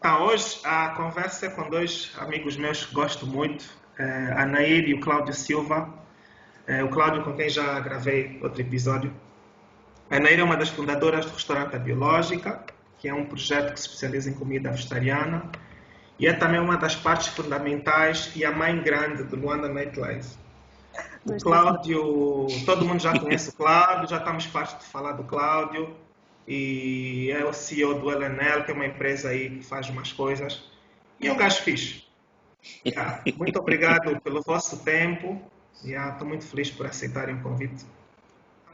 Tá, hoje a conversa é com dois amigos meus que gosto muito, eh, a Nair e o Cláudio Silva. Eh, o Cláudio com quem já gravei outro episódio. A Nair é uma das fundadoras do Restaurante Biológica, que é um projeto que se especializa em comida vegetariana e é também uma das partes fundamentais e a mãe grande do Luanda Nightlife. O Cláudio, todo mundo já conhece o Cláudio, já estamos fartos de falar do Cláudio e é o CEO do LNL, que é uma empresa aí que faz umas coisas. E é um gajo fixe. Yeah, muito obrigado pelo vosso tempo. Estou yeah, muito feliz por aceitarem o convite.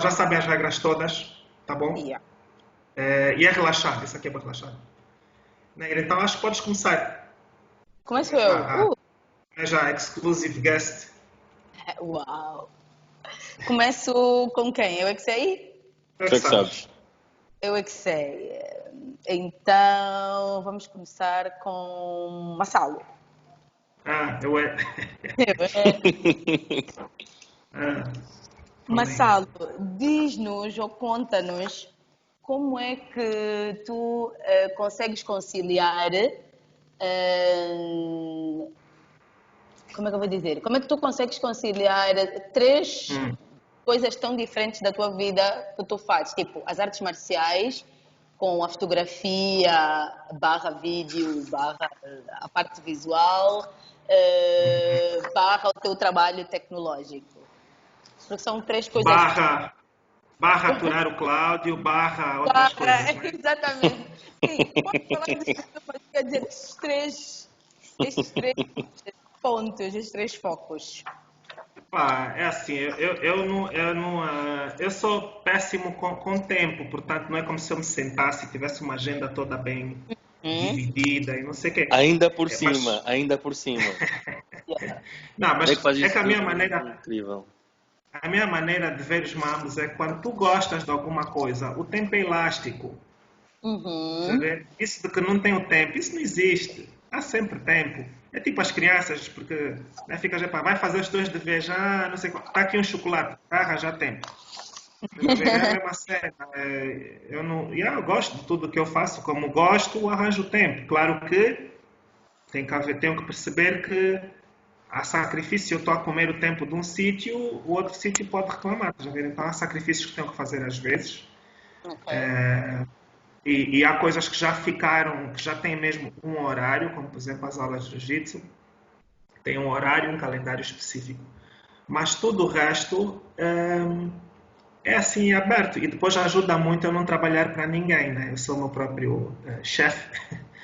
Já sabem as regras todas, tá bom? Yeah. É, e é relaxado, isso aqui é para relaxar. Então acho que podes começar. Começo eu. Ah, Uh, É já exclusive guest. uau! Começo com quem? Eu é que sei? Tu é Tu é que sabes. Eu é que sei. Então, vamos começar com Massalo. Ah, eu é. Ah, Massalo, diz-nos ou conta-nos como é que tu eh, consegues conciliar. eh, como é que eu vou dizer? Como é que tu consegues conciliar três Hum. Coisas tão diferentes da tua vida que tu fazes? Tipo, as artes marciais com a fotografia, barra vídeo, barra a parte visual, eh, barra o teu trabalho tecnológico. Porque são três coisas. barra, barra aturar o Cláudio, barra outras Barra, coisas. né? exatamente. Sim, pode falar disso, quer dizer, esses três, esses três pontos, esses três focos. Pá, é assim, eu, eu, eu não, eu, não ah, eu sou péssimo com, com tempo, portanto não é como se eu me sentasse e tivesse uma agenda toda bem dividida e não sei o quê. Ainda por É, mas- cima, ainda por cima. Não, mas é que é que a minha maneira, Incrível. a minha maneira de ver os mamos é quando tu gostas de alguma coisa, o tempo é elástico. Uhum. Isso de que não tem o tempo, isso não existe. Há sempre tempo. É tipo as crianças, porque né, fica já, pá, vai fazer os teus deveres, ah, não sei qual. Está aqui um chocolate, a arranjar tempo. Tá? É a mesma cena. É, eu, não, eu gosto de tudo que eu faço, como gosto, arranjo tempo. Claro que tem que haver, tenho que perceber que há sacrifício. Eu estou a comer o tempo de um sítio, o outro sítio pode reclamar. tá? Então há sacrifícios que tenho que fazer às vezes. Ok. É, e, e há coisas que já ficaram, que já têm mesmo um horário, como por exemplo as aulas de jiu-jitsu, tem um horário, um calendário específico. Mas tudo o resto hum, é assim aberto e depois ajuda muito a não trabalhar para ninguém, né? Eu sou o meu próprio eh, chefe,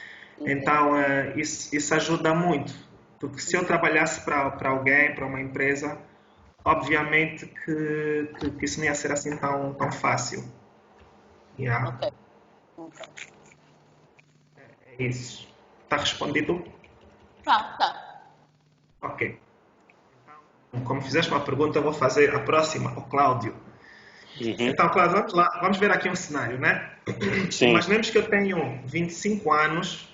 então eh, isso, isso ajuda muito, porque se eu trabalhasse para alguém, para uma empresa, obviamente que, que, que isso não ia ser assim tão, tão fácil. Yeah. Ok. É isso. Está respondido? Tá, tá. Ok. Então, como fizeste uma pergunta, eu vou fazer a próxima, o Cláudio. Uhum. Então, Cláudio, vamos lá. Vamos ver aqui um cenário, né? Sim. Imaginemos que eu tenho 25 anos,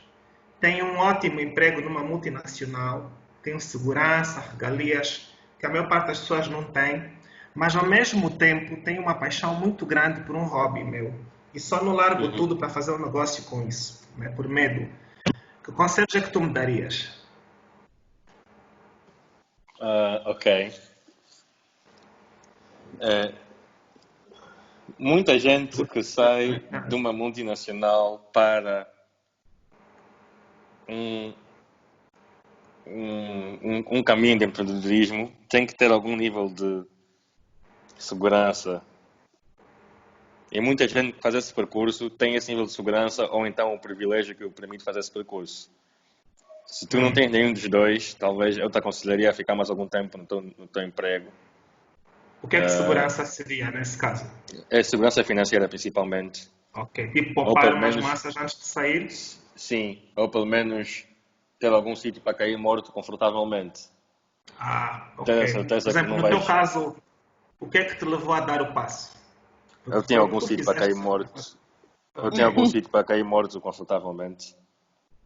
tenho um ótimo emprego numa multinacional, tenho segurança, regalias, que a maior parte das pessoas não tem, mas ao mesmo tempo tenho uma paixão muito grande por um hobby meu. E só não largo Uhum. tudo para fazer um negócio com isso, né? por medo. Que conselhos é que tu me darias? Ah, ok. É, muita gente que sai de uma multinacional para um, um- um caminho de empreendedorismo tem que ter algum nível de segurança. E muita gente que faz esse percurso tem esse nível de segurança ou então o privilégio que o permite fazer esse percurso. Se tu não tens nenhum dos dois, talvez eu te aconselharia a ficar mais algum tempo no teu, no teu emprego. O que é que Ah. segurança seria nesse caso? É segurança financeira, principalmente. Ok, tipo Ou poupar umas menos- massas antes de sair? Sim, ou pelo menos ter algum sítio para cair morto confortavelmente. Ah, ok. Certeza Por exemplo, que não no teu vais- caso, o que é que te levou a dar o passo? Eu tinha algum sítio para cair morto. Eu tinha algum sítio para cair morto confortavelmente.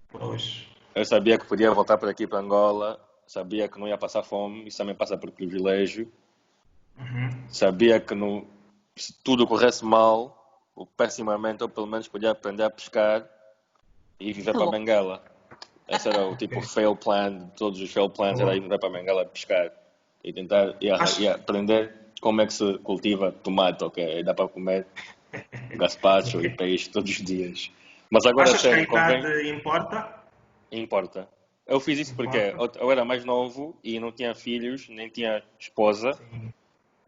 Pois. Eu sabia que podia voltar para aqui, para Angola. Sabia que não ia passar fome. Isso também passa por privilégio. Uhum. Sabia que no, se tudo corresse mal, ou pessimamente, eu pelo menos podia aprender a pescar e viver para Bengala. Esse era o tipo fail plan, todos os fail plans era ir para Bengala pescar e tentar e, e aprender como é que se cultiva tomate, ok? Dá para comer gazpacho e peixe todos os dias. Mas agora Achas sério, que a idade convém... importa? Importa. Eu fiz isso porque eu, eu, era mais novo e não tinha filhos, nem tinha esposa.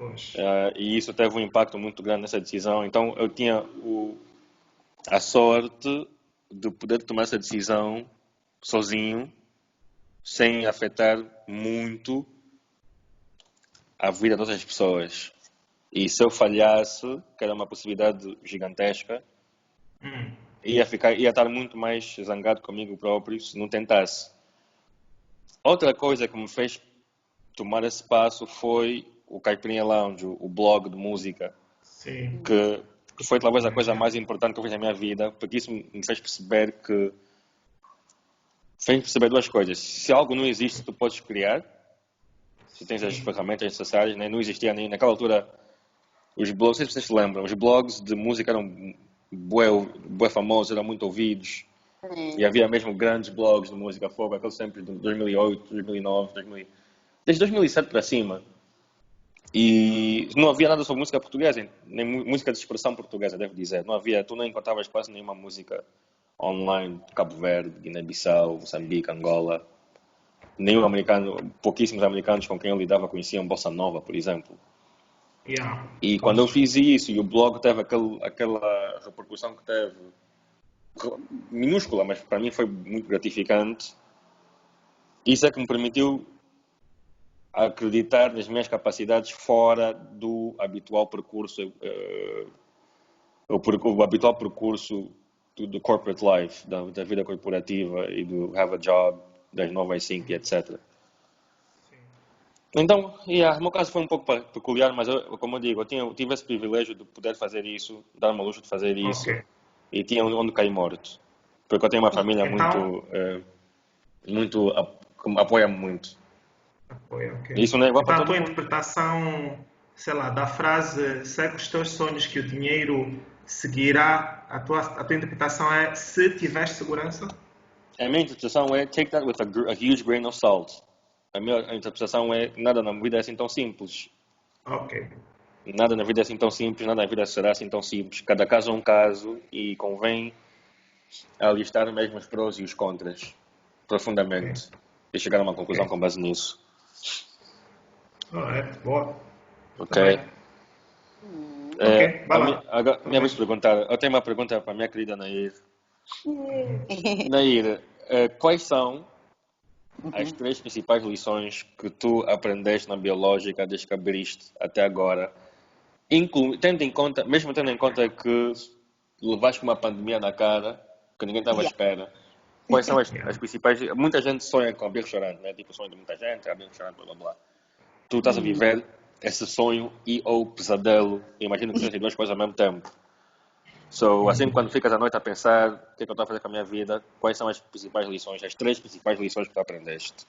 Uh, e isso teve um impacto muito grande nessa decisão. Então eu tinha o, a sorte de poder tomar essa decisão sozinho, sem afetar muito a vida de outras pessoas. E se eu falhasse, que era uma possibilidade gigantesca, hum. ia, ficar, ia estar muito mais zangado comigo próprio se não tentasse. Outra coisa que me fez tomar esse passo foi o Caipirinha Lounge, o blog de música. Sim. Que que foi talvez a coisa mais importante que eu fiz na minha vida, porque isso me fez perceber que fez perceber duas coisas. Se algo não existe, tu podes criar. Tens as ferramentas necessárias, né? não existia nem naquela altura os blogs, não sei se vocês se lembram, os blogs de música eram bué, bué famosos, eram muito ouvidos. Sim. E havia mesmo grandes blogs de música fogo, aqueles sempre de 2008, 2009, 2000, desde 2007 para cima. E não havia nada sobre música portuguesa, nem música de expressão portuguesa, devo dizer. Não havia, tu não encontravas quase nenhuma música online de Cabo Verde, Guiné-Bissau, Moçambique, Angola. Nenhum americano, pouquíssimos americanos com quem eu lidava conheciam Bossa Nova, por exemplo. Yeah. E quando eu fiz isso e o blog teve aquele, aquela repercussão que teve, minúscula, mas para mim foi muito gratificante, isso é que me permitiu acreditar nas minhas capacidades fora do habitual percurso, uh, o, o, habitual percurso do, do corporate life, da, da, vida corporativa e do have a job, das 9 às 5 etc. Então, yeah, o meu caso foi um pouco peculiar, mas eu, como eu digo, eu, tinha, eu tive esse privilégio de poder fazer isso, dar-me a luxo de fazer isso, okay. e tinha onde cair morto. Porque eu tenho uma família então... muito, uh, muito, apoia-me muito. Apoio, okay. Isso não é igual então, para a tua mundo. interpretação, sei lá, da frase segue os teus sonhos que o dinheiro seguirá, a tua, a tua interpretação é se tiveres segurança? A minha interpretação é take that with a, a huge grain of salt. A minha interpretação é nada na vida é assim tão simples. Ok. Nada na vida é assim tão simples, nada na vida será assim tão simples. Cada caso é um caso e convém alistar mesmo os prós e os contras profundamente okay. e chegar a uma conclusão okay. com base nisso. Ah, é, boa. Ok. Hum. É, vai minha, agora, minha vez de perguntar. Eu tenho uma pergunta para a minha querida Nair. Nair, uh, quais são as uhum. três principais lições que tu aprendeste na biológica desde que abriste até agora? Inclu tendo em conta, mesmo tendo em conta que levaste uma pandemia na cara, que ninguém estava à espera. Quais são as, as, principais. Muita gente sonha com abrir restaurante, né? Tipo, sonho de muita gente, abrir restaurante, blá blá blá tu estás a hum. viver esse sonho e ou pesadelo. Imagina que tens duas coisas ao mesmo tempo. So, assim, quando ficas à noite a pensar o que é que eu estou a fazer com a minha vida, quais são as principais lições, as três principais lições que tu aprendeste?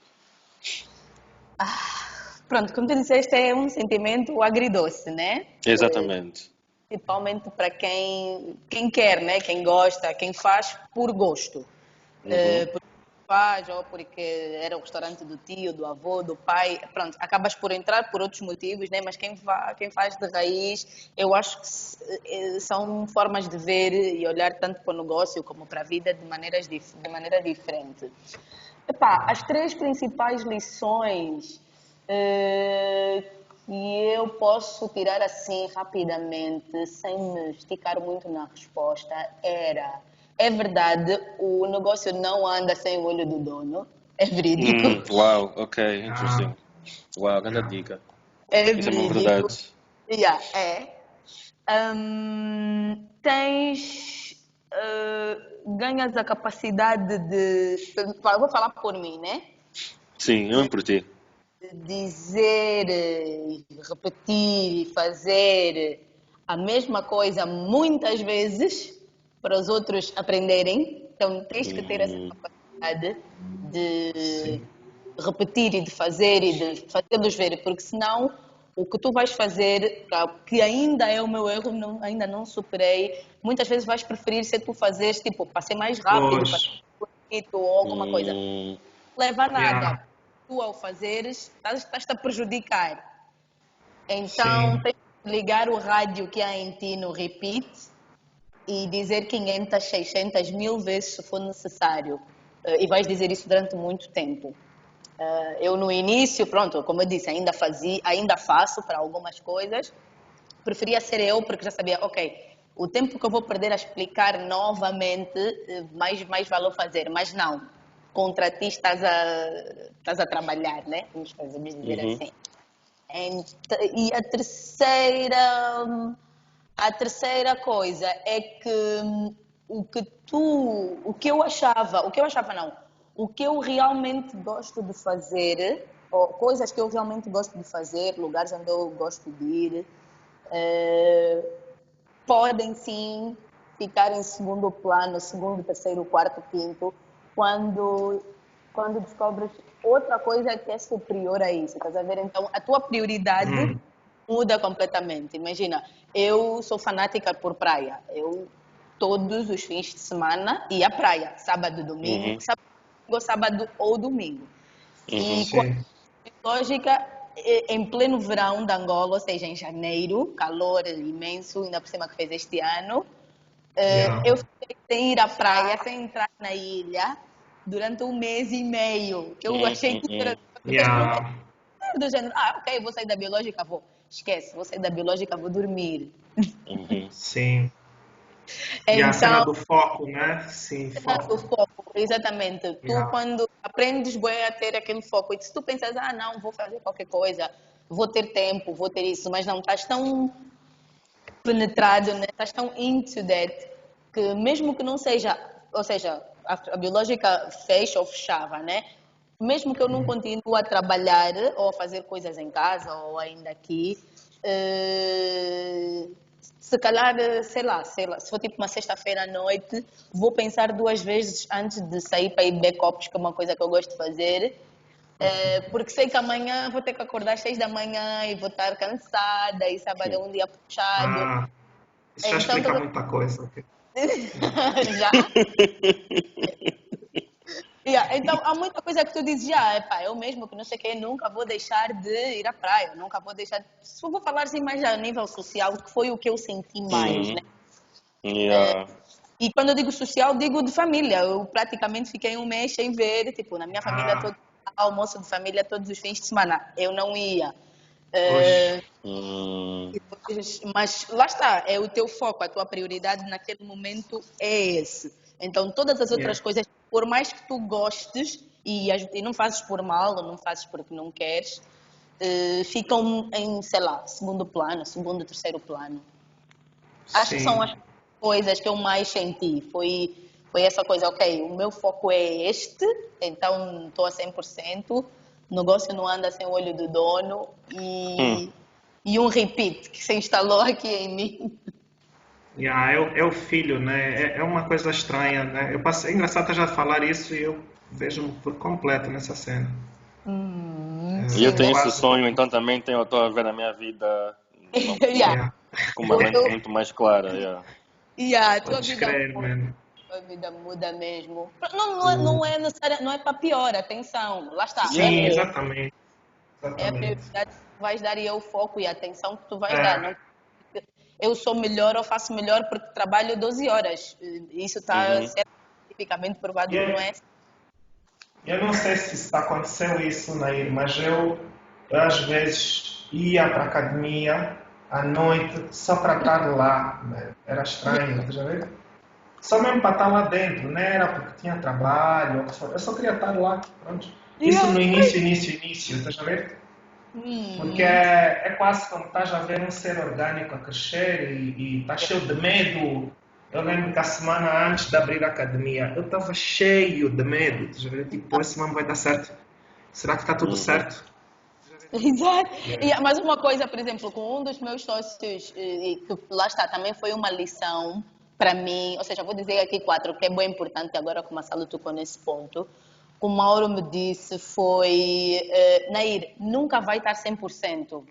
Ah, pronto, como tu disseste, é um sentimento agridoce, né? Exatamente. Principalmente para quem, quem quer, né? Quem gosta, quem faz por gosto. Uhum. Uh, faz, ou porque era o restaurante do tio, do avô, do pai, pronto, acabas por entrar por outros motivos, né? mas quem, quem faz de raiz, eu acho que eh, são formas de ver e olhar tanto para o negócio como para a vida de, maneiras, de maneira diferente. Epá, as três principais lições uh, que eu posso tirar assim rapidamente, sem me esticar muito na resposta, era é verdade, o negócio não anda sem o olho do dono. É verídico. Hum, uau, ok, interesting. Ah. Uau, grande dica. É Isso verídico. é uma verdade. Yeah, é. Um, tens. Uh, ganhas a capacidade de. Vou falar por mim, né? Sim, eu por ti. Dizer, repetir e fazer a mesma coisa muitas vezes para os outros aprenderem. Então tens que ter essa capacidade de Sim. repetir e de fazer e de fazê-los ver, porque senão o que tu vais fazer, que ainda é o meu erro, não, ainda não superei, muitas vezes vais preferir ser tu fazeres, tipo, para ser mais rápido, para ser bonito ou alguma coisa. Hum, Leva nada. Yeah. Tu, ao fazeres, estás- estás-te a prejudicar. Então, Sim. tens que ligar o rádio que há em ti no repeat e dizer 500, 600 mil vezes se for necessário. Eh, E vais dizer isso durante muito tempo. Eh, Eu no início, pronto, como eu disse, ainda fazia, ainda faço para algumas coisas. Preferia ser eu porque já sabia, ok, o tempo que eu vou perder a explicar novamente, eh, mais mais valeu fazer. Mas não, contra ti estás a estás a trabalhar, né? Vamos dizer Uhum. assim. E a terceira, a terceira coisa é que hum, o que tu, o que eu achava, o que eu achava não, o que eu realmente gosto de fazer, coisas que eu realmente gosto de fazer, lugares onde eu gosto de ir, eh, podem sim ficar em segundo plano, segundo, terceiro, quarto, quinto, quando quando descobres outra coisa que é superior a isso, estás a ver? Então, a tua prioridade Hum. Muda completamente. Imagina, eu sou fanática por praia. Eu todos os fins de semana ia à praia, sábado, domingo, Uhum. sábado, sábado ou domingo. uhum. E Sim. lógica, em pleno verão de Angola, ou seja, em janeiro, calor imenso, ainda por cima que fez este ano, eh, Yeah. eu fiquei sem ir à praia, sem entrar na ilha, durante um mês e meio, que eu Hum, achei que era Yeah. do gênero, ah, ok, vou sair da biológica, vou. Esquece, vou sair da biológica, vou dormir. Uhum. Sim. E a cena Então, do foco, né? Sim, o foco. foco, exatamente. Tu, Yeah. quando aprendes bem a ter aquele foco, e se tu pensas, ah, não, vou fazer qualquer coisa, vou ter tempo, vou ter isso, mas não, estás tão penetrado, né? estás tão into that, que mesmo que não seja, ou seja, a, a biológica fecha ou fechava, né? Mesmo que eu não continue a trabalhar ou a fazer coisas em casa ou ainda aqui, eh, se calhar, sei lá, sei lá, se for tipo uma sexta-feira à noite, vou pensar duas vezes antes de sair para ir copos, que é uma coisa que eu gosto de fazer, eh, porque sei que amanhã vou ter que acordar às seis da manhã e vou estar cansada, e sábado é um dia puxado. Ah, isso já Então, explica tô- muita coisa. já. Yeah, Então, há muita coisa que tu dizes, já, epá, eu mesmo que não sei quê, nunca vou deixar de ir à praia, nunca vou deixar. Se eu vou falar assim mais a nível social, que foi o que eu senti mais, Uhum. né? Yeah. E quando eu digo social, digo de família. Eu praticamente fiquei um mês sem ver, tipo, na minha família, Ah. todo, almoço de família todos os fins de semana. Eu não ia. Eh, Hum, depois- mas lá está, é o teu foco, a tua prioridade naquele momento é esse. Então, todas as outras Yeah. coisas, por mais que tu gostes e, e não fazes por mal, ou não fazes porque não queres, eh, ficam em, sei lá, segundo plano, segundo, terceiro plano. Acho que Sim. são as coisas que eu mais senti. Foi, foi essa coisa, ok, o meu foco é este, então estou a 100%, o negócio não anda sem o olho do dono e, Hum. e um repeat que se instalou aqui em mim. Yeah, é, o, é o filho, né? É, é uma coisa estranha, né? Eu passei, é engraçado já falar isso e eu vejo-me por completo nessa cena. É, E eu tenho esse sonho, então também tenho, eu estou a ver a minha vida yeah. Yeah. com uma mente muito mais clara. Yeah. Yeah, a tua vida, crer, muda, tua vida muda mesmo. Não, não, é, não é necessário, não é para pior, atenção. Lá está. Sim, é, exatamente. é a Exatamente. prioridade que tu vais dar e é o foco e a atenção que tu vais É. dar. Não, eu sou melhor ou faço melhor porque trabalho 12 horas. Isso está Uhum. cientificamente provado, Yeah. não é? Eu não sei se está aconteceu isso, Nair, mas eu, eu às vezes ia para a academia à noite só para estar lá. né? Era estranho, tá já vendo? Só mesmo para estar lá dentro, não era porque tinha trabalho, eu só queria estar lá. Pronto. Isso no início, início, início, tá já vendo? Hum, Porque é, é quase como estás a ver um ser orgânico a crescer e está cheio de medo. Eu lembro que a semana antes de abrir a academia, eu estava cheio de medo. estás a ver? Tipo, esse não vai dar certo. Será que está tudo Uhum. certo? Exato. E, mas uma coisa, por exemplo, com um dos meus sócios, que lá está, também foi uma lição para mim, ou seja, vou dizer aqui quatro, que é bem importante agora que o Marcelo tocou nesse ponto. O Mauro me disse foi, eh, Nair, nunca vai estar 100%.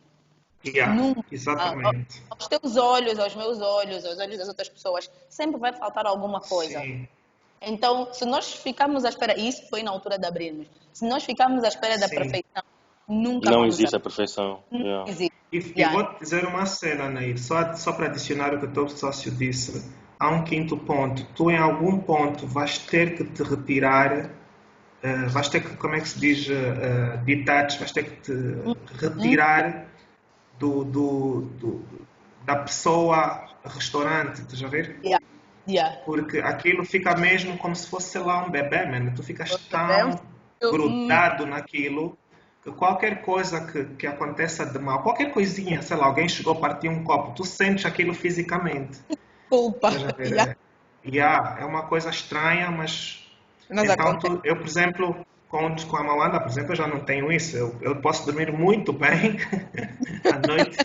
Yeah, Nunca. exatamente. Aos teus olhos, aos meus olhos, aos olhos das outras pessoas, sempre vai faltar alguma coisa. Sim, Então, se nós ficarmos à espera, e isso foi na altura de abrirmos, se nós ficarmos à espera da Sim. perfeição, nunca Não vamos existe a perfeição. Não Yeah. existe. E, e Yeah. vou te dizer uma cena, Nair, só, só para adicionar o que o teu sócio disse. Há um quinto ponto. Tu, em algum ponto, vais ter que te retirar, eh, vais ter que, como é que se diz, eh, eh, detach, vais ter que te retirar do, do, do- da pessoa restaurante, estás a ver? Yeah. Yeah. Porque aquilo fica mesmo como se fosse, sei lá, um bebê, mano. Tu ficas tão eu- grudado naquilo que qualquer coisa que, que aconteça de mal, qualquer coisinha, sei lá, alguém chegou a partir um copo, tu sentes aquilo fisicamente. Culpa. Yeah. Yeah, é uma coisa estranha, mas. Então, acontece. eu, por exemplo, com, com a Malanda, por exemplo, eu já não tenho isso. Eu, eu posso dormir muito bem à noite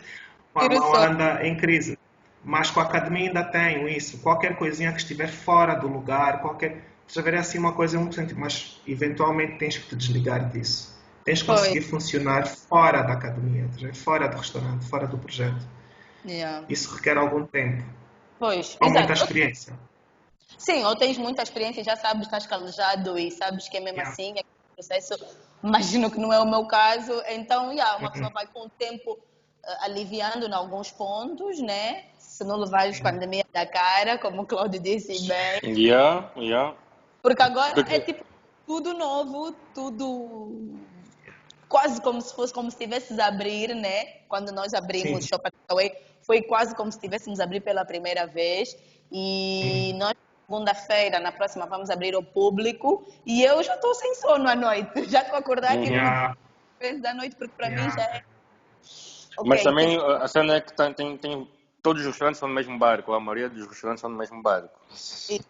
com a. Malanda em crise. Mas com a academia ainda tenho isso. Qualquer coisinha que estiver fora do lugar, qualquer. Você ver assim uma coisa sentido, mas eventualmente tens que te desligar disso. Tens que conseguir funcionar fora da academia, fora do restaurante, fora do projeto. Yeah. Isso requer algum tempo Pois, ou muita experiência. Sim, ou tens muita experiência, já sabes, estás calejado e sabes que é mesmo Yeah. assim, é um processo. Imagino que não é o meu caso, então, yeah, uma Uhum. pessoa vai com o tempo eh, aliviando em alguns pontos, né? Se não levares pandemia da cara, como o Claudio disse bem. Yeah, yeah. Porque agora Porque- é tipo tudo novo, tudo quase como se fosse como se estivesses a abrir, né? Quando nós abrimos Sim. o Shop Away, foi quase como se estivéssemos a abrir pela primeira vez. E nós, segunda-feira, na próxima, vamos abrir ao público. E eu já estou sem sono à noite. Já estou a acordar aqui Uhum. Yeah. vezes da noite, porque para mim Yeah. já é. Mas Ok, também a a cena é que tem, tem, tem- todos os restaurantes são no mesmo barco, a maioria dos restaurantes são no mesmo barco.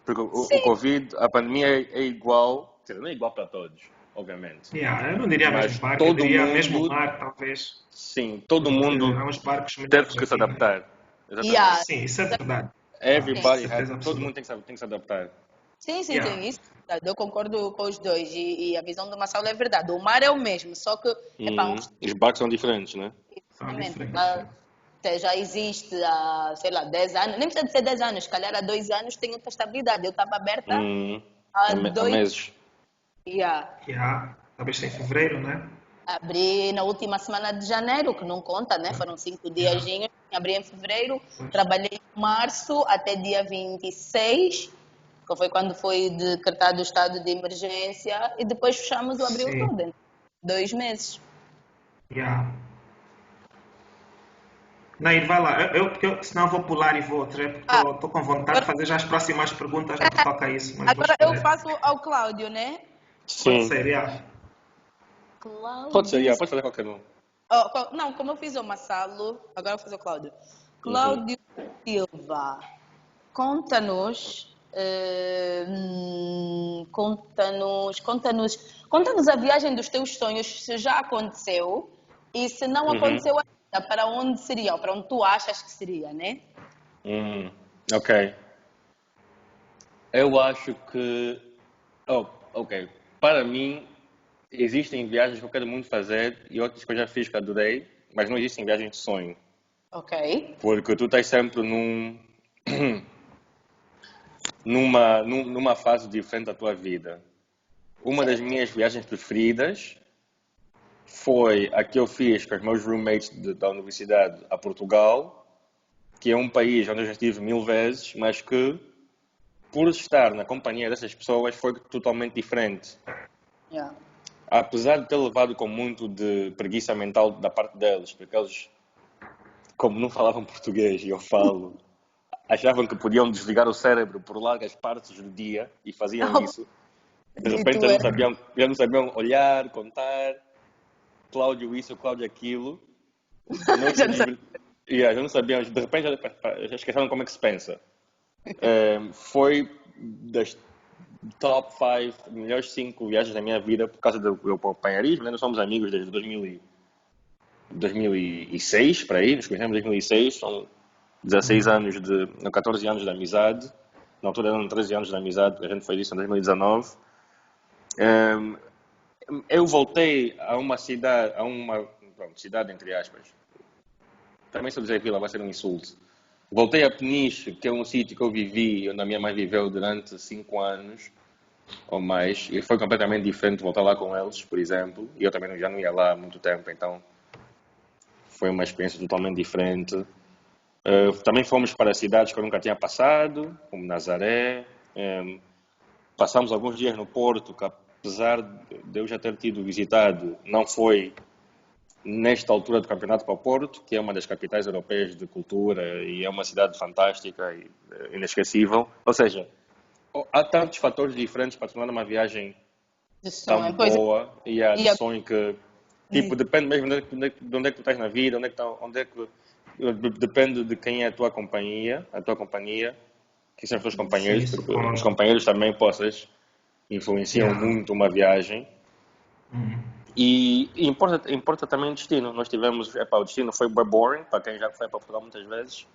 Porque o, o Covid, a pandemia é, é igual, quer dizer, não é igual para todos, obviamente. Yeah, eu não diria Mas mesmo barco, eu todo diria mundo- mesmo mar, talvez. Sim, todo mundo barcos teve que se né? adaptar. Exatamente. Yeah. Sim, isso é verdade. Everybody, Sim. has- todo absoluta. mundo tem que, se- tem que se adaptar. Sim, sim, Yeah. sim, isso é verdade. Eu concordo com os dois. E, e a visão do Marcelo é verdade. O mar é o mesmo, só que epá, Uhum. um Os barcos são diferentes, né? São Exatamente. diferentes. Até já existe há, sei lá, 10 anos, nem precisa de ser 10 anos, se calhar há 2 anos tem outra estabilidade. Eu estava aberta Uhum. há Há me- há dois meses. yeah. Yeah, talvez em fevereiro, né? Abri na última semana de janeiro, que não conta, né? Foram cinco dias. Abri em fevereiro, trabalhei em março até dia 26, que foi quando foi decretado o estado de emergência, e depois fechamos o abril Sim. todo. Dois meses. Yeah. Nair, vai lá. Eu, eu, porque eu- senão eu vou pular e vou outra, porque Ah. estou com vontade de fazer já as próximas perguntas no que toca isso. Agora eu faço ao Cláudio, né? Pode Sim. ser, yeah. Cláudio. Pode ser, yeah, pode fazer qualquer um. Oh, co- não, como eu fiz o Massalo, agora eu vou fazer o Cláudio. Cláudio Silva, conta-nos, eh, hum, conta-nos, conta-nos, conta-nos a viagem dos teus sonhos, se já aconteceu e se não Uhum. aconteceu ainda, para onde seria, ou para onde tu achas que seria, né? Hum, ok. Eu acho que. Oh, ok. Para mim, existem viagens que eu quero muito fazer e outras que eu já fiz que adorei, mas não existem viagens de sonho. Ok. Porque tu estás sempre num. numa, num- numa fase diferente da tua vida. Uma das minhas viagens preferidas foi a que eu fiz com os meus roommates de- da universidade a Portugal, que é um país onde eu já estive mil vezes, mas que, por estar na companhia dessas pessoas, foi totalmente diferente. Yeah. Apesar de ter levado com muito de preguiça mental da parte deles, porque eles, como não falavam português e eu falo, achavam que podiam desligar o cérebro por largas partes do dia e faziam Oh. isso. De repente não, é? sabiam, já não sabiam olhar, contar, Cláudio isso, Cláudio aquilo. Não, Já não. Yeah, já não sabiam, de repente já, já esqueceram como é que se pensa. Eh, foi das top 5 melhores 5 viagens da minha vida por causa do meu companheirismo. Né? Nós somos amigos desde 2000 e, 2006, para aí, nos conhecemos em 2006, são 16 anos de, não, 14 anos de amizade. Na altura eram 13 anos de amizade, a gente fez isso em 2019. Ehm, eu voltei a uma cidade, a uma pronto, cidade entre aspas, também se eu dizer vila vai ser um insulto. Voltei a Peniche, que é um sítio que eu vivi, onde a minha mãe viveu durante cinco anos ou mais, e foi completamente diferente voltar lá com eles, por exemplo. E eu também já não ia lá há muito tempo, então foi uma experiência totalmente diferente. Uh, também fomos para cidades que eu nunca tinha passado, como Nazaré. Um, passamos alguns dias no Porto, que apesar de eu já ter tido visitado, não foi nesta altura do campeonato para o Porto, que é uma das capitais europeias de cultura e é uma cidade fantástica e uh, inesquecível. Ou seja, há tantos fatores diferentes para tornar uma viagem tão é. boa e a de sonho que tipo, depende mesmo de onde, é de onde é que tu estás na vida, onde é que, tá, onde é que depende de quem é a tua companhia, a tua companhia, que são os teus companheiros, porque os companheiros também possas influenciam yeah. muito uma viagem. Uhum. E, e, importa, importa também o destino. Nós tivemos, epá, o destino foi bem boring, para quem já foi para Portugal muitas vezes,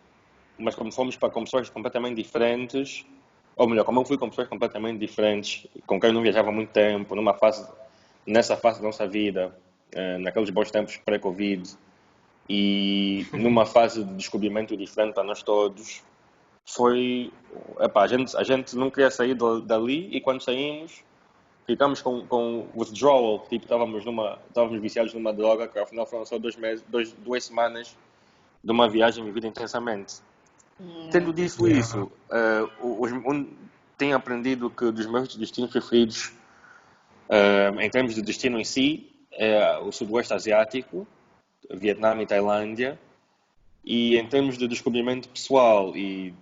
mas como fomos para com pessoas completamente diferentes, ou melhor, como eu fui com pessoas completamente diferentes, com quem eu não viajava há muito tempo, numa fase, nessa fase da nossa vida, eh, naqueles bons tempos pré-Covid, e numa fase de descobrimento diferente para nós todos, foi. Epá, a, gente, a gente não queria sair dali e quando saímos ficamos com, com withdrawal, tipo, estávamos, numa, estávamos viciados numa droga que ao final foram só dois meses, dois, duas semanas de uma viagem vivida intensamente. Hum. Tendo dito isso, uh, os, um, tenho aprendido que dos meus destinos preferidos, uh, em termos de destino em si, é o Sudoeste Asiático, Vietnã e Tailândia. E em termos de descobrimento pessoal e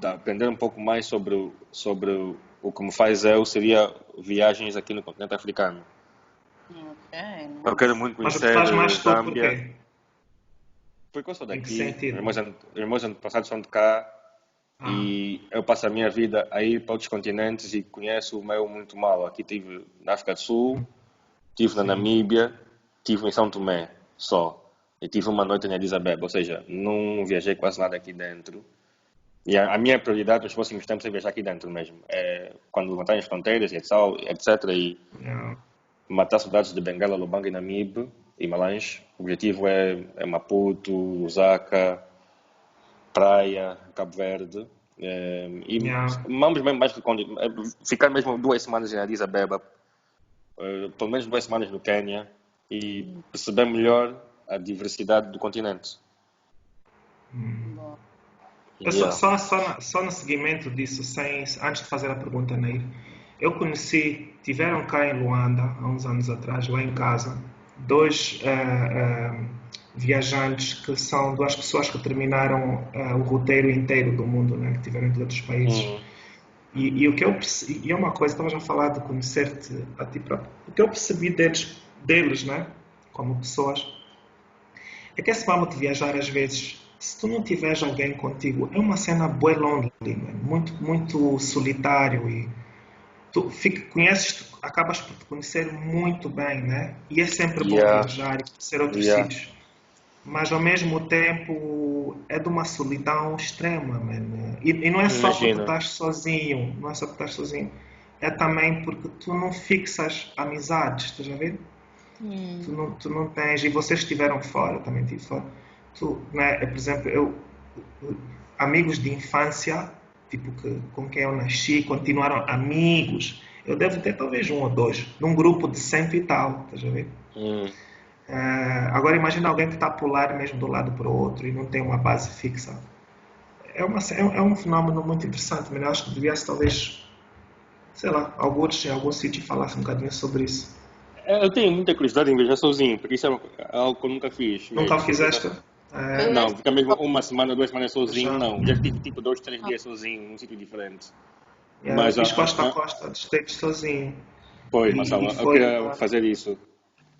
de aprender um pouco mais sobre, sobre o que me faz eu, seria viagens aqui no continente africano. Okay. Eu quero muito conhecer Mas faz mais Zâmbia. Porque eu sou daqui, os meus antepassados são de cá ah. e eu passo a minha vida a ir para outros continentes e conheço o meu muito mal. Aqui estive na África do Sul, estive na Namíbia, estive em São Tomé só. E tive uma noite em Abeba, ou seja, não viajei quase nada aqui dentro. E a, a minha prioridade nos próximos tempos é viajar aqui dentro mesmo. É quando levantarem as fronteiras e etc. E yeah. matar soldados de Bengala, Lubanga e Namib e Malange. O objetivo é, é Maputo, Lusaka, Praia, Cabo Verde. É, e yeah. vamos mesmo mais ficar mesmo duas semanas em Addis Abeba, uh, pelo menos duas semanas no Quênia e perceber melhor a diversidade do continente. Hum. Yeah. Só, só, só, no seguimento disso, sem, antes de fazer a pergunta, Neir, eu conheci, tiveram cá em Luanda, há uns anos atrás, lá em casa, dois uh, uh, viajantes que são duas pessoas que terminaram uh, o roteiro inteiro do mundo, né, que tiveram de outros países. Uhum. E, e, o que eu e é uma coisa, estava já a falar de conhecer-te a ti próprio. O que eu percebi deles deles, né? como pessoas, é que esse vamos de viajar às vezes, se tu não tiveres alguém contigo, é uma cena bem lonely, muito, muito solitário e tu fica, conheces, acabas por te conhecer muito bem, né? E é sempre bom yeah. viajar e conhecer outros yeah. sítios. Mas ao mesmo tempo é de uma solidão extrema, man. E, e não é só porque tu estás sozinho, não é só porque estás sozinho, é também porque tu não fixas amizades, estás a ver? Hum. Tu, não, tu não tens, e vocês estiveram fora, também estive fora. Tu, né, por exemplo, eu, amigos de infância, tipo que, com quem eu nasci, continuaram amigos. Eu devo ter talvez um ou dois, num grupo de cento e tal, estás a ver? Hum. Uh, agora imagina alguém que está a pular mesmo do lado para o outro e não tem uma base fixa. É, uma, é, é um fenómeno muito interessante, mas eu acho que devia talvez, sei lá, alguns em algum sítio falasse um bocadinho sobre isso. É, eu tenho muita curiosidade em viajar sozinho, porque isso é algo que eu nunca fiz. Nunca mesmo. fizeste? É... Não, ficar mesmo uma semana, duas semanas sozinho, não. Já tive tipo dois, três dias sozinho, num sítio diferente. Yeah, mas fiz costa a costa, dos States sozinho. Pois, mas eu queria fazer isso.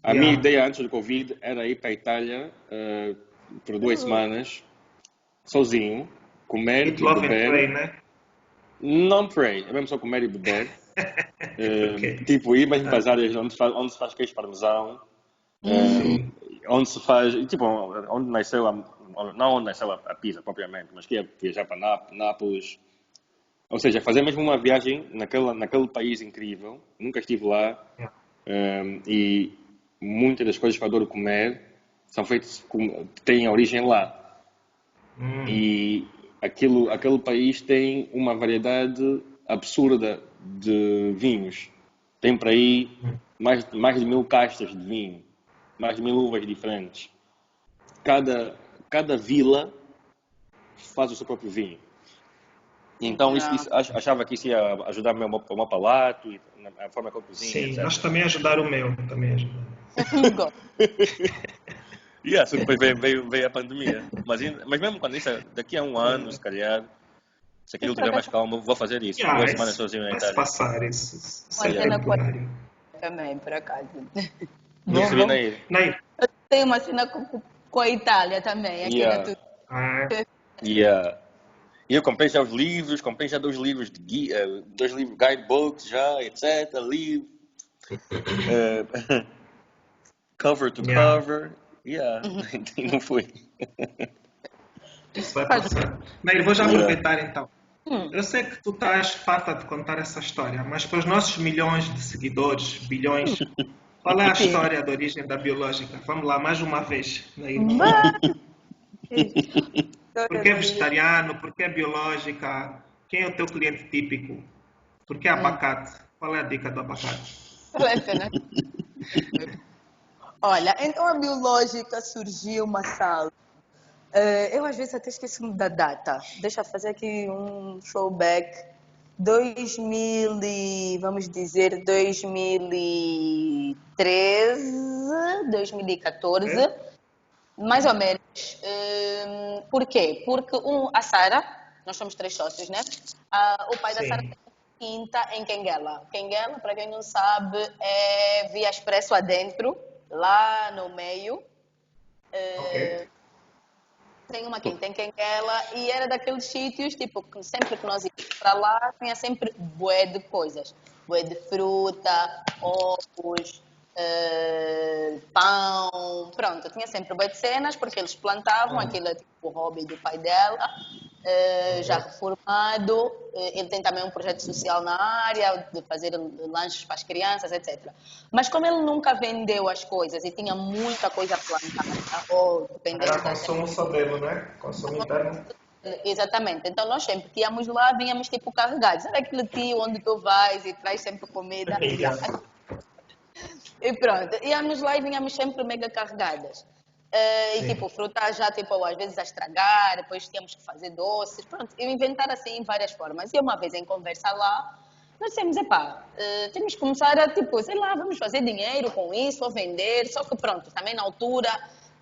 A yeah. minha ideia antes do Covid era ir para a Itália uh, por duas uhum. semanas, sozinho, comer e, e beber. Pray, né? Não pray, é mesmo só comer e beber. okay. Tipo, ir mesmo para as áreas onde, faz, onde se faz queijo parmesão, uhum. Onde se faz, tipo, onde nasceu, a, não onde nasceu a, a pizza propriamente, mas que ia viajar para Náp Nápoles. Ou seja, fazer mesmo uma viagem naquele, naquele país incrível. Nunca estive lá. Um, e muitas das coisas que eu adoro comer são feitos com, têm origem lá. Hum. E aquilo, aquele país tem uma variedade absurda de vinhos. Tem para aí mais, mais de mil castas de vinho, mais mil uvas diferentes. Cada, cada vila faz o seu próprio vinho. E então isso, isso, ach- achava que isso ia ajudar o meu, palato e a forma que eu cozinho, Sim, etc. nós também ajudaram o meu. Também ajudaram. Gosto. Yeah, que depois veio, veio, veio a pandemia. Mas, mas mesmo quando isso, é daqui a um ano, se calhar, se aquilo tiver mais calmo, vou fazer isso. Yeah, Duas semanas sozinho na Itália. passar isso. Uma é cena. Também, por acaso. Não se vê na ilha. Ney, Eu tenho uma cena com, com a Itália também, aqui Yeah. na Turquia. ah, Yeah. E eu comprei já os livros, comprei já dois livros de guia, dois livros guidebooks já, etc. Livro. Eh, cover to Yeah. cover. Yeah. não fui. isso vai passar. Ney, vou já aproveitar então. Hum. Eu sei que tu estás farta de contar essa história, mas para os nossos milhões de seguidores, bilhões, qual é a história da origem da biológica? Vamos lá, mais uma vez. Por que é vegetariano? Por que é biológica? Quem é o teu cliente típico? Por que abacate? Qual é a dica do abacate? É cena? Olha, então a biológica surgiu uma sala. Eh, eu às vezes até esqueço-me da data. Deixa eu fazer aqui um throwback. 2000 e, vamos dizer, 2013, 2014, É. mais ou menos. Hum, por quê? Porque um, a Sara, nós somos três sócios, né? Ah, o pai da Sim. Sara tem quinta em Quenguela. Quenguela, para quem não sabe, é via expresso adentro, lá no meio. Eh, Ok. Tem uma quinta em Quenguela e era daqueles sítios, tipo, que sempre que nós íamos para lá, tinha sempre bué de coisas. Bué de fruta, ovos, eh, pão, pronto. Tinha sempre bué de cenas, porque eles plantavam, aquilo é tipo o hobby do pai dela. Eh, já reformado, eh, ele tem também um projeto social na área, de fazer lanches para as crianças, etc. Mas como ele nunca vendeu as coisas e tinha muita coisa plantada, ou dependendo Era da consumo só dele, né? Consumo interno. Exatamente. Então nós sempre que íamos lá, vinhamos tipo carregados. Sabe aquele tio onde tu vais e traz sempre comida? E pronto, íamos lá e vinhamos sempre mega carregadas. Eh, e tipo, fruta já tipo, às vezes a estragar, depois tínhamos que fazer doces, pronto, e inventar assim várias formas. E uma vez em conversa lá, nós dissemos, epá, eh, temos que começar a, tipo, sei lá, vamos fazer dinheiro com isso, ou vender, só que pronto, também na altura,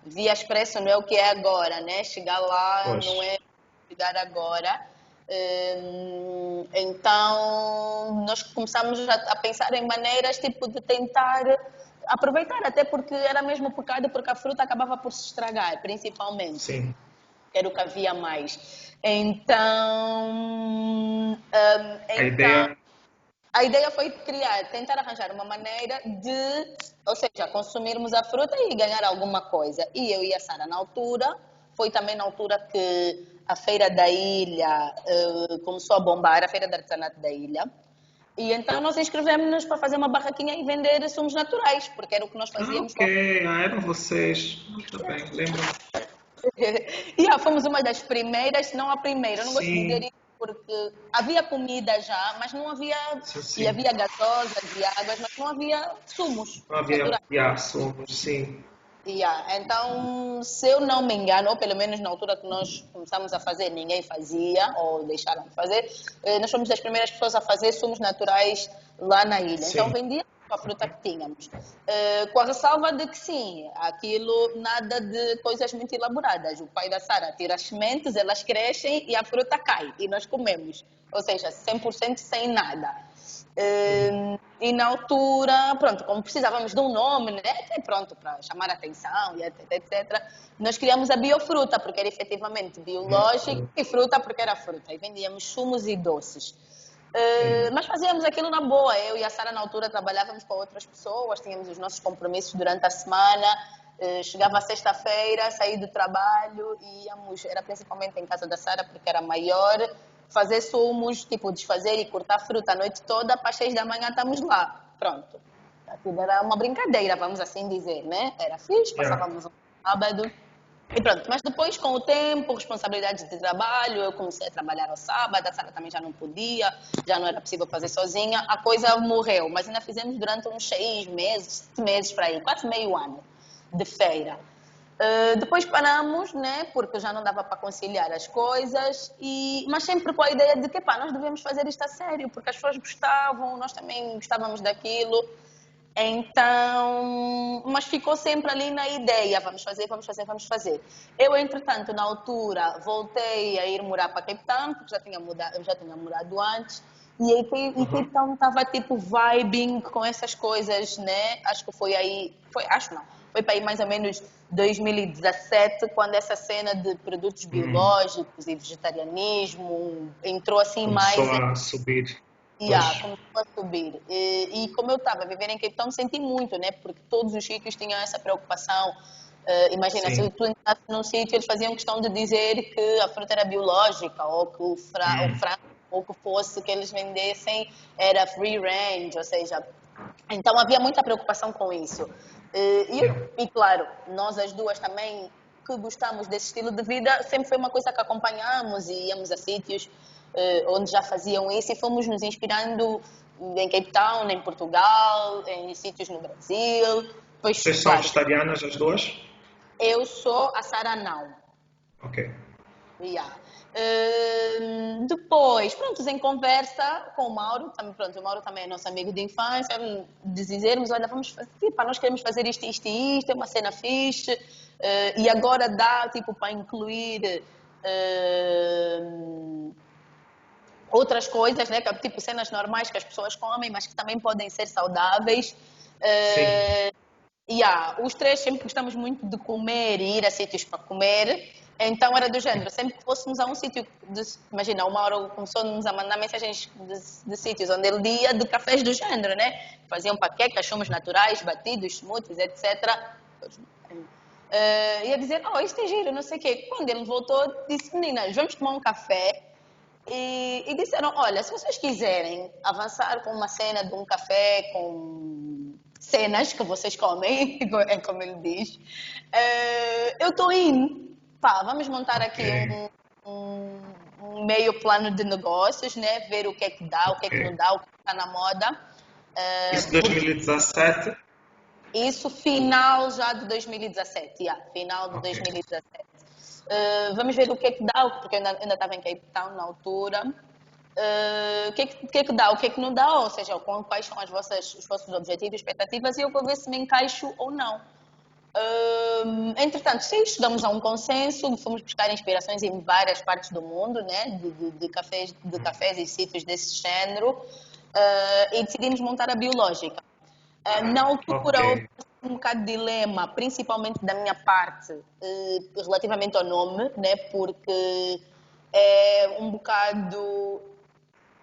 via expresso não é o que é agora, né? Chegar lá não é chegar agora. Hum, Então, nós começamos a, a pensar em maneiras tipo de tentar aproveitar, até porque era mesmo causa porque a fruta acabava por se estragar, principalmente Sim. era o que havia mais. Então, hum, A então ideia. a ideia foi criar, tentar arranjar uma maneira de, ou seja, consumirmos a fruta e ganhar alguma coisa. E eu e a Sara, na altura, foi também na altura que a Feira da Ilha eh, começou a bombar, a Feira de Artesanato da Ilha. E então nós inscrevemos-nos para fazer uma barraquinha e vender sumos naturais, porque era o que nós Ah, fazíamos lá ok, ah, eram vocês. Muito bem, lembro. e ah, fomos uma das primeiras, se não a primeira. Eu não gosto de Sim. dizer isso porque havia comida já, mas não havia. Sim, sim. E havia gasosas e águas, mas não havia sumos. Não havia yeah, sumos, sim. Yeah. Então, se eu não me engano, ou pelo menos na altura que nós começamos a fazer, ninguém fazia, ou deixaram de fazer, eh, nós fomos das primeiras pessoas a fazer sumos naturais lá na ilha. Sim. Então, vendia a fruta que tínhamos. Eh, com a ressalva de que sim, aquilo nada de coisas muito elaboradas. O pai da Sara tira as sementes, elas crescem e a fruta cai, e nós comemos. Ou seja, 100% sem nada. Eh, e na altura, pronto, como precisávamos de um nome, né? Até pronto, para chamar a atenção e etc, etc, nós criamos a biofruta, porque era efetivamente biológico, e fruta porque era fruta. E vendíamos sumos e doces. Eh, mas fazíamos aquilo na boa. Eu e a Sara, na altura, trabalhávamos com outras pessoas, tínhamos os nossos compromissos durante a semana. Eh, chegava sexta-feira, saí do trabalho e íamos, era principalmente em casa da Sara, porque era maior, fazer sumos, tipo, desfazer e cortar fruta a noite toda, para as seis da manhã estamos lá. Pronto. Aquilo era uma brincadeira, vamos assim dizer, né? Era fixe, Yeah. passávamos um sábado. E pronto, mas depois, com o tempo, responsabilidades de trabalho, eu comecei a trabalhar ao sábado, a Sara também já não podia, já não era possível fazer sozinha, a coisa morreu. Mas ainda fizemos durante uns seis meses, sete meses para aí, quase meio ano de feira. Uh, depois paramos, né, porque já não dava para conciliar as coisas, e, mas sempre com a ideia de que pá, nós devemos fazer isto a sério, porque as pessoas gostavam, nós também gostávamos daquilo. Então, mas ficou sempre ali na ideia, vamos fazer, vamos fazer, vamos fazer. Eu, entretanto, na altura, voltei a ir morar para Cape Town, porque já tinha mudado, eu já tinha mudado antes, e aí uhum. Cape Town estava tipo vibing com essas coisas, né? Acho que foi aí, foi, acho não, foi para aí mais ou menos 2017, quando essa cena de produtos uhum. biológicos e vegetarianismo entrou assim Começou mais... a subir. Yeah, começou a subir. E, e como eu estava a viver em Cape Town, senti muito, né? Porque todos os sítios tinham essa preocupação. Uh, imagina, Sim. se tu entrasse num sítio, eles faziam questão de dizer que a fruta era biológica, ou que o, fra hum. o frango, ou que fosse que eles vendessem era free range, ou seja, então havia muita preocupação com isso. Uh, e, e, claro, nós as duas também que gostamos desse estilo de vida, sempre foi uma coisa que acompanhamos e íamos a sítios eh, onde já faziam isso e fomos nos inspirando em Cape Town, em Portugal, em sítios no Brasil. Pois, Vocês são vegetarianas as duas? Eu sou, a Sara não. Ok. Yeah. Uh, depois, pronto, em conversa com o Mauro, também, pronto, o Mauro também é nosso amigo de infância, dizermos, olha, vamos fazer, tipo, nós queremos fazer isto, isto e isto, é uma cena fixe, uh, e agora dá, tipo, para incluir uh, outras coisas, né? Tipo cenas normais que as pessoas comem, mas que também podem ser saudáveis. Uh, yeah, os três sempre gostamos muito de comer e ir a sítios para comer. Então era do género, sempre que fôssemos a um sítio, imagina, o Mauro começou-nos a mandar mensagens de, de, sítios onde ele ia de cafés do género, né? Faziam paquecas, chumos naturais, batidos, smoothies, etc. Uh, ia dizer, oh, isto é giro, não sei o quê. Quando ele voltou, disse, meninas, vamos tomar um café e, e, disseram: olha, se vocês quiserem avançar com uma cena de um café com cenas que vocês comem, é como ele diz, uh, eu estou indo. Pá, vamos montar aqui okay. um, um, um, meio plano de negócios, né? ver o que é que dá, o que é que não dá, o que está na moda. Uh, Isso 2017? Isso final já de 2017, yeah, final de okay. 2017. Uh, vamos ver o que é que dá, porque eu ainda, estava em Cape Town na altura. Uh, o, que é que, o que, é que, dá, o que é que não dá, ou seja, quais são as vossas, os vossos objetivos expectativas e eu vou ver se me encaixo ou não. Uh, entretanto, sim, chegamos a um consenso, fomos buscar inspirações em várias partes do mundo, né, de, de, de cafés, de cafés e sítios desse género, uh, e decidimos montar a biológica. Uh, na altura, okay um bocado de dilema, principalmente da minha parte, eh, relativamente ao nome, né? porque é um bocado.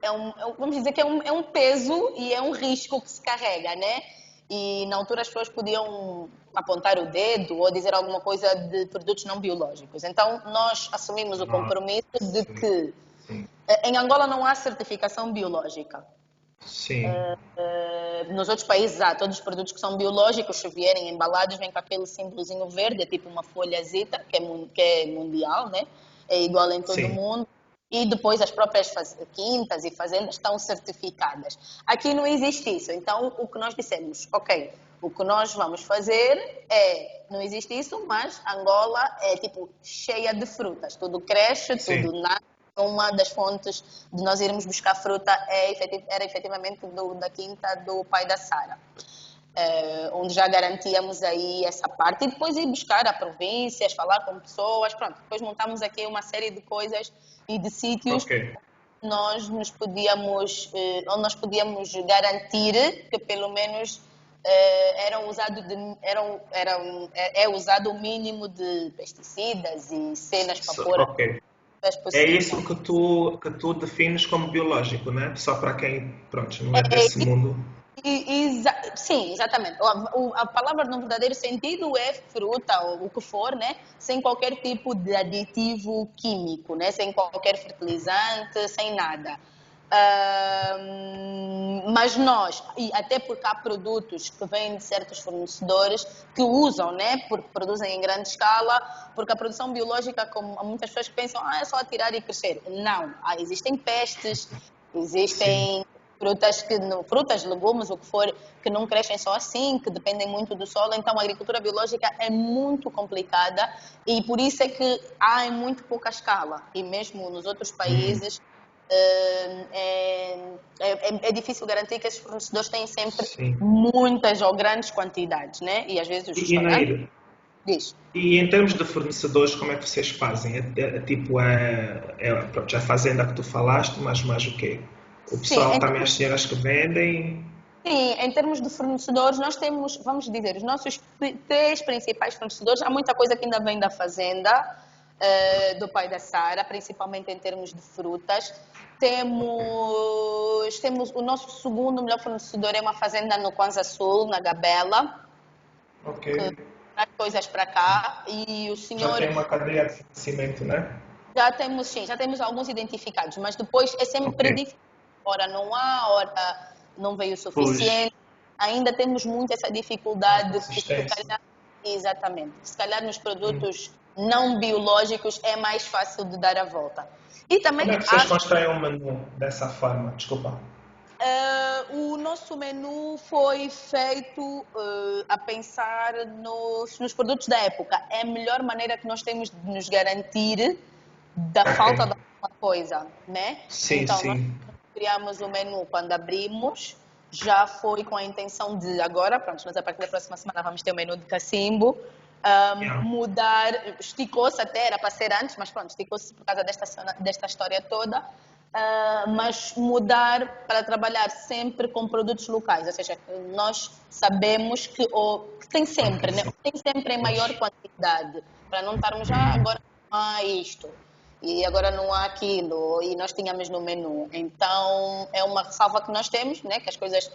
É um, é vamos dizer que é um, é um peso e é um risco que se carrega, né? E na altura as pessoas podiam apontar o dedo ou dizer alguma coisa de produtos não biológicos. Então nós assumimos o compromisso de que eh, em Angola não há certificação biológica. Sim. Uh, uh, nos outros países há todos os produtos que são biológicos, se vierem embalados, vem com aquele símbolozinho verde, é tipo uma folhazita, que é, que é mundial, né? É igual em todo o mundo. E depois as próprias quintas e fazendas estão certificadas. Aqui não existe isso. Então, o que nós dissemos, ok, o que nós vamos fazer é, não existe isso, mas Angola é tipo cheia de frutas. Tudo cresce, Sim. tudo nasce uma das fontes de nós irmos buscar fruta é, era efetivamente do, da quinta do pai da Sara. É, onde já garantíamos aí essa parte e depois ir buscar a províncias, falar com pessoas, pronto, depois montamos aqui uma série de coisas e de sítios okay. nós nos podíamos, eh, onde nós podíamos garantir que pelo menos eh, eram usado de, eram, eram, é, é usado o mínimo de pesticidas e cenas para pôr okay é isso que tu, que tu defines como biológico, né? Só para quem, pronto, não é, é desse é, mundo. Exa sim, exatamente. A, a, palavra no verdadeiro sentido é fruta ou o que for, né? Sem qualquer tipo de aditivo químico, né? Sem qualquer fertilizante, sem nada. Uh, mas nós, e até porque há produtos que vêm de certos fornecedores que usam, né, porque produzem em grande escala, porque a produção biológica, como muitas pessoas pensam, ah, é só tirar e crescer. Não, ah, existem pestes, existem Sim. frutas, que, frutas, legumes, o que for, que não crescem só assim, que dependem muito do solo. Então, a agricultura biológica é muito complicada e por isso é que há em muito pouca escala. E mesmo nos outros uhum. países. Hum é, é, é, difícil garantir que esses fornecedores têm sempre Sim. muitas ou grandes quantidades, né? E às vezes os e, Diz. E em termos de fornecedores, como é que vocês fazem? É, é, tipo, é, é a fazenda que tu falaste, mas mais o quê? O pessoal Sim, também, as senhoras que vendem? Sim, em termos de fornecedores, nós temos, vamos dizer, os nossos três principais fornecedores. Há muita coisa que ainda vem da fazenda, uh, do pai da Sara, principalmente em termos de frutas. Temos, temos o nosso segundo melhor fornecedor é uma fazenda no Kwanza Sul, na Gabela. Ok. traz coisas para cá e o senhor... Já tem uma cadeia de fornecimento, né? Já temos, sim, já temos alguns identificados, mas depois é sempre okay. difícil. Ora não há, ora não veio o suficiente. Pois. Ainda temos muito essa dificuldade. De, se calhar, exatamente. Se calhar nos produtos hum. não biológicos é mais fácil de dar a volta. E também Como é que vocês constroem um menu dessa forma? Desculpa. Uh, o nosso menu foi feito uh, a pensar nos, nos, produtos da época. É a melhor maneira que nós temos de nos garantir da okay. falta de alguma coisa, né? Sim, então, sim. nós criamos o menu quando abrimos, já foi com a intenção de agora, pronto, nós a partir da próxima semana vamos ter o menu de cacimbo, um, yeah. mudar, esticou-se até, era para ser antes, mas pronto, esticou-se por causa desta, desta história toda, uh, mas mudar para trabalhar sempre com produtos locais, ou seja, nós sabemos que, ou, que tem sempre, né? tem sempre em maior quantidade, para não estarmos já ah, agora há isto e agora não há aquilo e nós tínhamos no menu. Então é uma ressalva que nós temos, né? que as coisas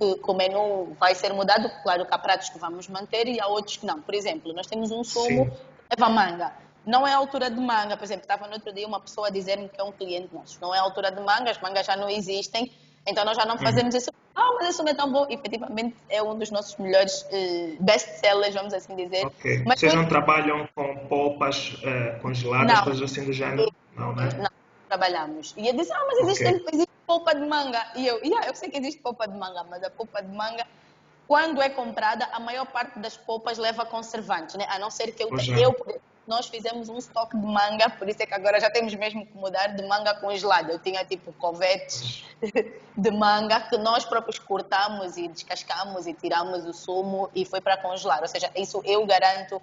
que, o menu vai ser mudado, claro que há pratos que vamos manter e há outros que não. Por exemplo, nós temos um sumo leva manga. Não é a altura de manga, por exemplo, estava no outro dia uma pessoa a dizer-me que é um cliente nosso. Não é a altura de manga, as mangas já não existem, então nós já não uhum. fazemos uhum. isso. Ah, mas isso não é tão bom. Efetivamente é um dos nossos melhores uh, best-sellers, vamos assim dizer. Okay. Mas Vocês não trabalham com polpas uh, congeladas, coisas assim do género? Não, né? Não, trabalhamos. E eu disse, ah, mas existe, okay. existe polpa de manga. E eu, yeah, eu sei que existe polpa de manga, mas a polpa de manga, quando é comprada, a maior parte das polpas leva conservantes, né? A não ser que eu, é. eu nós fizemos um estoque de manga, por isso é que agora já temos mesmo que mudar de manga congelada. Eu tinha tipo covetes de manga que nós próprios cortamos e descascamos e tiramos o sumo e foi para congelar. Ou seja, isso eu garanto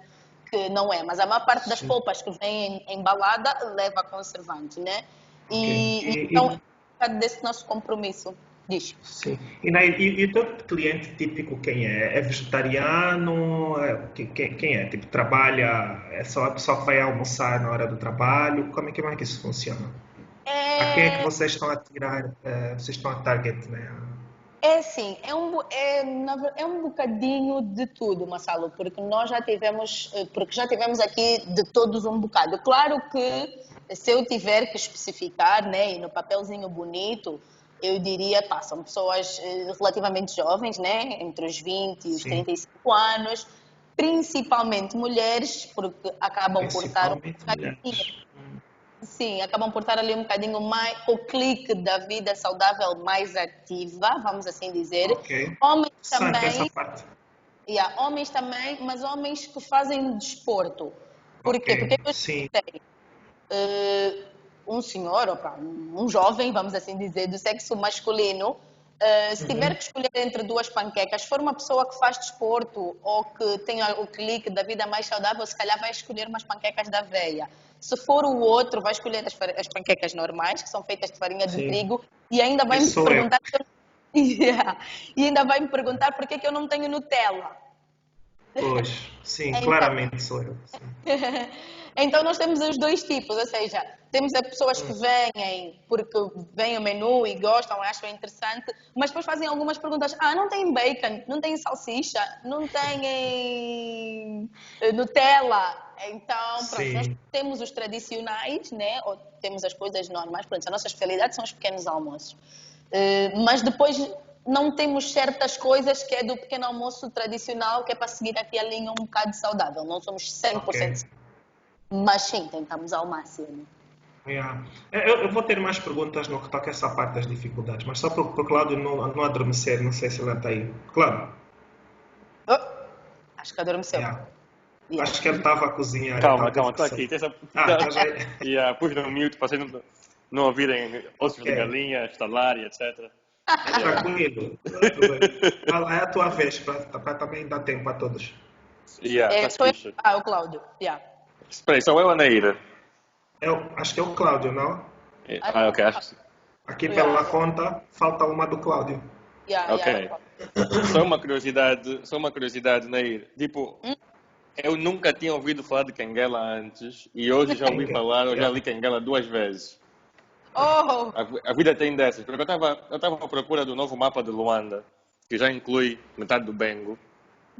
que não é. Mas a maior parte das polpas que vem embalada leva conservante, né? E, okay. então desse nosso compromisso. Diz. Sim. E, e, e o teu cliente típico quem é? É vegetariano? É, quem, quem é? Tipo, trabalha, é só a pessoa que vai almoçar na hora do trabalho? Como é que, como é que isso funciona? É... A quem é que vocês estão a tirar, é, vocês estão a target, né? É sim, é um, é, é um bocadinho de tudo, Massalo, porque nós já tivemos, eh, porque já tivemos aqui de todos um bocado. Claro que se eu tiver que especificar, né, e no papelzinho bonito, eu diria, pá, são pessoas eh, relativamente jovens, né, entre os 20 e os Sim. 35 anos, principalmente mulheres, porque acabam por estar um bocadinho, Sim, acabam por estar ali um bocadinho mais, o clique da vida saudável mais ativa, vamos assim dizer. Okay. Homens também. Yeah, homens também, mas homens que fazem desporto. Por okay. quê? Porque eu sei uh, um senhor, opa, um jovem, vamos assim dizer, do sexo masculino, uh, se uhum. tiver que escolher entre duas panquecas, for uma pessoa que faz desporto ou que tem o clique da vida mais saudável, se calhar vai escolher umas panquecas da aveia. Se for o outro, vai escolher as, as panquecas normais, que são feitas de farinha de Sim. trigo, e ainda vai me perguntar. yeah. E ainda vai me perguntar por que, que eu não tenho Nutella. Pois, sim, então... claramente sou eu. então nós temos os dois tipos, ou seja, temos as pessoas que vêm porque vêm o menu e gostam, acham interessante, mas depois fazem algumas perguntas. Ah, não tem bacon, não tem salsicha, não tem eh, Nutella. Então, pronto, Sim. nós temos os tradicionais, né? Ou temos as coisas normais. Pronto, a nossa especialidade são os pequenos almoços. Eh, mas depois não temos certas coisas que é do pequeno almoço tradicional, que é para seguir aqui a linha um bocado saudável. Não somos 100%. Ok. Mas sim, tentamos ao máximo. Yeah. Eu, eu vou ter mais perguntas no que toca a essa parte das dificuldades, mas só para o Cláudio não, não adormecer, não sei se ele está aí. Claro, Oh, acho que adormeceu. yeah. Yeah. acho que ele estava a cozinhar. Calma, calma, estou aqui. Essa... Ah, tá já- yeah, pus no mute para vocês não, não ouvirem ossos Ok. de galinha, estalar e etc. Tranquilo. Vai lá, É a tua vez, para também dar tempo a todos. Yeah, É, tá sou ah, o Cláudio. Yeah. Espera aí, sou eu ou a Naira? Eu, acho que é o Cláudio, não? Ah, ok, acho que Aqui pela conta, falta uma do Cláudio. Yeah, Ok. yeah. Só uma curiosidade, só uma curiosidade, Nair. Tipo, eu nunca tinha ouvido falar de Quenguela antes e hoje já ouvi falar, eu já li Quenguela duas vezes. Oh, A, a vida tem dessas. Porque eu estava eu tava à procura do novo mapa de Luanda, que já inclui metade do Bengo,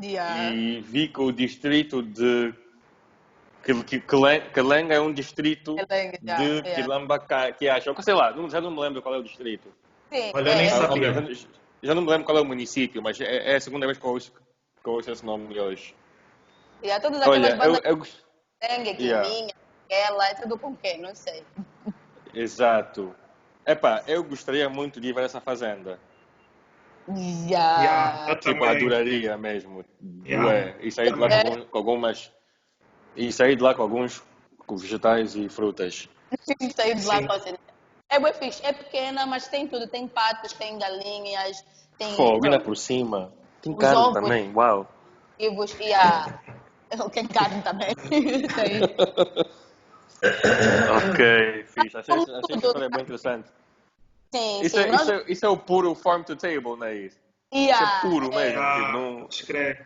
yeah. e vi que o distrito de Quelenga é um distrito já, de yeah. Quilamba que acha, sei lá, já não me lembro qual é o distrito. Sim, Olha, eu nem é, sabia. Já, não- já não me lembro qual é o município, mas é, é a segunda vez que eu ouço, que eu ouço esse nome hoje. yeah, todas aquelas Olha, eu, bandas eu, Yeah. Quiminha, ela, é tudo com quem? Não sei. exato. Epá, eu gostaria muito de ir ver essa fazenda. Yeah. Yeah, eu Tipo, adoraria mesmo. Yeah. Ué, e sair de lá com, com algumas. E sair de lá com alguns com vegetais e frutas. Sair de lá Sim. com a cena. É bem fixe, é pequena, mas tem tudo. Tem patos, tem galinhas, tem Fogo, ainda por cima. Tem Os carne ovos. também, uau. ovos e a... Tem carne também. Ok, fixe. Achei, achei tudo. história bem interessante. Sim, Isso sim. é, nós... isso, é, isso é o puro farm to table, não é isso? Isso Yeah, é puro mesmo. Ah, tipo, não, escreve.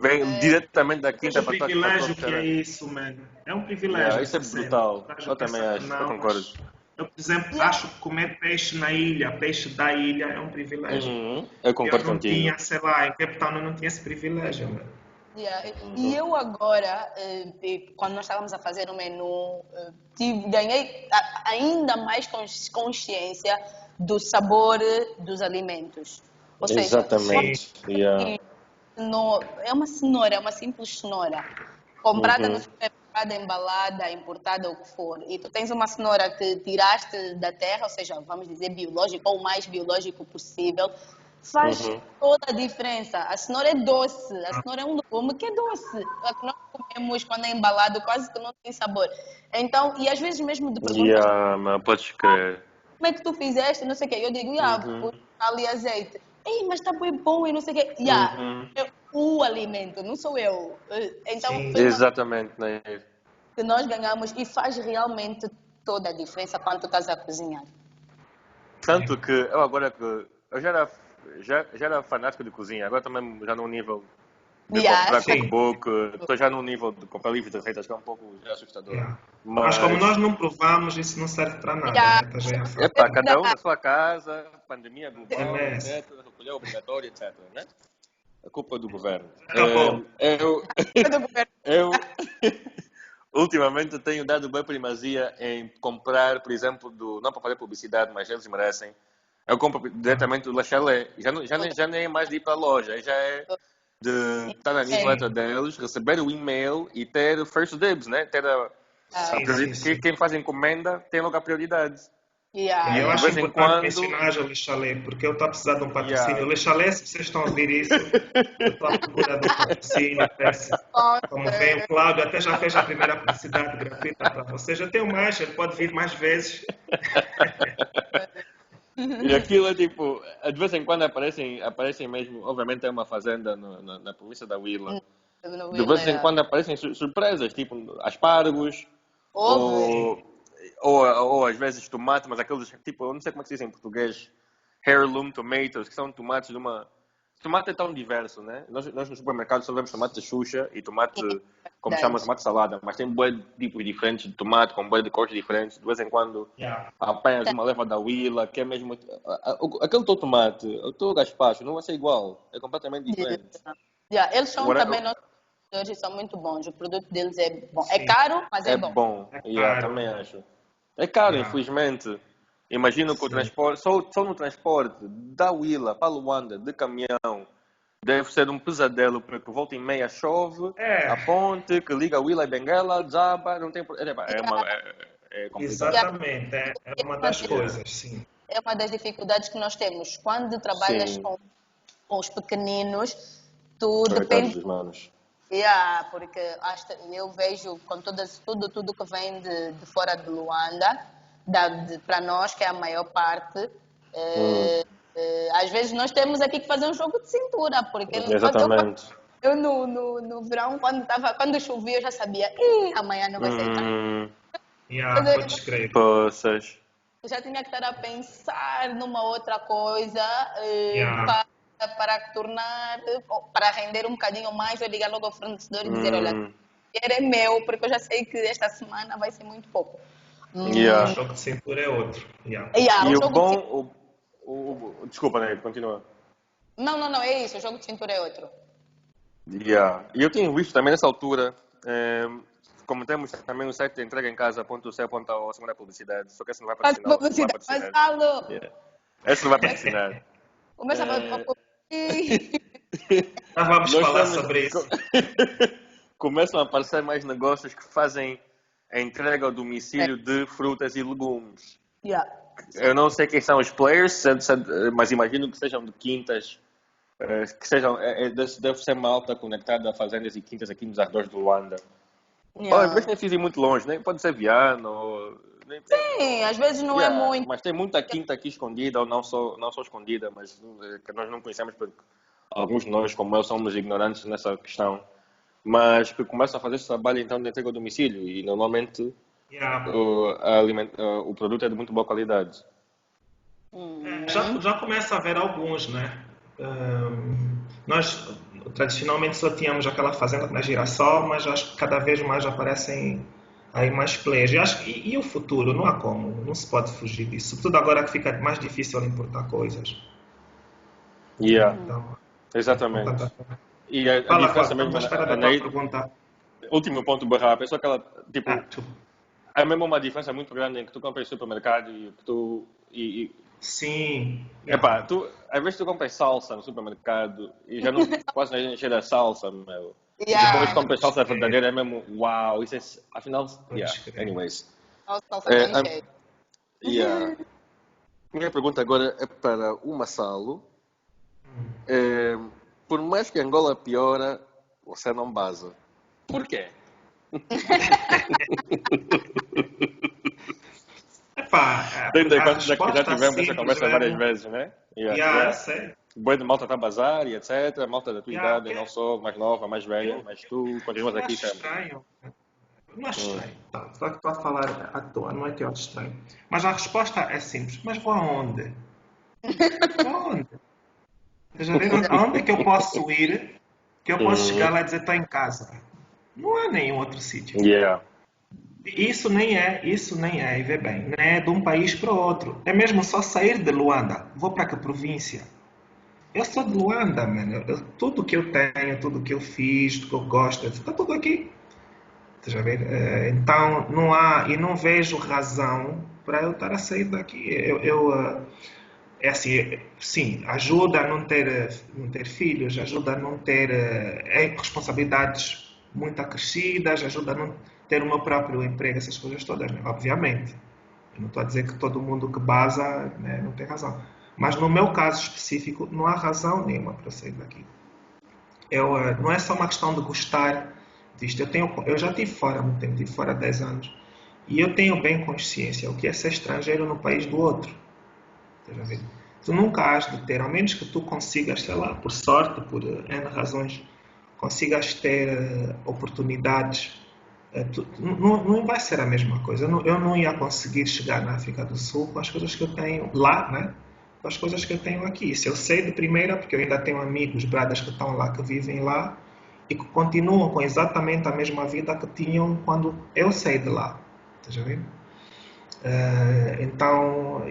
Vem diretamente da Mas quinta para trás. privilégio que é isso, mano. É um privilégio. Yeah, isso é brutal. Eu a também acho, eu não, concordo. mas Eu, por exemplo, acho que comer peixe na ilha, peixe da ilha, é um privilégio. Uhum, eu Eu concordo não contigo. tinha, sei lá, em eu não tinha esse privilégio, mano. Yeah. E eu agora, eh, quando nós estávamos a fazer o menu, eh, tive- ganhei ainda mais cons- consciência do sabor dos alimentos. Ou seja, Exatamente. Yeah. É uma cenoura, é uma simples cenoura, comprada Uhum. no supermercado, embalada, importada, ou o que for. E tu tens uma cenoura que tiraste da terra, ou seja, vamos dizer biológico, ou o mais biológico possível, faz Uhum. toda a diferença. A cenoura é doce, a cenoura é um legume que é doce. A que nós comemos quando é embalado quase que não tem sabor. Então, e às vezes mesmo de perguntas, Yeah, mas podes crer. como é que tu fizeste, não sei o quê. Eu digo, ah, Uhum. pus ali azeite. Ei, mas está bem bom e não sei o quê. Yeah, Uhum. é o alimento, não sou eu. Eh, Então, Sim. Exatamente, né? que nós ganhamos e faz realmente toda a diferença quando tu estás a cozinhar. Tanto que eu agora que eu já era, já, já era fanático de cozinha, agora também já num nível de comprar sim. cookbook, estou já num nível de comprar livros de receitas que é um pouco já assustador. Yeah. Mas, Mas como nós não provamos, isso não serve para nada. Yeah. né? Tá. Epá, cada um na sua casa, pandemia global, É. etc, recolher obrigatório, etc. Né? A culpa é do governo. Tá. Eh, eu, eu ultimamente tenho dado bem primazia em comprar, por exemplo, do, não para fazer publicidade, mas eles merecem. Eu compro diretamente do La Chalet. Já, não, já, nem, já nem é mais de ir para a loja, já é de estar na newsletter deles, receber o e-mail e ter first dibs, né? Ter a, Ah, Sim, acredito que quem faz encomenda tem logo a prioridade. Yeah. E eu acho importante quando- mencionar o Le Chalet, porque eu estou a precisar de um patrocínio. Yeah. O Le Chalet, se vocês estão a ouvir isso, eu estou à procura de um patrocínio. peço. Como vem o Cláudio, até já fez a primeira publicidade gratuita para vocês. Eu tenho mais, ele pode vir mais vezes. E aquilo é tipo, de vez em quando aparecem, aparecem mesmo, obviamente é uma fazenda no- na, na província da Willa. De vez em quando aparecem sur- surpresas, tipo aspargos, ou, ou, ou às vezes tomate, mas aqueles, tipo, eu não sei como é que se diz em português, heirloom tomatoes, que são tomates de uma... Tomate é tão diverso, né? Nós, nós no supermercado só vemos tomate de xuxa e tomate, como chamamos, tomate salada, mas tem bué de tipos diferentes de tomate, com bué de cores diferentes. De vez em quando apanhas uma leva da Willa, que é mesmo... Aquele teu tomate, o teu gaspacho, não vai ser igual. É completamente diferente. Yeah, Eles são Agora, também eu- nossos são muito bons. O produto deles é bom. É caro, mas é, É bom. bom. É Yeah, caro. também acho. É caro, Yeah. infelizmente. Imagino que o transporte, só, só no transporte da Willa para Luanda, de caminhão, deve ser um pesadelo, porque volta e meia chove, É. a ponte que liga Willa e Benguela, Zaba, não tem. pro- É, é, uma, é, é complicado. Exatamente, é, é uma das coisas, sim. É uma das dificuldades que nós temos. Quando trabalhas Sim. com, com os pequeninos, tu depende. Yeah, porque eu vejo com todas, tudo, tudo que vem de, de fora de Luanda, para nós, que é a maior parte, eh, eh, às vezes nós temos aqui que fazer um jogo de cintura, porque eu, Exatamente. eu no, no, no verão, quando, tava, quando chovia, eu já sabia, Ih, amanhã não vai ser. Hum, Yeah, Mas podes crer. poças. Eu já tinha que estar a pensar numa outra coisa eh, Yeah. para, para tornar, para render um bocadinho mais, eu ligar logo ao fornecedor e dizer, olha, Hum, dinheiro é meu, porque eu já sei que esta semana vai ser muito pouco. Hum, Yeah. O jogo de cintura é outro. Yeah. yeah, E o jogo de bom. cin- O, o, o- desculpa, Ney, continua. Não, não, não, é isso, o jogo de cintura é outro. Yeah. E eu tenho visto também nessa altura, eh, como temos também o site de entrega em casa.c, aponta a segunda publicidade, só que esse não vai patrocinar. publicidade, não vai mas patrocinar. falo, Yeah. Esse não vai patrocinar. começa a É. falar. Nós vamos Nós falar estamos- sobre isso. Começam a aparecer mais negócios que fazem a entrega ao domicílio de frutas e legumes. Yeah. Eu não sei quem são os players, mas imagino que sejam de quintas, eh, que sejam, eh, eh, deve ser malta conectada a fazendas e quintas aqui nos arredores do Luanda. Yeah. Olha, mas nem preciso ir muito longe, nem pode ser Viana, ou, Sim, às vezes não Yeah, é muito. Mas tem muita quinta aqui escondida, ou não só, não só escondida, mas que nós não conhecemos porque alguns de nós, como eu, somos ignorantes nessa questão. Mas que começam a fazer esse trabalho então de entrega ao domicílio e normalmente Yeah. o, a aliment- o produto é de muito boa qualidade. É, Já, já começa a haver alguns, né? Ahm, nós tradicionalmente só tínhamos aquela fazenda na Girassol, mas acho que cada vez mais aparecem aí mais players. E, acho, que- e, e o futuro? Não há como, não se pode fugir disso. Tudo agora que fica mais difícil importar coisas. Yeah, Então, exatamente. E a, a diferença fala, mesmo, espera a, último ponto, barra, é só que ela, tipo, Ah, tu- é mesmo uma diferença muito grande em que tu compras no supermercado e que tu, e, e sim. Epá, tu, às vezes tu compras salsa no supermercado e já não quase não encher a salsa, meu. E Yeah. depois compras salsa verdadeira, é mesmo, uau, isso é, afinal, yeah, anyways. Salsa É. Yeah. Minha pergunta agora é para o Massalo. É, por mais que Angola piora, você não baza. Por quê? Epá, em a que já resposta tivemos essa conversa mesmo- várias vezes, né? Yeah, Yeah, yeah. sei. Boa de malta está a bazar e etc. Malta da tua Yeah, idade, é- não sou mais nova, mais velha, mas tu continuas aqui sempre. estranho. Não acho Hum. estranho. Tá, só que estou a falar à toa, não é que eu acho estranho. Mas a resposta é simples. Mas vou aonde? Vou aonde? Aonde é que eu posso ir que eu posso Hum. chegar lá e dizer estou em casa? Não há nenhum outro sítio. Yeah. Isso nem é, isso nem é, e vê bem, não é de um país para o outro. É mesmo só sair de Luanda. Vou para que província? Eu sou de Luanda, mano. Eu- tudo que eu tenho, tudo que eu fiz, tudo que eu gosto, está tudo aqui. Estás a ver? Eh, Então, não há, e não vejo razão para eu estar a sair daqui. Eu, eu, eh, é assim, sim, ajuda a não ter, eh, não ter filhos, ajuda a não ter eh, eh, responsabilidades muito acrescidas, ajuda a não ter o meu próprio emprego, essas coisas todas, né? obviamente. Eu não estou a dizer que todo mundo que basa né, não tem razão. Mas no meu caso específico, não há razão nenhuma para sair daqui. Eu, eh, não é só uma questão de gostar disto. Eu, tenho, eu já estive fora há muito tempo, estive fora há 10 anos. E eu tenho bem consciência o que é ser estrangeiro no país do outro. Tu nunca has de ter, a menos que tu consigas, sei lá, por sorte, por eh, N razões, consigas ter eh, oportunidades. eh, tu- não, não vai ser a mesma coisa. Eu não, eu não ia conseguir chegar na África do Sul com as coisas que eu tenho lá, né? Com as coisas que eu tenho aqui. Se eu sei de primeira, porque eu ainda tenho amigos, bradas que estão lá, que vivem lá e que continuam com exatamente a mesma vida que tinham quando eu saí de lá. Estás a ver? Eh, então,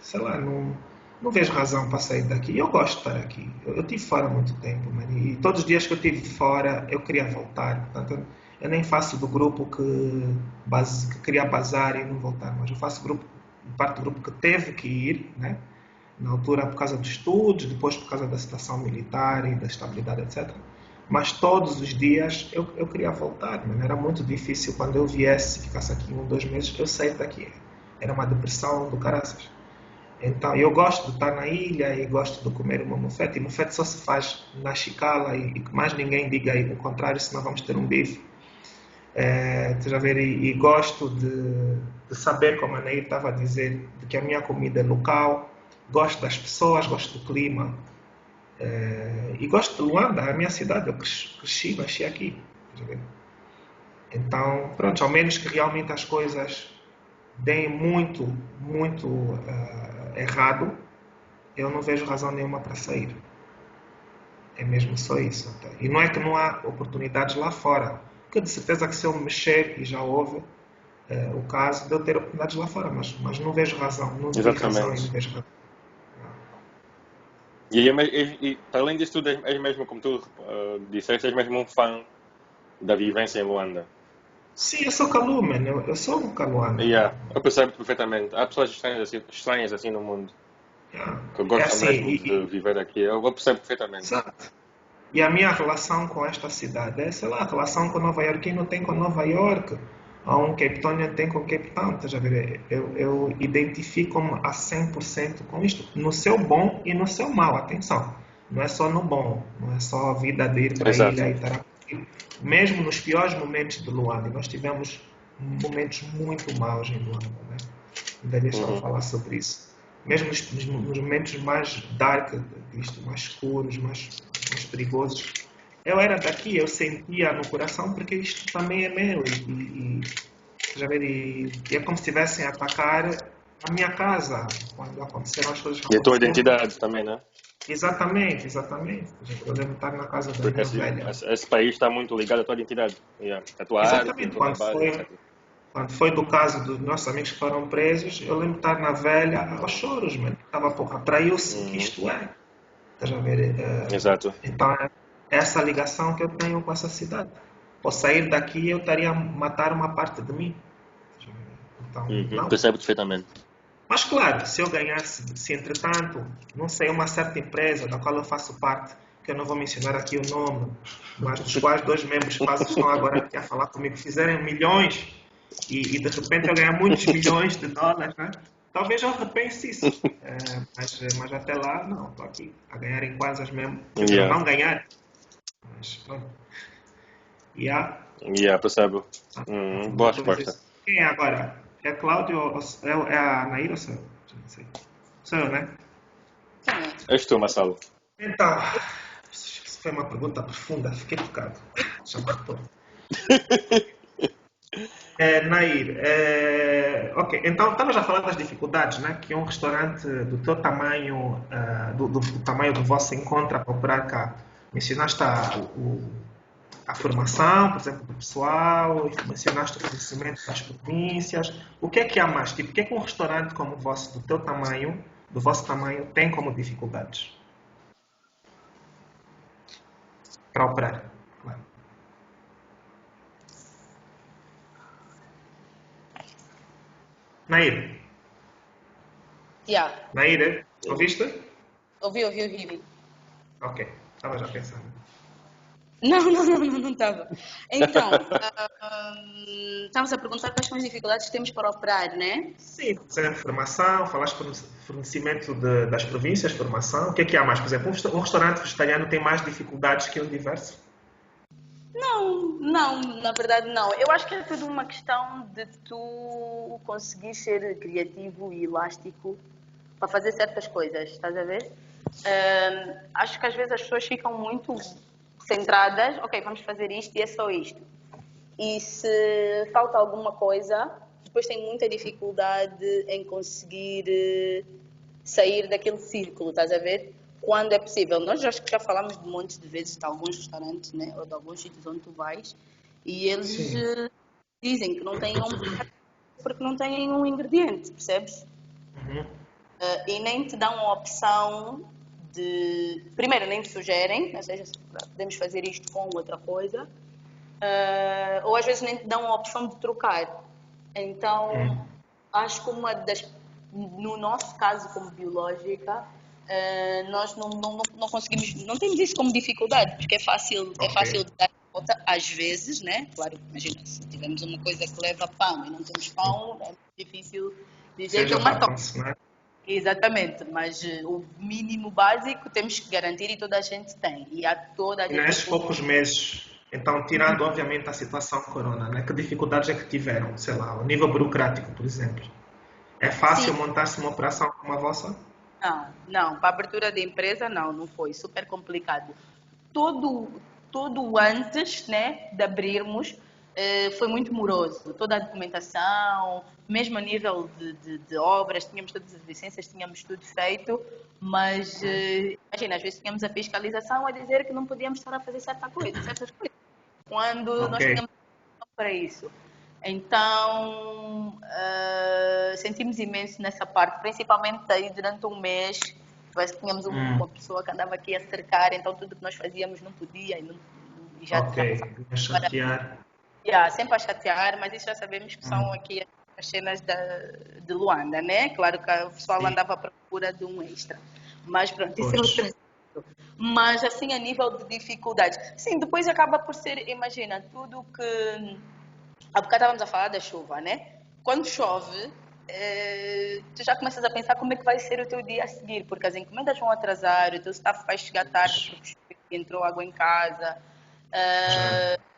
sei lá, não, não vejo razão para sair daqui. Eu gosto de estar aqui. Eu, eu tive fora muito tempo, mano, e todos os dias que eu tive fora eu queria voltar. Portanto, eu nem faço do grupo que, base, que queria bazar e não voltar, mas eu faço grupo, parte do grupo que teve que ir, né? na altura por causa dos estudos, depois por causa da situação militar e da estabilidade, etc. Mas todos os dias eu, eu queria voltar, mano. era muito difícil quando eu viesse, ficasse aqui um, dois meses, eu sair daqui. Era uma depressão do caraças. Então, eu gosto de estar na ilha e gosto de comer uma mofete. E mofete só se faz na chicala e, que mais ninguém diga o contrário, senão vamos ter um bife. É, ver, e, e, gosto de, de, saber, como a Neir estava a dizer, de que a minha comida é local. Gosto das pessoas, gosto do clima. É, e gosto de Luanda, a minha cidade. Eu cresci, nasci aqui. Então, pronto, ao menos que realmente as coisas deem muito, muito uh, errado, eu não vejo razão nenhuma para sair. É mesmo só isso. Tá? E não é que não há oportunidades lá fora, porque de certeza que se eu mexer, e já houve uh, o caso de eu ter oportunidades lá fora, mas, mas não vejo razão. Não Exatamente. Razão, não vejo razão. E, e, e, além disso tudo, és mesmo, como tu uh, disseste, és mesmo um fã da vivência em Luanda. Sim, eu sou calu, mano. Eu, eu sou um caluano. Yeah, eu percebo perfeitamente. Há pessoas estranhas assim, estranhas assim no mundo. Yeah. Que gostam é assim, mesmo e, de viver aqui. Eu, eu percebo perfeitamente. Exato. E a minha relação com esta cidade é, sei lá, a relação com Nova York não tem com Nova York. A um Cape Town tem com Cape Town. Tá já ver? Eu, eu identifico-me a 100% com isto. No seu bom e no seu mal. Atenção. Não é só no bom. Não é só a vida de ir para a ilha e estar mesmo nos piores momentos de Luanda, nós tivemos momentos muito maus em Luanda, né? ainda deixa uhum. falar sobre isso. Mesmo nos, nos, momentos mais dark disto, mais escuros, mais, mais perigosos, eu era daqui, eu sentia no coração porque isto também é meu e, e, já ver, e, e é como se estivessem a atacar a minha casa quando aconteceram as coisas. E a tua identidade também, né? Exatamente, exatamente. Eu lembro estar na casa da Porque minha velha. Esse país está muito ligado à tua identidade, yeah. à tua exatamente. arte, quando trabalho, foi. Quando foi do caso dos nossos amigos que foram presos, eu lembro de estar na velha aos choros, mano. Estava pouco, atraiu-se uhum. que isto é. Estás a ver? Uh, Exato. Então, é essa ligação que eu tenho com essa cidade. Por sair daqui, eu estaria a matar uma parte de mim. Então, uhum. Percebo perfeitamente. Mas claro, se eu ganhasse, se entretanto, não sei, uma certa empresa da qual eu faço parte, que eu não vou mencionar aqui o nome, mas dos quais dois membros quase estão agora aqui a falar comigo, fizerem milhões e, e de repente eu ganhar muitos milhões de dólares, né? talvez eu repense isso. É, mas, mas até lá, não, estou aqui a ganhar em quase mesmo. Yeah. Não ganhar. Mas pronto. Yeah. Yeah, percebo. Hum, boa resposta. Quem é agora? É Cláudio ou é, é a Naira ou sou eu? Não sei. Sou eu, né? És tu, Marcelo. Então, isso foi uma pergunta profunda, fiquei tocado. Chama é, Nair, é, ok, então estamos a falar das dificuldades né, que um restaurante do teu tamanho, uh, do, do, do, tamanho do vosso encontra para operar cá. Mencionaste a, o, a formação, por exemplo, do pessoal, mencionaste o conhecimento das províncias. O que é que há mais? Tipo, o que é que um restaurante como o vosso, do teu tamanho, do vosso tamanho, tem como dificuldades? Para operar, claro. Nair. Yeah. Nair, ouviste? Ouvi, ouvi, ouvi. Ok, estava já pensando. Não, não, não, não, não estava. Então, uh, estamos a perguntar quais são as dificuldades que temos para operar, né? Sim, formação, falaste fornecimento de, das províncias, formação. O que é que há mais? Por exemplo, um restaurante vegetariano tem mais dificuldades que um diverso? Não, não, na verdade não. Eu acho que é tudo uma questão de tu conseguir ser criativo e elástico para fazer certas coisas, estás a ver? Uh, acho que às vezes as pessoas ficam muito centradas, ok, vamos fazer isto e é só isto. E se falta alguma coisa, depois tem muita dificuldade em conseguir eh, sair daquele círculo, estás a ver? Quando é possível. Nós acho que já falamos de montes de vezes de alguns restaurantes, né? Ou de alguns sítios onde tu vais e eles Sim. Eh, dizem que não têm um porque não têm um ingrediente, percebes? Uhum. Uh, e nem te dão a opção de. Primeiro, nem te sugerem, ou seja, podemos fazer isto com outra coisa, uh, ou às vezes nem te dão a opção de trocar. Então, hum. acho que uma das. No nosso caso, como biológica, uh, nós não, não, não, conseguimos. Não temos isso como dificuldade, porque é fácil, é okay. é fácil de dar volta, às vezes, né? Claro, imagina, se tivermos uma coisa que leva pão e não temos pão, é difícil dizer que é uma tosse. Exatamente, mas uh, o mínimo básico temos que garantir e toda a gente tem. E há toda a gente. Nesses poucos meses, então, tirando obviamente a situação corona, né? que dificuldades é que tiveram? Sei lá, o nível burocrático, por exemplo. É fácil montar-se uma operação como a vossa? Não, não. Para a abertura da empresa, não, não foi. Super complicado. Todo, todo antes né, de abrirmos, eh, foi muito moroso. Toda a documentação, mesmo a nível de, de, de, obras, tínhamos todas as licenças, tínhamos tudo feito, mas eh, imagina, às vezes tínhamos a fiscalização a dizer que não podíamos estar a fazer certa coisa, certas coisas, quando okay. nós tínhamos para isso. Então, uh, sentimos imenso nessa parte, principalmente aí durante um mês, tínhamos hum. uma pessoa que andava aqui a cercar, então tudo que nós fazíamos não podia e, não, e já Ok, a chatear. Yeah, sempre a chatear, mas isso já sabemos que são hum. aqui as cenas da, de Luanda, né? Claro que o pessoal Sim. andava à procura de um extra. Mas pronto, isso Poxa. é outro Mas assim, a nível de dificuldades. Sim, depois acaba por ser, imagina, tudo que. Há bocado estávamos a falar da chuva, né? Quando chove, eh, tu já começas a pensar como é que vai ser o teu dia a seguir, porque as encomendas vão atrasar, o teu staff vai chegar tarde porque entrou água em casa. Uh,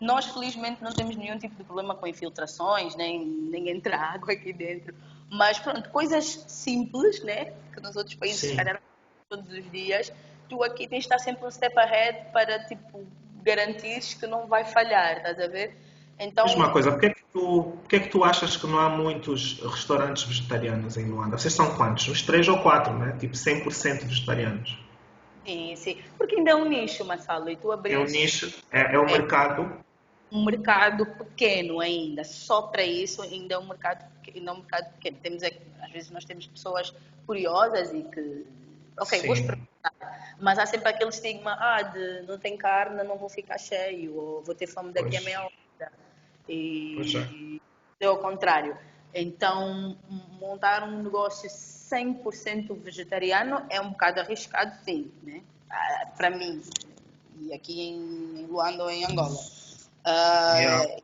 nós, felizmente, não temos nenhum tipo de problema com infiltrações, nem, nem entra água aqui dentro. Mas, pronto, coisas simples, né? Que nos outros países se calhar todos os dias. Tu aqui tens de estar sempre um step ahead para, tipo, garantir que não vai falhar, estás a ver? Então... Diz uma coisa, porquê é, que tu, porquê é que tu achas que não há muitos restaurantes vegetarianos em Luanda? Vocês são quantos? Uns três ou quatro, né? Tipo 100% vegetarianos. Sim, sim. Porque ainda é um nicho, Massalo, e tu abriste... É um nicho, é, é um é. mercado um mercado pequeno ainda, só para isso ainda é um mercado, ainda é um mercado pequeno. Temos, às vezes nós temos pessoas curiosas e que, ok, Sim. vou experimentar, mas há sempre aquele estigma, ah, de não tem carne, não vou ficar cheio, ou vou ter fome daqui pois. a meia hora. E, e é ao contrário. Então, montar um negócio 100% vegetariano é um bocado arriscado, sim, né? Ah, para mim, e aqui em Luanda ou em Angola. Uh, yeah.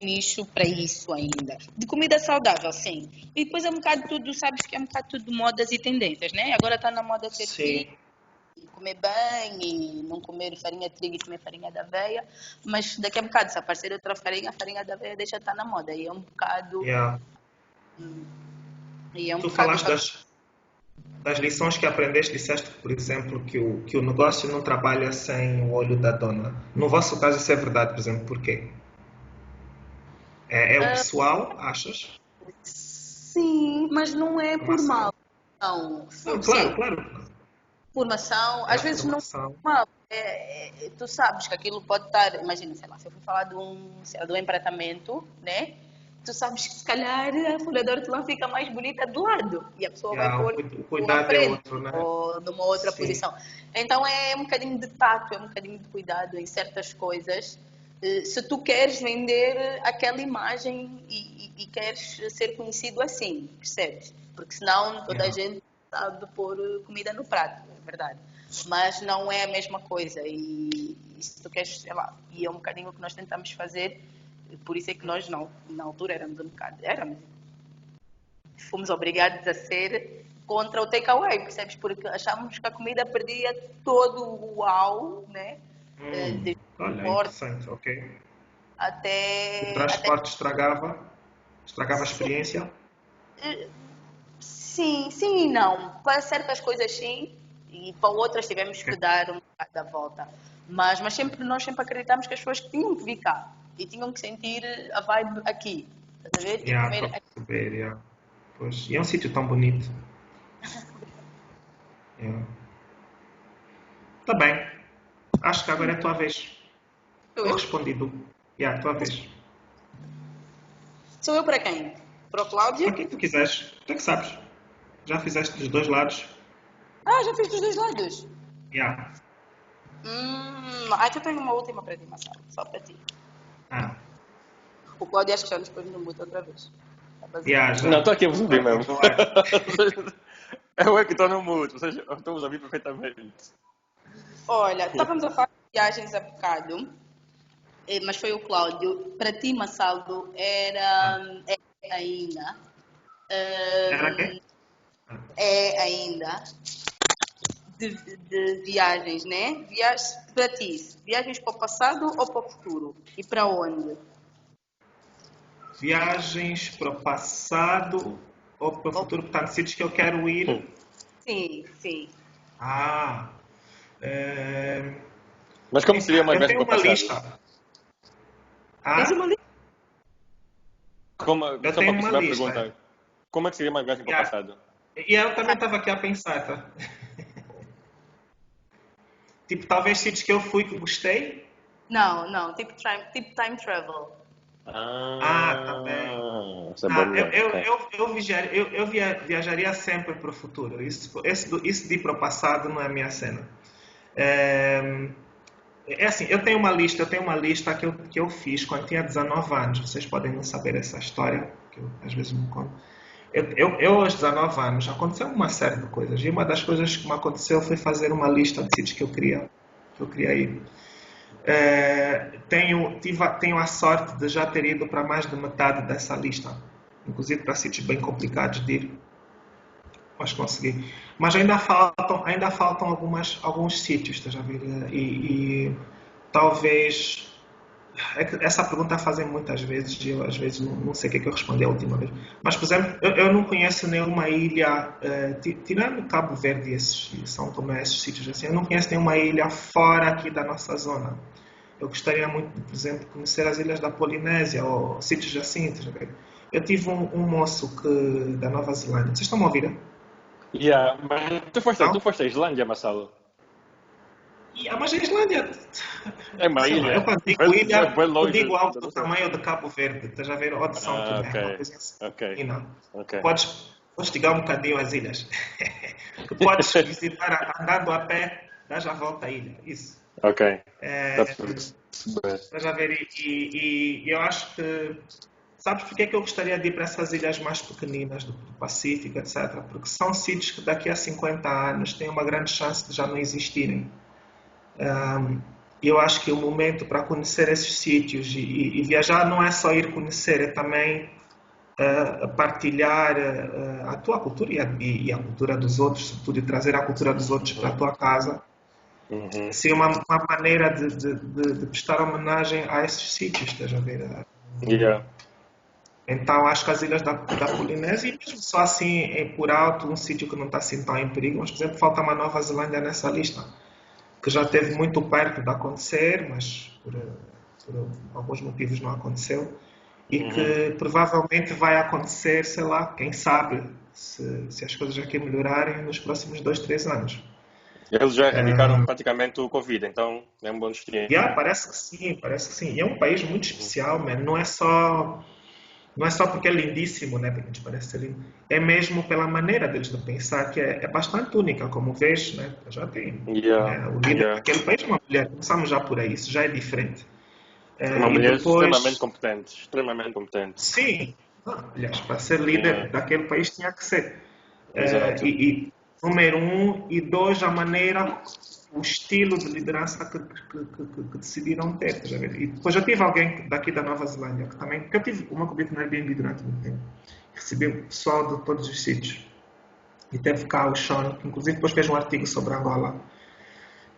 Nicho para isso ainda. De comida saudável, sim. E depois é um bocado tudo, sabes que é um bocado tudo modas e tendências, né? Agora está na moda ser sim. comer bem e não comer farinha de trigo e comer farinha da aveia. Mas daqui a um bocado, se aparecer outra farinha, a farinha da aveia deixa estar na moda. E é um bocado. Yeah. E é um tu falaste das, das lições que aprendeste, disseste, por exemplo, que o, que o negócio não trabalha sem o olho da dona. No vosso caso, isso é verdade, por exemplo, porquê? É, é o ah, pessoal, achas? Sim, mas não é por mal. Não, não claro, claro. Formação, às vezes formação. não mal. É, é, tu sabes que aquilo pode estar, imagina, sei lá, se eu for falar de um, lá, de um empratamento, né? Tu sabes que se calhar a folha de hortelã fica mais bonita do lado e a pessoa vai pôr o cuidado frente, é outro, né? ou numa outra Sim. posição. Então é um bocadinho de tato, é um bocadinho de cuidado em certas coisas. Eh, se tu queres vender aquela imagem e, e, e queres ser conhecido assim, percebes? Porque senão toda a gente sabe pôr comida no prato, é verdade. Mas não é a mesma coisa e, e se tu queres, sei lá, e é um bocadinho o que nós tentamos fazer por isso é que nós, na altura, éramos um bocado. Éramos. Fomos obrigados a ser contra o takeaway, percebes? Porque achávamos que a comida perdia todo o uau, né? Hum, eh, de olha, ok. Até. O transporte até... estragava? Estragava a experiência? Eh, sim, sim e não. Para certas coisas, sim, e para outras tivemos que dar um bocado da volta. Mas, mas sempre, nós sempre acreditamos que as pessoas tinham que vir cá e tinham que sentir a vibe aqui. Estás a ver? Yeah, e comer perceber, yeah. Pois, e é um sítio tão bonito. yeah. Tá bem. Acho que agora é a tua vez. Sou eu? respondido. Yeah, a tua vez. Sou eu para quem? Para o Cláudio? Para quem tu quiseres. Tu é que sabes. Já fizeste dos dois lados? Ah, já fiz dos dois lados. Yeah. Hum, aqui eu tenho uma última para ti, Marcelo, só para ti. Ah. O Claudio acho que já nos pôs no mute outra vez. Yeah, já. Não, estou aqui a vos ouvir mesmo. Eu é que estou no mudo, vocês estão a ouvir perfeitamente. Olha, estávamos a falar de viagens há bocado, eh, mas foi o Cláudio. Para ti, Massaldo, era é ainda. eh, Era quê? É ainda. De, de viagens, né? Viagens, para ti, viagens para o passado ou para o futuro? E para onde? Viagens para o passado ou para o futuro, portanto, sítios que eu quero ir. Sim, sim. Ah. é, Mas como seria uma viagem para o uma passado? lista. Ah, Tens uma lista? Como, Eu tenho uma a lista. pergunta. Como é que seria uma viagem para o passado? E eu também estava aqui a pensar, tá? Tipo, talvez sítios que eu fui que gostei. Não, não, tipo time, tipo time travel. Ah, tá bem. Isso é Ah, bom, eu, eu, eu, eu, viajaria, eu, eu via- viajaria sempre para o futuro. Isso, esse do- isso de ir para o passado não é a minha cena. É, é assim, eu tenho uma lista, eu tenho uma lista que eu, que eu fiz quando tinha 19 anos. Vocês podem não saber essa história, que eu às vezes não conto. Eu, eu, aos 19 anos, aconteceu uma série de coisas. E uma das coisas que me aconteceu foi fazer uma lista de sítios que eu queria, que eu queria ir. É, tenho, tive, tenho a sorte de já ter ido para mais de metade dessa lista, inclusive para sítios bem complicados de ir. Mas consegui. Mas ainda faltam, ainda faltam algumas, alguns sítios, estás a ver? E, e talvez. É essa pergunta fazem muitas vezes e eu às vezes não, não sei o que é que eu respondi a última vez. Mas, por exemplo, eu, eu não conheço nenhuma ilha, ti- tirando Cabo Verde e esses, São Tomé, esses sítios assim, eu não conheço nenhuma ilha fora aqui da nossa zona. Eu gostaria muito, por exemplo, conhecer as ilhas da Polinésia ou sítios assim. Eu tive um, um moço que, da Nova Zelândia. Vocês estão a ouvir? Yeah, mas tu foste, Não? tu foste à Islândia, Marcelo? Yeah, mas a Islândia. É uma ilha. Eu quando digo ilha, é eu digo algo do tamanho de Cabo Verde. Estás a ver? Ou de São Ah, Tomé. assim. Ok. E não. Ok. Podes investigar um bocadinho as ilhas. Tu podes visitar andando a pé, dás a volta à ilha. Isso. Ok. É. Estás a ver? E, e- e eu acho que. Sabes porque é que eu gostaria de ir para essas ilhas mais pequeninas do, do Pacífico, etc? Porque são sítios que daqui a 50 anos têm uma grande chance de já não existirem. Eu acho que o momento para conhecer esses sítios e, e- viajar não é só ir conhecer, é também ah, partilhar ah, a tua cultura e a, cultura dos outros, sobretudo, trazer a cultura dos outros para a tua casa Uhum. ser uma, uma maneira de, de, de- de prestar homenagem a esses sítios, estás a ver? Yeah. Então acho que as ilhas da, da Polinésia, e mesmo só assim por alto, um sítio que não está assim tão em perigo, mas por exemplo falta uma Nova Zelândia nessa lista, que já esteve muito perto de acontecer, mas por, por alguns motivos não aconteceu, e que provavelmente vai acontecer, sei lá, quem sabe, se, se as coisas aqui melhorarem nos próximos dois, três anos. Eles já erradicaram praticamente o Covid, então é um bom destino. Yeah, parece que sim, parece que sim. E é um país muito especial, man. Não é só não é só porque é lindíssimo, né? Porque gente parece ser lindo. É mesmo pela maneira deles de pensar que é, é bastante única, como vês, né? Já tem. Yeah, né? O líder yeah. daquele país uma mulher. Começamos já por aí. Isso já é diferente. É, Uma mulher depois- extremamente competente. Extremamente competente. Sim. Ah, aliás, para ser líder Yeah. daquele país tinha que ser. É, e, e, número um, e dois, a maneira, o estilo de liderança que, que, que- que- decidiram ter. ver? E depois eu tive alguém daqui da Nova Zelândia que também, porque eu tive uma cobertura no Airbnb durante muito tempo. Recebi pessoal de todos os sítios. E teve cá o Sean, que inclusive depois fez um artigo sobre Angola,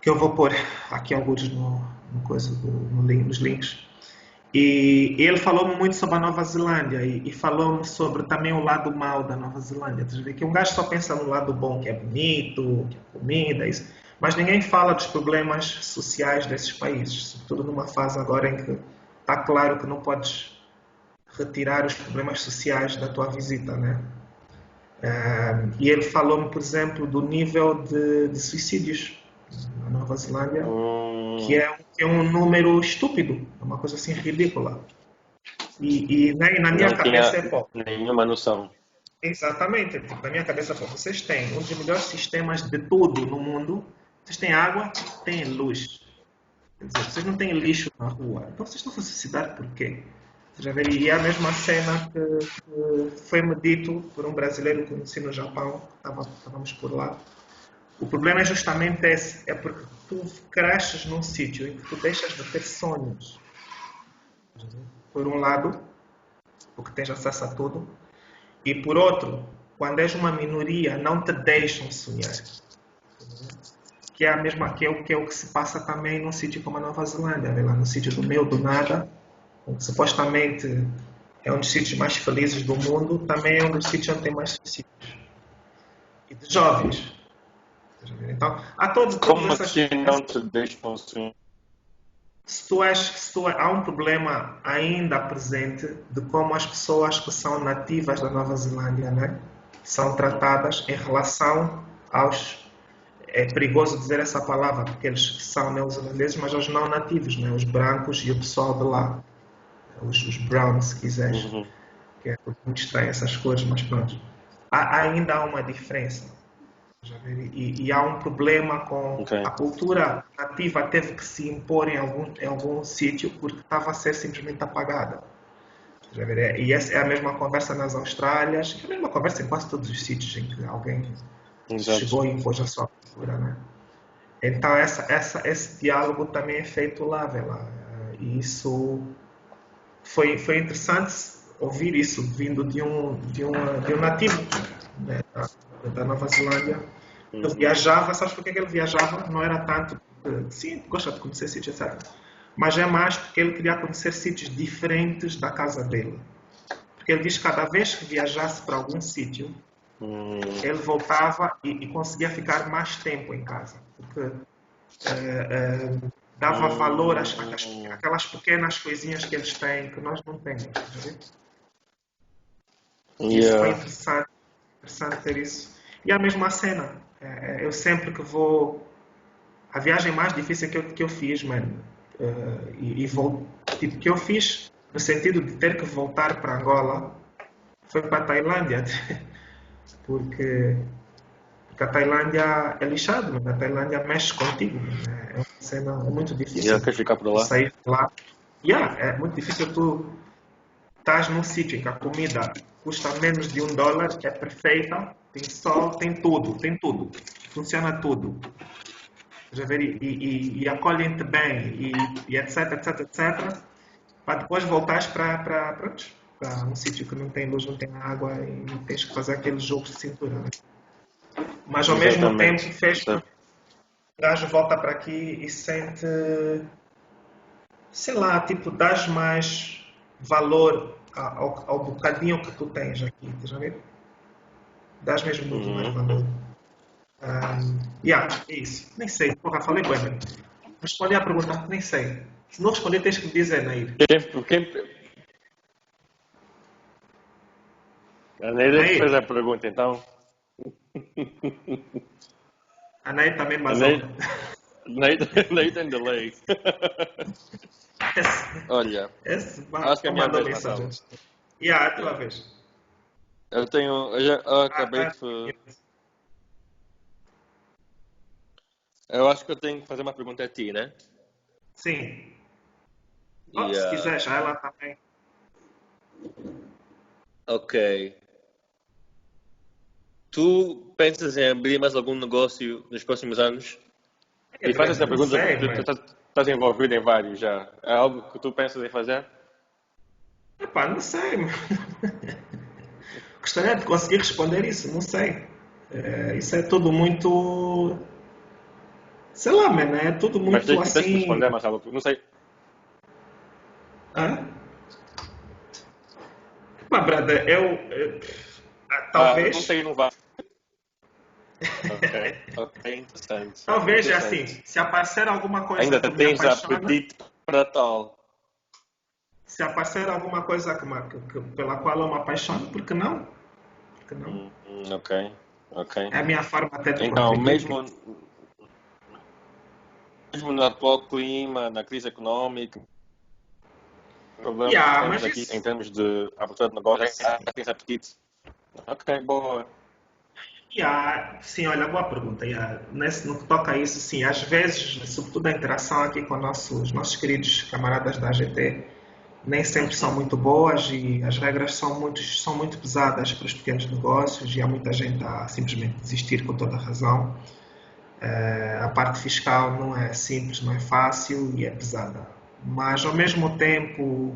que eu vou pôr aqui alguns no, no coisa no nos links. E ele falou-me muito sobre a Nova Zelândia e, e falou-me sobre também o lado mau da Nova Zelândia. Que um gajo só pensa no lado bom, que é bonito, que é comida, isso. Mas ninguém fala dos problemas sociais desses países, sobretudo numa fase agora em que está claro que não podes retirar os problemas sociais da tua visita, né? E ele falou-me, por exemplo, do nível de, de suicídios na Nova Zelândia Hum, que é, um- que é um número estúpido, é uma coisa assim ridícula. E, e, né, e na minha não cabeça é pouco. nenhuma noção. Exatamente. Na minha cabeça, vocês têm um dos melhores sistemas de tudo no mundo. Vocês têm água, têm luz. Quer dizer, vocês não têm lixo na rua. Então vocês estão a suicidar por quê? Já E é a mesma cena que, que foi-me dito por um brasileiro que conheci no Japão, estávamos por lá. O problema é justamente esse, é porque tu cresces num sítio em que tu deixas de ter sonhos. Por um lado, porque tens acesso a tudo, e por outro, quando és uma minoria, não te deixam sonhar. Que é a mesma que é o que, é o que se passa também num sítio como a Nova Zelândia, lá no sítio do meio do nada, supostamente é um dos sítios mais felizes do mundo, também é um dos sítios onde tem mais suicídios. E de jovens. Então, há Como essas... assim não te deixam sonhar? Se tu se tu, há um problema ainda presente de como as pessoas que são nativas da Nova Zelândia né, são tratadas em relação aos. É perigoso dizer essa palavra porque eles são neozelandeses, mas aos não nativos, né, os brancos e o pessoal de lá, os, os browns, se quiseres. Uhum. Que é muito estranho essas cores, mas pronto. Há, ainda há uma diferença. E, e, há um problema com okay. a cultura nativa teve que se impor em algum, em algum sítio porque estava a ser simplesmente apagada. E essa é a mesma conversa nas Austrálias, é a mesma conversa em quase todos os sítios em que alguém Exato. chegou e impôs a sua cultura. Né? Então essa, essa, esse diálogo também é feito lá, lá. E isso foi, foi interessante ouvir isso vindo de um, de um, de um nativo né, da, da Nova Zelândia ele viajava, sabes por que ele viajava? Não era tanto, sim, gosta de conhecer sítios, etc. Mas é mais porque ele queria conhecer sítios diferentes da casa dele. Porque ele diz que cada vez que viajasse para algum sítio, hum. ele voltava e, e, conseguia ficar mais tempo em casa. Porque é, é, dava hum. valor às, às, àquelas pequenas coisinhas que eles têm que nós não temos. Yeah. Isso foi interessante, interessante ter isso. E a mesma cena. É, eu sempre que vou. A viagem mais difícil que eu, que eu fiz, mano, uh, e, e vou, tipo, que eu fiz no sentido de ter que voltar para Angola foi para a Tailândia. porque, porque a Tailândia é lixado, mano. a Tailândia mexe contigo. Mano. É uma cena muito difícil. Yeah, quer ficar por lá? Sair de lá. Yeah, é muito difícil tu estás num sítio em que a comida custa menos de um dólar, é perfeita, tem sol, tem tudo, tem tudo. Funciona tudo. Já ver, e, e, e acolhem-te bem, e, e, etc, etc, etc. Para depois voltares para, para, para, para um sítio que não tem luz, não tem água e tens que fazer aquele jogo de cintura. Né? Mas ao Exatamente. mesmo tempo fez gajo volta para aqui e sente, sei lá, tipo, dás mais valor ao, ao bocadinho que tu tens aqui, já ver? Dás mesmo muito uhum. mais valor. Um, yeah, é isso. Nem sei. Porra, falei bem. Respondi à pergunta, nem sei. Se não responder, tens que me dizer, Nair. Quem, quem... A Nair é que fez a pergunta, então. A Nair também mas Nair, Nair tem delay. Esse, Olha, esse, acho que é a minha vez. Yeah, a tua vez. Eu tenho. Eu, já, eu acabei ah, de. Eu acho que eu tenho que fazer uma pergunta a ti, né? Sim. Oh, se quiser, já ela também. Ok. Tu pensas em abrir mais algum negócio nos próximos anos? É, e faz essa pergunta sei, tu estás envolvido em vários já. É algo que tu pensas em fazer? Epá, não sei. Gostaria de conseguir responder isso, não sei. É, isso é tudo muito. Sei lá, mano, é tudo muito Mas tem, assim. Mas responder, Marcelo, não sei. Hã? Mas, brother, eu. eu ah, talvez. Ah, não sei, não vá. ok, ok, interessante. Talvez, é assim, se aparecer alguma coisa. Ainda que tens apetite para tal. Se aparecer alguma coisa que, que, pela qual eu me apaixono, por que não? Não? Hum, ok, ok. É a minha forma até de Então, mesmo, mesmo no atual clima, na crise económica, problema yeah, que temos aqui isso... em termos de abertura de negócio, é tens apetite Ok, boa. Yeah, sim, olha, boa pergunta. Yeah. Nesse, no que toca a isso, sim, às vezes, sobretudo a interação aqui com nossos, nossos queridos camaradas da AGT, nem sempre são muito boas e as regras são muito, são muito pesadas para os pequenos negócios e há muita gente a simplesmente desistir com toda a razão. Uh, a parte fiscal não é simples, não é fácil e é pesada. Mas ao mesmo tempo,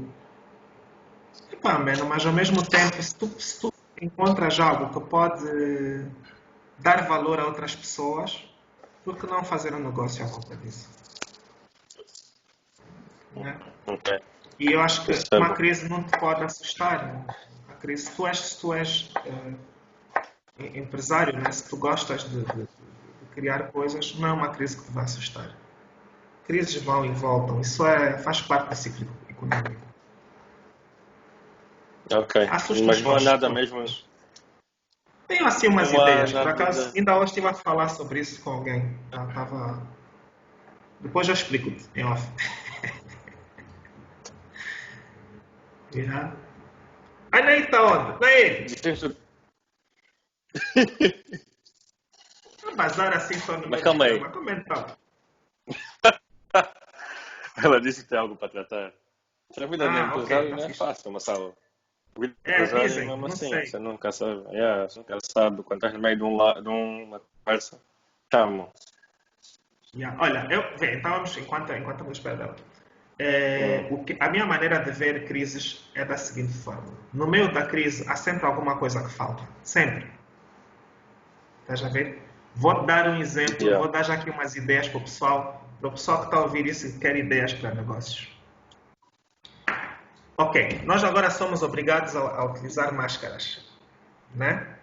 epá, mano, mas ao mesmo tempo, se tu, se tu encontras algo que pode dar valor a outras pessoas, por que não fazer um negócio à volta disso? Né? Okay. E eu acho que uma crise não te pode assustar. A crise, se tu és, se tu és uh, empresário, né? se tu gostas de, de, de, criar coisas, não é uma crise que te vai assustar. Crises vão e voltam. Isso é, faz parte do ciclo econômico. Ok. Mas não é nada mesmo. Tenho assim umas uma ideias. Por acaso, ainda hoje estive a falar sobre isso com alguém. Estava. Depois eu explico-te em off. Yeah. A Ney está onde? Ney! Não bazar assim só no Mas calma aí. Como então? Ela disse que tem algo para tratar. Vida ah, okay, não é fácil, uma sala. É, dizem, mesmo assim, sei. você nunca sabe. Yeah, você nunca sabe quando estás no meio de, um, de uma conversa. Chamo. Yeah. Olha, eu, vem, então vamos, enquanto, enquanto eu espero é, que, a minha maneira de ver crises é da seguinte forma: no meio da crise há sempre alguma coisa que falta, sempre. Estás a ver? Vou dar um exemplo, yeah. vou dar já aqui umas ideias para o pessoal, para o pessoal que está a ouvir isso e quer ideias para negócios. Ok, nós agora somos obrigados a, a utilizar máscaras, né?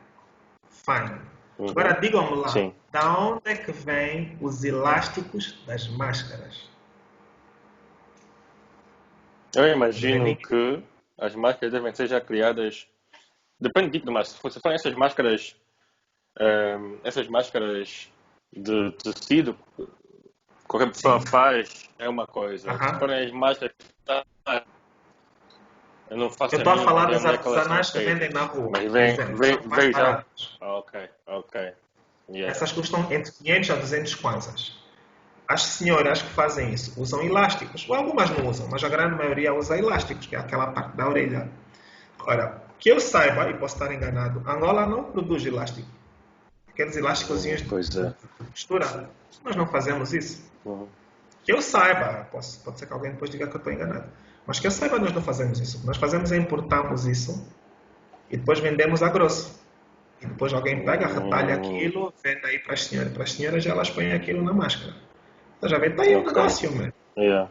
Fine. Uhum. Agora digam-me lá, Sim. da onde é que vêm os elásticos das máscaras? Eu imagino que as máscaras devem ser já criadas. Depende do tipo de máscara. Se forem essas máscaras, um, ehm, essas máscaras de tecido, qualquer pessoa Sim. faz, é uma coisa. Uh -huh. Se forem as máscaras. Eu não faço Eu estou a falar dos artesanais que vendem na rua. Mas vem, vem, vem já. Ok, ok. Yeah. Essas custam entre 500 a 200 kwanzas. As senhoras que fazem isso usam elásticos, ou algumas não usam, mas a grande maioria usa elásticos, que é aquela parte da orelha. Ora, que eu saiba, e posso estar enganado, Angola não produz elástico. Aqueles elásticos de pois é. costura. Nós não fazemos isso. Uhum. Que eu saiba, posso, pode ser que alguém depois diga que eu estou enganado. Mas que eu saiba, nós não fazemos isso. O que nós fazemos é importarmos isso e depois vendemos a grosso. E depois alguém pega, retalha uhum. aquilo, vende aí para as senhoras. Para as senhoras, elas põem aquilo na máscara. Tá já? Tá aí o negócio, mano. Yeah.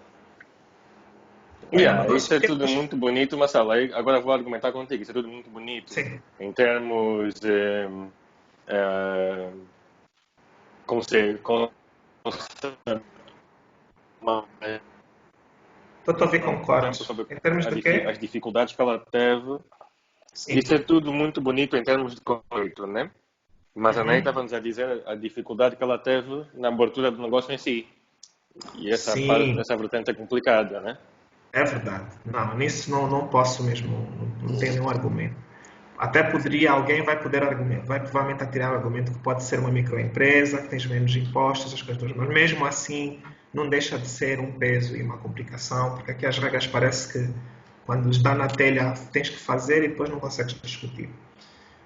Yeah, isso é tudo muito bonito, mas agora vou argumentar contigo. Isso é tudo muito bonito Sim. em termos de. Uh, como se. Como, Estou a ver concordo. Em termos de quê? As dificuldades que ela teve. Sim. Isso é tudo muito bonito em termos de conflito, né? Mas a Ney uhum. estava-nos a dizer a dificuldade que ela teve na abertura do negócio em si. E essa, Sim. parte, essa vertente é complicada, né? É verdade. Não, nisso não, não posso mesmo, não, não tenho nenhum argumento. Até poderia, alguém vai poder argumentar, vai provavelmente tirar o argumento que pode ser uma microempresa, que tem menos impostos, essas coisas mas mesmo assim não deixa de ser um peso e uma complicação, porque aqui as regras parece que quando está na telha tens que fazer e depois não consegues discutir.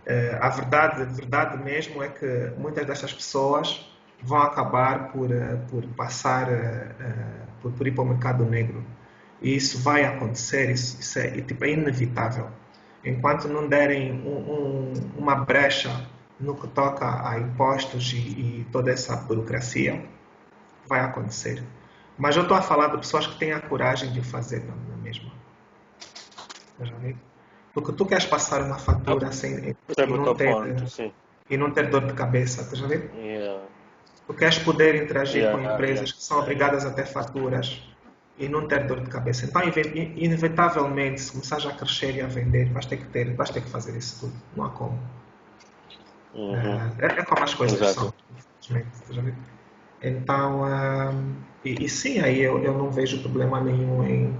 Uh, a verdade, a verdade mesmo é que muitas dessas pessoas vão acabar por, uh, por passar, uh, por, por, ir para o mercado negro. E isso vai acontecer, isso, isso é, tipo, é inevitável. Enquanto não derem um, um, uma brecha no que toca a impostos e, e, toda essa burocracia, vai acontecer. Mas eu estou a falar de pessoas que têm a coragem de fazer na mesma. Já vi? Porque tu queres passar uma fatura sem e não, ter, ponto, e não ter dor de cabeça, estás a ver? Yeah. Tu queres poder interagir yeah, com empresas yeah. que são obrigadas a ter faturas e não ter dor de cabeça. Então, inevitavelmente, se começares a crescer e a vender, vais ter que ter, vais ter que fazer isso tudo. Não há como. Uhum. É, é, como as coisas Exato. são, infelizmente. Então, um, e, e, sim, aí eu, eu não vejo problema nenhum em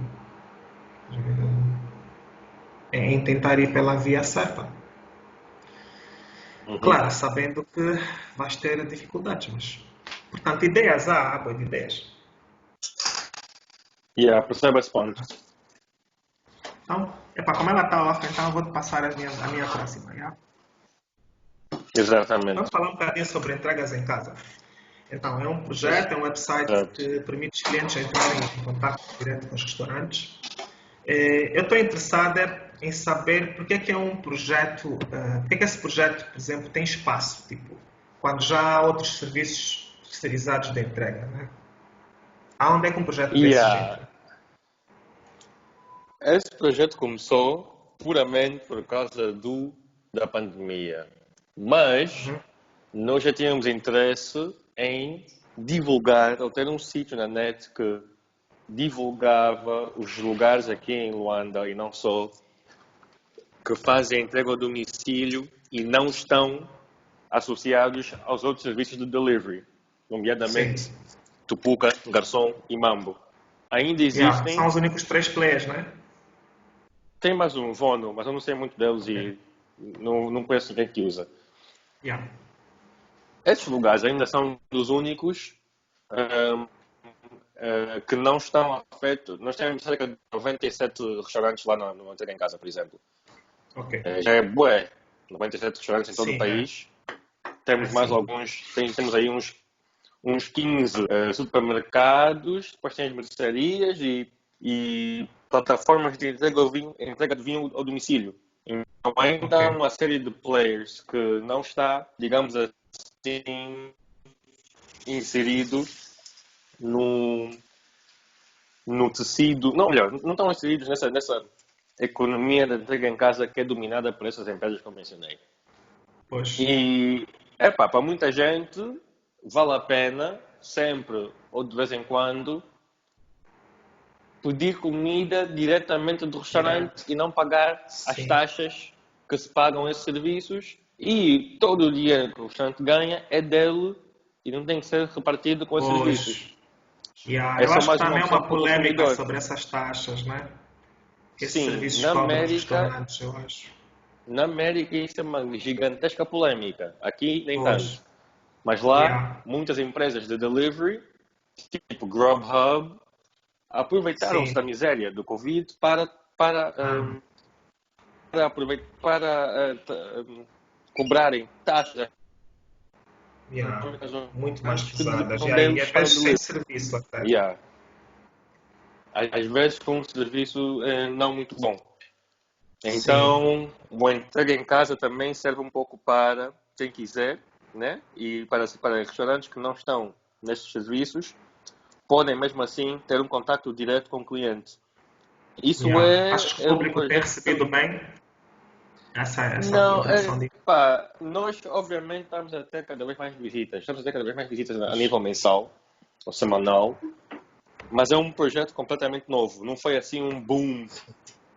em tentar ir pela via certa. Uhum. Claro, sabendo que vais ter dificuldades, mas. Portanto, ideias há, água de ideias. Yeah, percebe esse ponto. Então, epá, como ela está off, então eu vou te passar a minha, a minha próxima. Yeah? Exatamente. Vamos falar um bocadinho sobre entregas em casa. Então, é um projeto, é um website que permite os clientes entrarem em contato direto com os restaurantes. Eh, Eu estou interessada em saber porque é que é um projeto, eh, porque é que esse projeto, por exemplo, tem espaço, tipo, quando já há outros serviços terceirizados de entrega, né? Aonde é que um projeto desse Yeah. jeito? Esse projeto começou puramente por causa do, da pandemia. Mas Uhum. nós já tínhamos interesse em divulgar, ou ter um sítio na net que divulgava os lugares aqui em Luanda e não só, que fazem entrega ao domicílio e não estão associados aos outros serviços de delivery, nomeadamente Sim. Tupuca, Garçom e Mambo. Ainda Yeah, existem. São os únicos três players, né? Tem mais um, Vono, mas eu não sei muito deles e não, não conheço ninguém que usa. Yeah. Esses lugares ainda são dos únicos ahm, ah, que não estão afetos. Nós temos cerca de 97 restaurantes lá no, no em Casa, por exemplo. Eh, já é bué. 97 restaurantes em todo Sim, o país. Temos É, mais sim. alguns, tem- temos aí uns, uns 15 eh, supermercados, depois tem as mercearias e, e plataformas de entrega, vinho- entrega de vinho ao domicílio. Então ainda há uma série de players que não está, digamos assim, inserido no, no tecido, não melhor, não estão inseridos nessa, nessa economia da entrega em casa que é dominada por essas empresas que eu mencionei. Pois. E, epá, para muita gente, vale a pena, sempre ou de vez em quando, pedir comida diretamente do restaurante e não pagar as Sim. taxas que se pagam esses serviços. E todo o dinheiro que o restaurante ganha é dele e não tem que ser repartido com esses Pois. serviços. Yeah, É eu só acho que também é uma polémica sobre essas taxas, né? Esses Sim, serviços na América- eu acho. Na América isso é uma gigantesca polémica. Aqui nem Pois. tanto. Mas lá, Yeah. muitas empresas de delivery, tipo Grubhub, aproveitaram-se da miséria do Covid para, para, um, para, aproveitar, para uh, um, cobrarem taxas. Yeah. Muito mais pesadas. Yeah, e para sem serviço até. Yeah. Às vezes com um serviço eh, não muito bom. Então, o entrega em casa também serve um pouco para quem quiser, né? E para, para restaurantes que não estão nestes serviços, podem mesmo assim ter um contato direto com o cliente. Isso Yeah. é. Achas que é o um público tem projeto- recebido bem essa, essa Não, é, de... pá, nós obviamente estamos a ter cada vez mais visitas. Estamos a ter cada vez mais visitas a nível mensal ou semanal. Mas é um projeto completamente novo. Não foi assim um boom.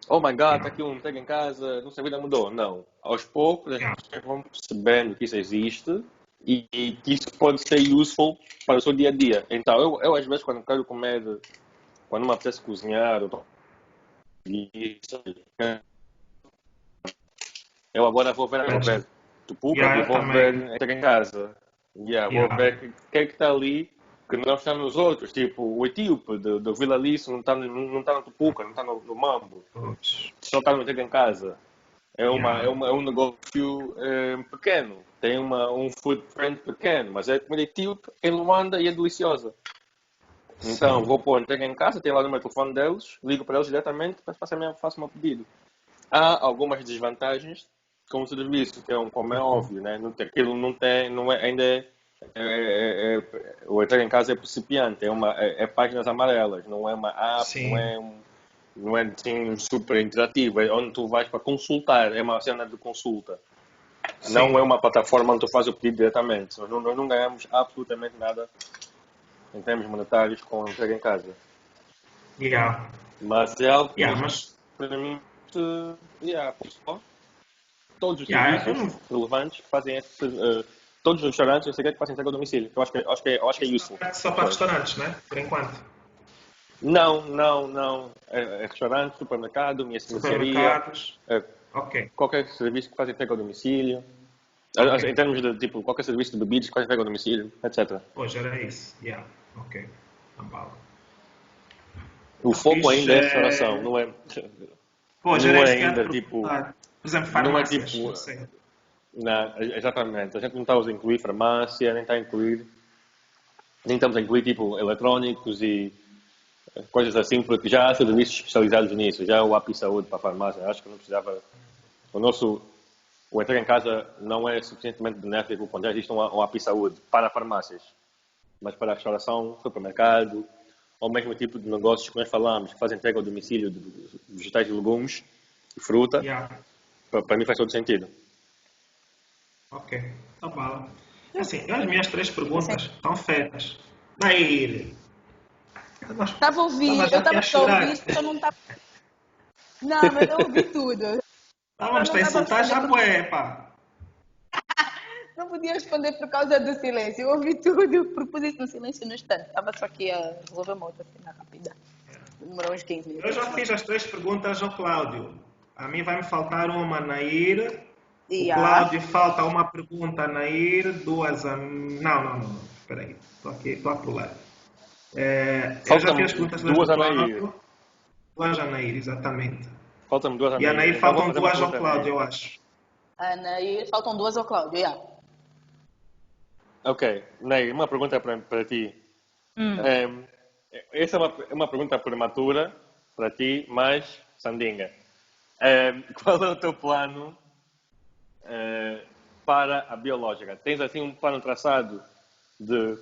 Oh my god, está aqui um entrega em casa, não sei, a vida mudou. Não. Aos poucos as pessoas vão percebendo que isso existe e, e que isso pode ser useful para o seu dia a dia. Então, eu, eu às vezes quando quero comer, quando me apetece cozinhar, eu agora vou ver, vou ver Tupuca Yeah, e vou também. ver entrega em casa. Yeah, Yeah. Vou ver o que, que é que está ali que não está nos outros. Tipo, o etíope do, Vila Lice não está, não está no Tupuca, não está no, no Mambo. Pois. Só está no entrega em casa. É, uma, Yeah. é, uma, é um negócio eh, pequeno. Tem uma, um footprint pequeno, mas é comida etíope em Luanda e é deliciosa. Então, Sim. vou pôr entrega em casa, tenho lá no meu telefone deles, ligo para eles diretamente e faço, a- faço o meu pedido. Há algumas desvantagens com o serviço, que é um, como é óbvio, né? Não tem, aquilo não tem, não é, ainda é, é, é- é- o entrega em casa é principiante, é, uma, é, é páginas amarelas, não é uma app, Sim. não é um, não é assim, super interativo, é onde tu vais para consultar, é uma cena de consulta. Sim. Não é uma plataforma onde tu fazes o pedido diretamente. Nós não, nós não ganhamos absolutamente nada em termos monetários com entrega em casa. Yeah. Mas é algo que Yeah, mas para mim, yeah, todos os Yeah, serviços relevantes que fazem esse, uh, todos os restaurantes, eu sei que é que fazem entrega ao domicílio. que Eu acho que, acho que, é- acho que é useful. só para restaurantes, né? Por enquanto. Não, não, não. É, é restaurante, supermercado, minha Supermercados. é, Ok. qualquer serviço que faz entrega ao domicílio. Okay. Em termos de tipo, qualquer serviço de bebidas, quais pegam domicílio, etc. Pois era isso, yeah. ok. Ambala. O foco ainda é a restauração, não é. Pois, não é ainda tipo. Por exemplo, Não é farmácias. tipo. Exatamente. A gente não está a incluir farmácia, nem está a incluir. Nem estamos a incluir tipo eletrónicos e eh, coisas assim, porque já há serviços especializados nisso. Já o API Saúde para a farmácia. Acho que não precisava. O nosso. O entrar em casa não é suficientemente benéfico quando já existe um, um API Saúde para farmácias. Mas para a restauração, supermercado, ou mesmo tipo de negócios que nós falamos, que fazem entrega ao domicílio de vegetais e legumes e fruta, Yeah. para, para mim faz todo sentido. Ok, tá bala. Assim, as minhas três perguntas estão feitas. Nair. Nós- Estava a ouvir, Estava eu estava só porque eu não estava. Não, mas eu ouvi tudo. Estávamos a insultar já, bué, pá. Não podia responder por causa do silêncio. Eu ouvi tudo, propus isso no silêncio no instante. Estava só aqui a resolver uma outra cena rápida. Demorou uns 15 minutos. Eu já fiz as três perguntas ao Cláudio. A mim vai me faltar uma, Nair. O a- Cláudio falta uma pergunta, Nair. Duas a... Não, não, não. Espera aí. Estou aqui, estou a pular. É, eu já fiz as perguntas duas a Nair. Duas a Nair, exatamente. Faltam duas E a Nair Então faltam duas ao a Nair. Cláudio, eu acho. Ana, e faltam duas ao Cláudio, já. Ok, Ney, uma pergunta para, para ti. Hum. Em, essa é uma, é uma pergunta prematura para ti, mas Sandinga. Em, qual é o teu plano eh, para a biológica? Tens assim um plano traçado de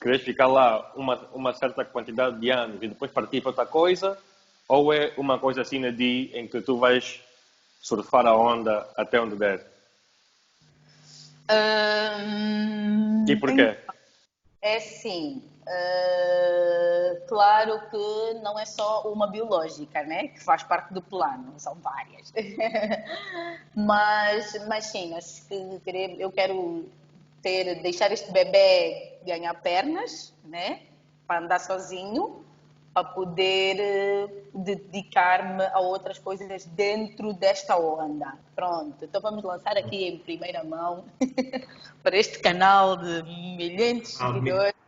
querer ficar lá uma, uma certa quantidade de anos e depois partir para outra coisa? Ou é uma coisa assim de em que tu vais surfar a onda até onde der? Hum, E porquê? É assim, eh, claro que não é só uma biológica, né? Que faz parte do plano, são várias. mas, mas sim, acho que eu quero ter, deixar este bebê ganhar pernas, né? Para andar sozinho, para poder eh, dedicar-me a outras coisas dentro desta onda. Pronto, então vamos lançar aqui em primeira mão para este canal de milhares de Ah, seguidores.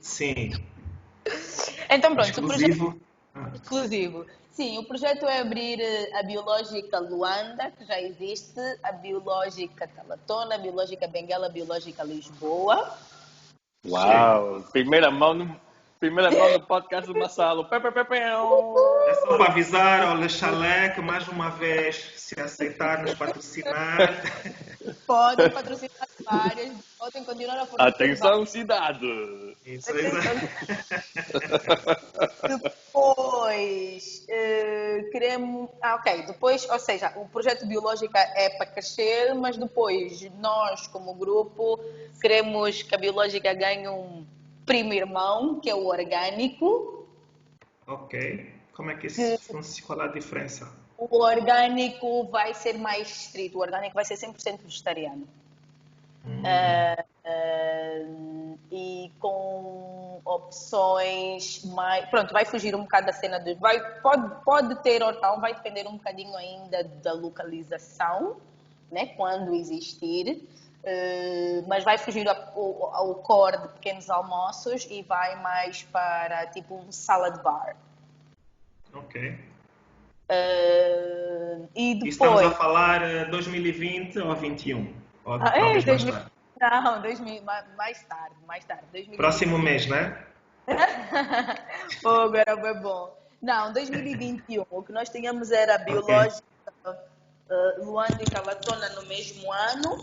Sim. Então pronto, o projeto Exclusivo. Ah, exclusivo. Sim, o projeto é abrir eh, a biológica Luanda, que já existe, a biológica Talatona, a biológica Benguela, a biológica Lisboa. Uau! Primeira mão no, primeira mão no podcast do pé. É só para avisar ao Le Chalet que mais uma vez, se aceitar nos patrocinar, Podem patrocinar várias, podem continuar a patrocinar Atenção, cidade! isso é Depois, eh, queremos. Ah, ok. Depois, ou seja, o projeto Biológica é para crescer, mas depois nós, como grupo, queremos que a Biológica ganhe um primo irmão, que é o orgânico. Ok. Como é que isso funciona? Qual a diferença? O orgânico vai ser mais estrito, o orgânico vai ser 100% vegetariano. Ah, ah, e com opções mais. Pronto, vai fugir um bocado da cena do. Vai, pode, pode ter hortão, vai depender um bocadinho ainda da localização, né? quando existir. Ah, mas vai fugir ao, core de pequenos almoços e vai mais para tipo um salad bar. Ok. Ah, e depois. estamos a falar eh, 2020 ou 21? Ou Ah, é, mais 2000 tarde? Não, 2000, ma- mais tarde, mais tarde. 2020. Próximo mês, né? Fogo, era bem bom. Não, 2021, o que nós tínhamos era biológica uh, Luanda e Calatona no mesmo ano,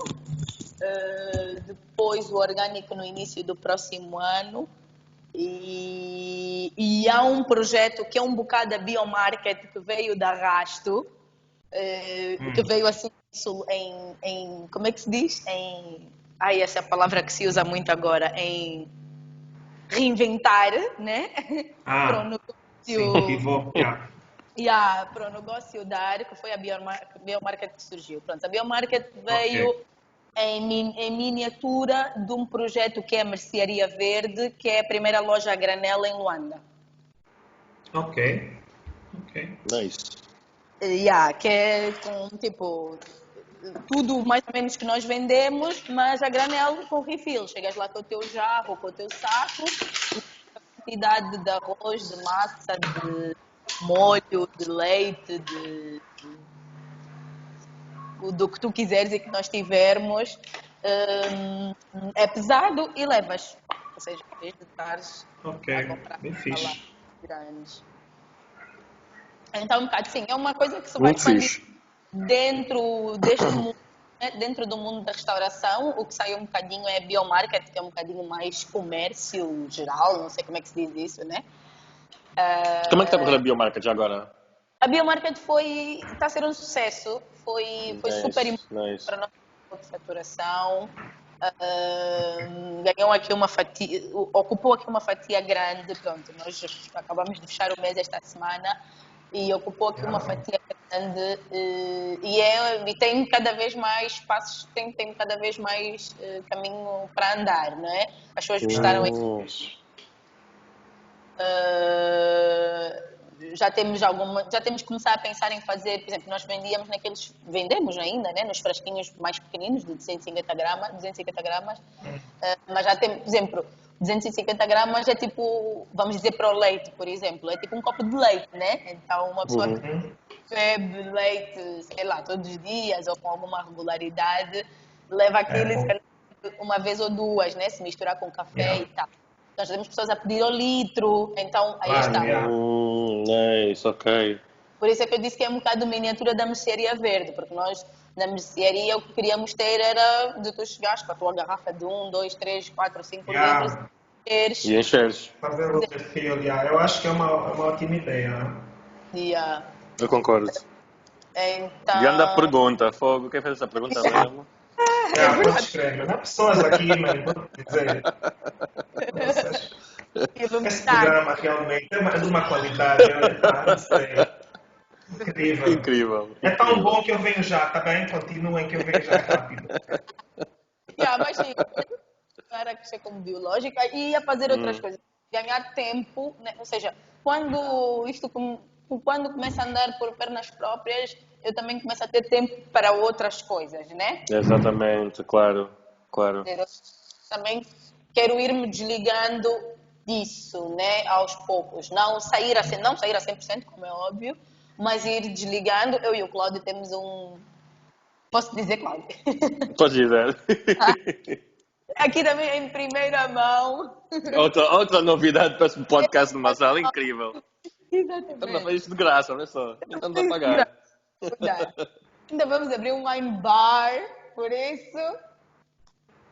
uh, depois o orgânico no início do próximo ano, e, e há um projeto que é um bocado a biomarket que veio da Rasto, eh, que veio assim em, em, como é que se diz? Em, ai, essa é a palavra que se usa muito agora, em reinventar, né? Ah, para o negócio, Sim, pivô. Yeah. Yeah, para o negócio da área, que foi a Biomar- Biomarket que surgiu. Pronto, a Biomarket veio Ok. Em, em miniatura de um projeto que é a Mercearia Verde, que é a primeira loja a granela em Luanda. Ok. Ok. Nice. Yeah, que é com tipo tudo mais ou menos que nós vendemos, mas a granel com refill. Chegas lá com o teu jarro, com o teu saco, a quantidade de arroz, de massa, de molho, de leite, de do que tu quiseres e que nós tivermos, hum, é pesado e levas. Ou seja, em vez de estares Ok, a comprar bem fixe. grandes. Então, um bocado, sim, é uma coisa que se vai expandir dentro deste mundo, né, dentro do mundo da restauração, o que sai um bocadinho é biomarket, que é um bocadinho mais comércio geral, não sei como é que se diz isso, né? Como é que está a correr a biomarca já agora? A biomarket foi, está a ser um sucesso, foi, foi Nice, super importante nice. para nós de faturação. Ah, ganhou aqui uma fatia, ocupou aqui uma fatia grande, pronto, nós acabamos de fechar o mês esta semana e ocupou aqui uma fatia grande eh, e, é, e tem cada vez mais passos, tem, tem cada vez mais eh, caminho para andar, não é? As pessoas gostaram Hum. Uh, já temos alguma, já temos que começar a pensar em fazer, por exemplo, nós vendíamos naqueles, vendemos ainda, né, nos frasquinhos mais pequeninos de 250 gramas, 250 gramas, uh, mas já tem, por exemplo, 250 gramas é tipo, vamos dizer para o leite, por exemplo, é tipo um copo de leite, né? Então uma pessoa Uhum. que bebe leite, sei lá, todos os dias ou com alguma regularidade, leva aquilo É. se calhar, uma vez ou duas, né? Se misturar com café Yeah. e tal. Nós temos pessoas a pedir ao litro, então aí Ah, está. yeah. Hum, nice, ok. Por isso é que eu disse que é um bocado miniatura da mercearia verde, porque nós na mercearia o que queríamos ter era de tu chegares com a tua garrafa de 1, 2, 3, 4, 5 Yeah. litros, teres E encheres? Fazer o perfil, yeah. eu acho que é uma, é uma ótima ideia. e, ah, Eu concordo. então... E anda a pergunta, fogo. Quem fez essa pergunta mesmo? Yeah, podes crer, mas há pessoas aqui, mano, vou dizer. Esse programa realmente é de uma qualidade, sei. Incrível. Incrível. É tão bom que eu venho já, tá bem? Continuem que eu venho já rápido. Yeah, mas sim, para crescer como biológica e a fazer outras Hum. coisas. Ganhar tempo, né? ou seja, quando isto com- quando começa a andar por pernas próprias, eu também começo a ter tempo para outras coisas, né? Exatamente, claro, claro. Também quero ir me desligando disso, né, aos poucos. Não sair a, não sair a 100%, como é óbvio, mas ir desligando. Eu e o Cláudio temos um... Posso dizer, Cláudio? Podes dizer. Aqui também em primeira mão. outra, outra novidade para esse podcast numa sala incrível. Estamos a Exatamente. fazer isto de graça, olha só. Nem Estamos a pagar. Verdade. Ainda vamos abrir um wine bar, por isso.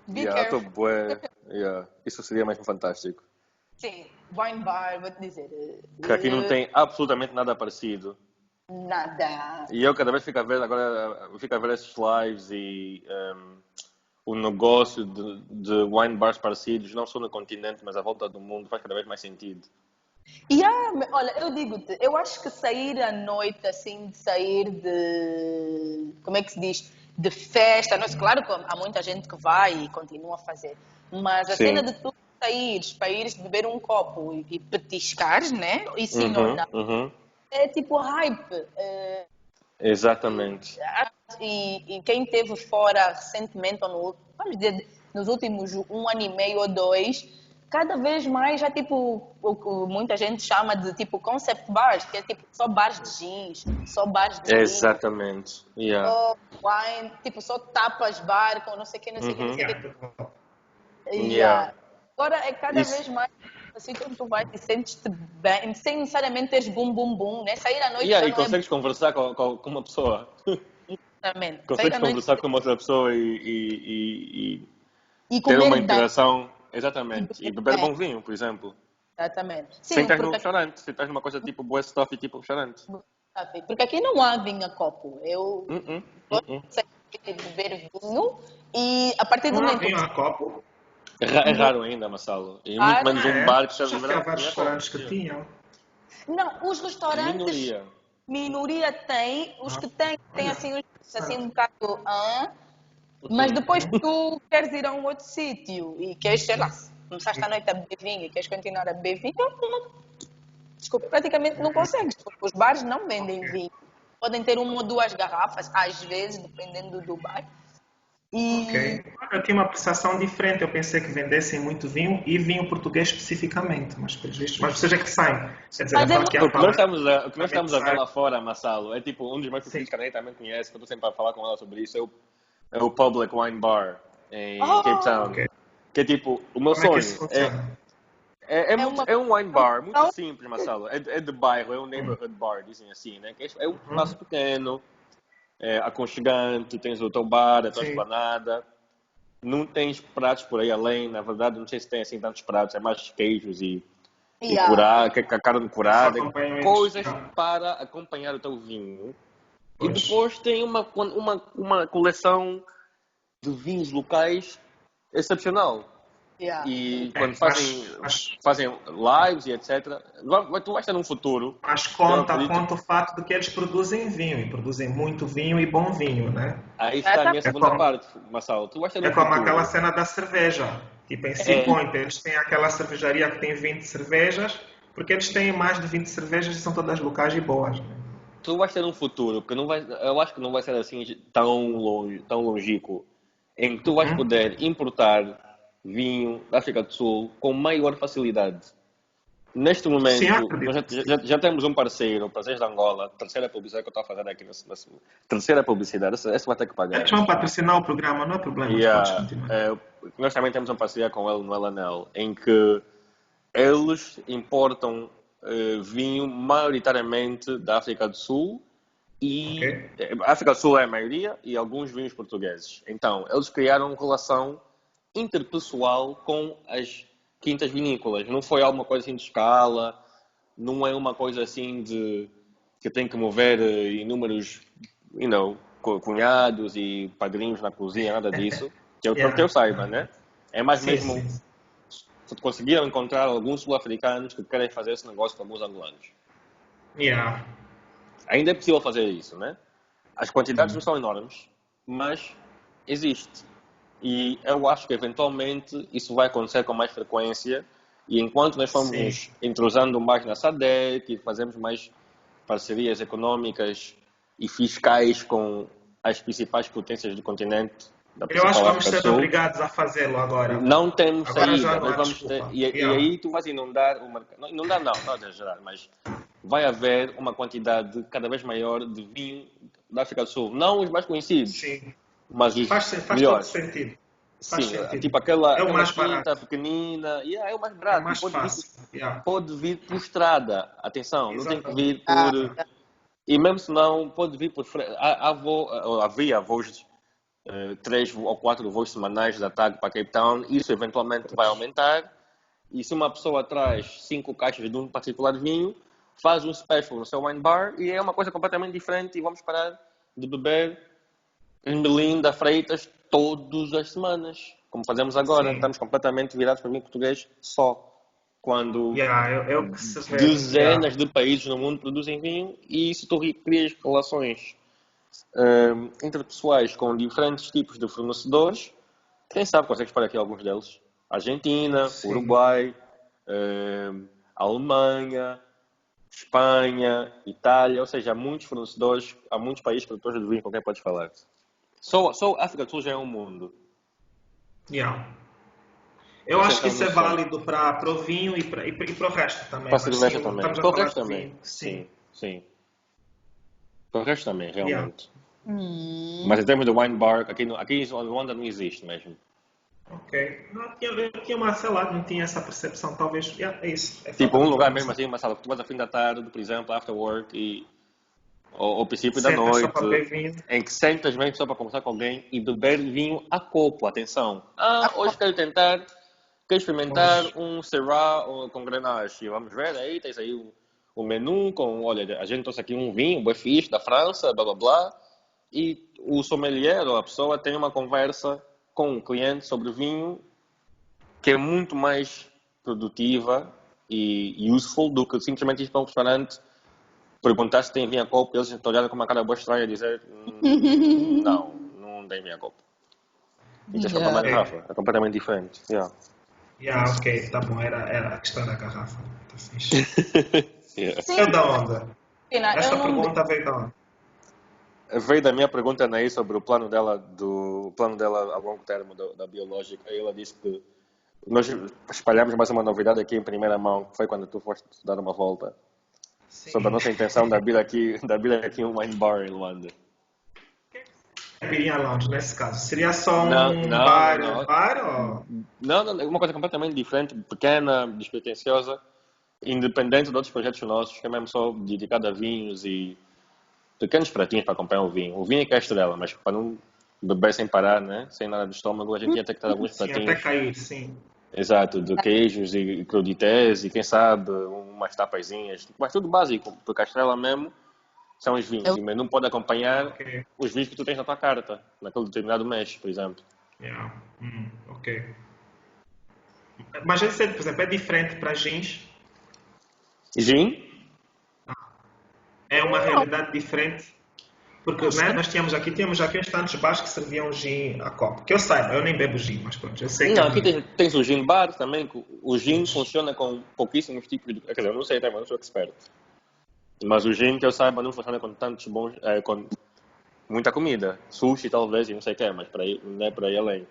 Be Yeah, careful. Yeah. Isso seria mesmo fantástico. Sim, wine bar, vou te dizer. Que aqui não eh, tem absolutamente nada parecido. Nada. E eu cada vez fico a ver, agora fico a ver esses lives e um, o negócio de, de wine bars parecidos, não só no continente, mas à volta do mundo, faz cada vez mais sentido. E há, olha, eu digo-te, eu acho que sair à noite, assim, de sair de. Como é que se diz? De festa. Não, claro que há muita gente que vai e continua a fazer. Mas a Sim. cena de tu saíres para ires beber um copo e, e petiscares, né? E sim ou Uhum, não. uhum. É tipo hype. eh, Exatamente. e, e quem esteve fora recentemente, ou no, vamos dizer, nos últimos um ano e meio ou dois, cada vez mais já tipo o que muita gente chama de tipo concept bars, que é tipo só bares de jeans, só bares de Exatamente. Yeah. só wine, tipo só tapas bar com não sei o que, não sei o que, não sei o que. Yeah. E, Yeah. Agora é cada Isso. vez mais assim quando tu vais e sentes-te bem, sem necessariamente teres bum bum bum, né? Sair à noite Yeah, e não é consegues conversar com, com, com uma pessoa. exatamente. Consegues à noite conversar com uma outra pessoa e, e, e- e e ter uma bem. interação. Exatamente. E beber bom vinho, por exemplo. Exatamente. Sim, Sem estar num porque, restaurante. Se estás numa coisa tipo boa stuff e tipo restaurante. porque aqui não há vinho a copo. Eu hum, gosto hum. de beber vinho e a partir do Não há momento vinho a copo? É é raro ainda, Marcelo. E Ah, muito menos Ah, um é? bar que serve Já verão. a vários restaurantes que tinham. Não, os restaurantes, Minoria. minoria tem, os que têm, têm assim, uns- assim um bocado. ah, Uhum. mas depois tu queres ir a um outro sítio e queres, sei lá, começaste a noite a beber vinho e queres continuar a beber vinho, não- desculpa, praticamente não consegues, porque os bares não vendem vinho. podem ter uma ou duas garrafas, às vezes, dependendo do bar. E Ok. Eu tinha uma percepção diferente. Eu pensei que vendessem muito vinho e vinho português especificamente, mas pelos vistos. Mas vocês é que saem. Quer dizer, Mas é que O que nós estamos a, o que nós Também estamos a ver sai. lá fora, Massalo, é tipo um dos meus Sim. preferidos que a também conhece, que eu estou sempre a falar com ela sobre isso, é o, é o Public Wine Bar em Oh, Cape Town. ok. Que é tipo, o meu Como é que isso sonho é, é, é, É muito- uma- é um wine bar muito simples, Marcelo. É, é de bairro, é um neighborhood bar, dizem assim, né? Que é, é um espaço pequeno, é aconchegante, tens o teu bar, a esplanada. Não tens pratos por aí além, na verdade, não sei se tem assim tantos pratos, é mais queijos e, e Yeah. curar, que a carne curada, coisas para acompanhar o teu vinho. E Pois. depois tem uma, uma, uma coleção de vinhos locais excepcional. Yeah. E É, quando fazem, mas- fazem lives e etc. vai- Tu vais estar num futuro. Mas conta, conta o fato de que eles produzem vinho e produzem muito vinho e bom vinho, né? Aí está a minha É segunda como- parte, Marcelo. Tu vais ter É como futuro. aquela cena da cerveja. Tipo, em Sea Point, eles têm aquela cervejaria que tem 20 cervejas, porque eles têm mais de 20 cervejas e são todas locais e boas. né? tu vais ter um futuro que não vai, eu acho que não vai ser assim tão longe, tão longínquo, em que tu vais Uhum. poder importar vinho da África do Sul com maior facilidade. Neste momento, Sim, já, já- já temos um parceiro, o Prazeres de Angola, terceira publicidade que eu estou a fazer aqui, nessa, nessa- terceira publicidade, essa, essa vai ter que pagar. Eles vão patrocinar o programa, não é problema. Yeah, eh, nós também temos uma parceria com ele no LNL, em que eles importam eh, vinho maioritariamente da África do Sul e Ok. eh, a África do Sul é a maioria e alguns vinhos portugueses. Então, eles criaram relação interpessoal com as quintas vinícolas. Não foi alguma coisa assim de escala, não é uma coisa assim de que tem que mover eh, inúmeros, you know, cu- cunhados e padrinhos na cozinha, nada disso. Que eu, Yeah. que eu saiba, né? É mais Sim, mesmo sim. se conseguiram encontrar alguns sul-africanos que querem fazer esse negócio com alguns angolanos. Yeah. Ainda é possível fazer isso, né? As Hum. quantidades não são enormes, mas existe. E eu acho que eventualmente isso vai acontecer com mais frequência. E enquanto nós formos Sim. entrosando mais na SADEC e fazemos mais parcerias econômicas e fiscais com as principais potências do continente, da Eu acho que vamos ser obrigados a fazê-lo agora. não temos Agora saída, não vamos ter, e, e aí tu vais inundar o mercado. Não, inundar não, não é exagerar, mas vai haver uma quantidade cada vez maior de vinho da África do Sul. Não os mais conhecidos, Sim. Mas os Faz, faz todo sentido. Faz Sim, sentido. tipo aquela, É o aquela mais quinta barato. pequenina, yeah, é o mais É barato. mais pode, vir, fácil. Yeah. pode vir por estrada, atenção, não tem que vir por. Ah, E mesmo se não, pode vir por. há- há Havia voos, eh, três ou quatro voos semanais da TAG para Cape Town, isso eventualmente vai aumentar. E se uma pessoa traz cinco caixas de um particular vinho, faz um special no seu wine bar e é uma coisa completamente diferente. E vamos parar de beber em Belinda Freitas todas as semanas, como fazemos agora. Sim. Estamos completamente virados para vinho português só. Quando Yeah, eu, eu se dezenas de países no mundo produzem vinho e isso tu crias relações hum, interpessoais com diferentes tipos de fornecedores. Quem sabe consegues para aqui alguns deles. Argentina, Sim. Uruguai, hum, Alemanha, Espanha, Itália, ou seja, há muitos fornecedores, há muitos países produtores de vinho com quem podes falar. Só, só a África do Sul já é um mundo. Yeah. Eu Você acho que isso é céu. válido para o vinho e para, e o resto também. Para a cerveja sim, também. a Para o resto também. vinho. Sim, sim. Para o resto também, realmente. hum, Mas em termos de wine bar, aqui, no- aqui em Luanda não existe mesmo. Ok. Não, tinha, eu tinha uma, sei lá, não tinha essa percepção, talvez. Yeah, é isso. É Tipo, um lugar mesmo assim, uma sala que tu vais ao fim da tarde, por exemplo, after work, e ou ao princípio da noite, em que sentas mesmo só para conversar com alguém e beber vinho a copo, atenção. Ah, hoje quero tentar, quero experimentar um Syrah com Grenache. Vamos ver aí, tens aí o, o menu com, olha, a gente trouxe aqui um vinho, bem fixe, da França, blá blá blá, e o sommelier ou a pessoa tem uma conversa com o cliente sobre vinho que é muito mais produtiva e useful do que simplesmente ir para um restaurante perguntar se tem vinho a copo eles estão olhando com uma cara boa estranha e dizer "Hum, não, não tem vinho a copo. E tens que Yeah. comprar uma garrafa. É completamente diferente. Yeah. Yeah, ok, tá bom, era, era a questão da garrafa. Tá fixe. Yeah. sim, Veio da onda? Esta eu não, pergunta veio da onde? veio da minha pergunta Anaí sobre o plano dela do o plano dela a longo termo da, da biológica. Aí ela disse que nós espalhamos mais uma novidade aqui em primeira mão, que foi quando tu foste dar uma volta. Sim. Sobre a nossa intenção de abrir aqui, de abrir aqui um wine bar em Luanda. Abriria lounge nesse caso? Seria só um Não, não, bar, não. bar ou... Não, não, é uma coisa completamente diferente, pequena, despretensiosa, independente de outros projetos nossos, que é mesmo só dedicado a vinhos e pequenos pratinhos para acompanhar o vinho. O vinho é que é a estrela, mas para não beber sem parar, né? sem nada do estômago, a gente ia ter que ter alguns Sim, pratinhos. até cair, sim. Exato, de queijos e crudités e quem sabe umas tapazinhas, mas tudo básico, porque a estrela mesmo são os vinhos. Eu- E o menu pode acompanhar Ok. os vinhos que tu tens na tua carta, naquele determinado mês, por exemplo. Yeah. Hum, ok. Mas esse, por exemplo, é diferente para jeans. Gin? É uma realidade diferente. Porque né, nós tínhamos aqui, tínhamos aqui uns tantos bares que serviam gin a copo. Que eu saiba, eu nem bebo gin, mas pronto, eu sei Não, que... aqui tens, tens o gin bar também. O gin funciona com pouquíssimos tipos de. Quer dizer, eu não sei mas não sou expert. Mas o gin que eu saiba não funciona com tantos bons. eh, com muita comida. Sushi talvez e não sei o que, mas para aí, não é para ir além.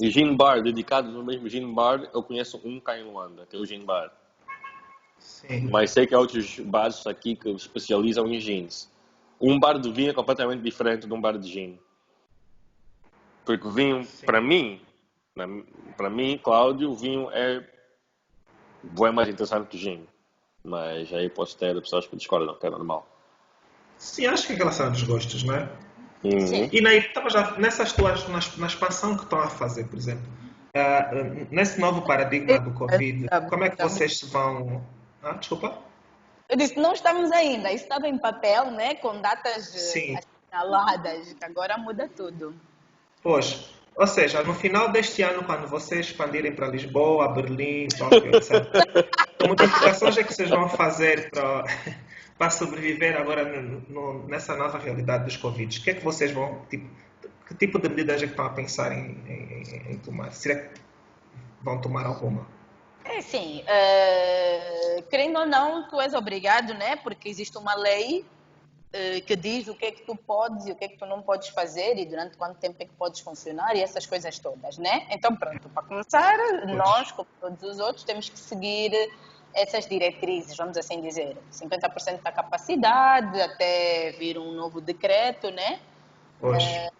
E gin bar, dedicado no mesmo gin bar, eu conheço um cá em Luanda, que é o gin bar. Sim. Mas sei que há outros bares aqui que especializam em jeans. Um bar de vinho é completamente diferente de um bar de gin. Porque o vinho, para mim, para mim, Cláudio, o vinho é bem mais interessante que o gin. Mas aí posso ter pessoas que discordam, que é normal. Sim, acho que é relação dos gostos, não é? Uhum. Sim. E na, tava já, nessas tuas, na, na expansão que estão a fazer, por exemplo, ah, nesse novo paradigma do Covid, como é que vocês se vão... Ah, desculpa? Eu disse, não estamos ainda. Estava em papel, né? Com datas Sim. assinaladas. que Agora muda tudo. Pois, ou seja, no final deste ano, quando vocês expandirem para Lisboa, Berlim, Tóquio, etc., que modificações é que vocês vão fazer para, para sobreviver agora no- no- nessa nova realidade dos Covid? O que é que vocês vão, tipo, que tipo de medidas é que estão a pensar em, em- em- em tomar? Será que vão tomar alguma? É assim, eh, querendo ou não, tu és obrigado, né? Porque existe uma lei eh, que diz o que é que tu podes e o que é que tu não podes fazer e durante quanto tempo é que podes funcionar e essas coisas todas, né? Então, pronto, para começar, nós, como todos os outros, temos que seguir essas diretrizes, vamos assim dizer. 50% da capacidade até vir um novo decreto, né? Hoje?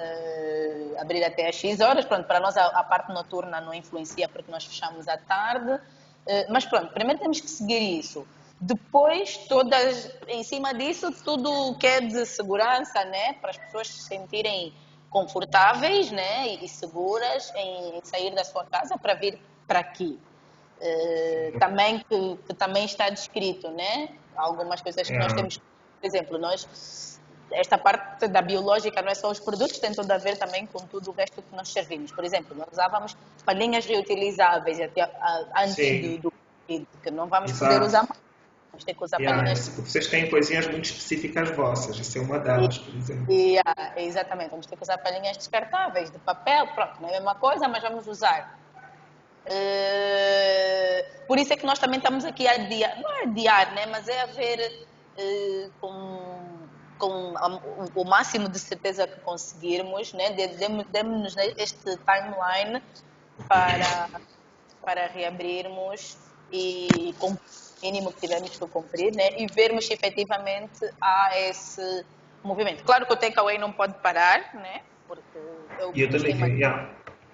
Eh, abrir até às X horas. Pronto, para nós a, a parte noturna não influencia porque nós fechamos à tarde. Eh, mas pronto, primeiro temos que seguir isso. Depois, todas, em cima disso, tudo o que é de segurança, né? Para as pessoas se sentirem confortáveis, né? E, e seguras em, em sair da sua casa para vir para aqui. Eh, também que, que também está descrito, né? Algumas coisas que nós É. temos, por exemplo, nós esta parte da biológica não é só os produtos, tem tudo a ver também com tudo o resto que nós servimos. Por exemplo, nós usávamos palhinhas reutilizáveis até, antes do, do que não vamos Exato. poder usar mais. Vamos ter que usar Yeah, palhinhas porque vocês têm poesias muito específicas vossas, isso é uma delas, por exemplo. E, ah, exatamente, vamos ter que usar palhinhas descartáveis, de papel, pronto, não é a mesma coisa, mas vamos usar. Eh, por isso é que nós também estamos aqui a adiar, não é adiar, né, mas é a ver eh, com, com o, máximo de certeza que conseguirmos, né, de- demos- demos-nos este timeline para, para reabrirmos e com o mínimo que tivermos que cumprir, né, e vermos se efetivamente há esse movimento. Claro que o takeaway não pode parar, né, porque é o E o delivery, yeah.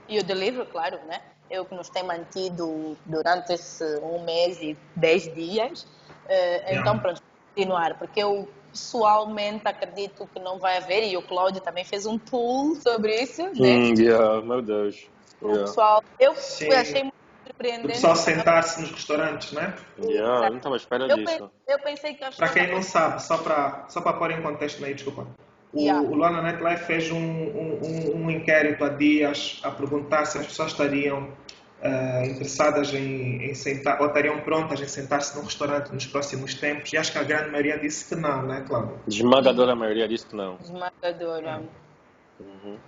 e o delivery, claro, né? É o que nos tem mantido durante esse um mês e dez dias. Eh. Então, pronto, continuar, porque eu pessoalmente acredito que não vai haver, e o Cláudio também fez um pool sobre isso, né? Hum, yeah, meu Deus. O Yeah. pessoal, eu Sim. achei muito O surpreendente. pessoal sentar-se nos restaurantes, né? Yeah, não estava à espera eu, disso. pe- eu pensei que Para quem não sabe, só para só para pôr em contexto aí, desculpa. O, Yeah. o Luana Nightlife fez um, um, um- um inquérito há dias a perguntar se as pessoas estariam eh, interessadas em, em sentar, ou estariam prontas em sentar-se num restaurante nos próximos tempos. E acho que a grande maioria disse que não, né, Cláudio? Esmagadora maioria disse que não. esmagadora. Uhum.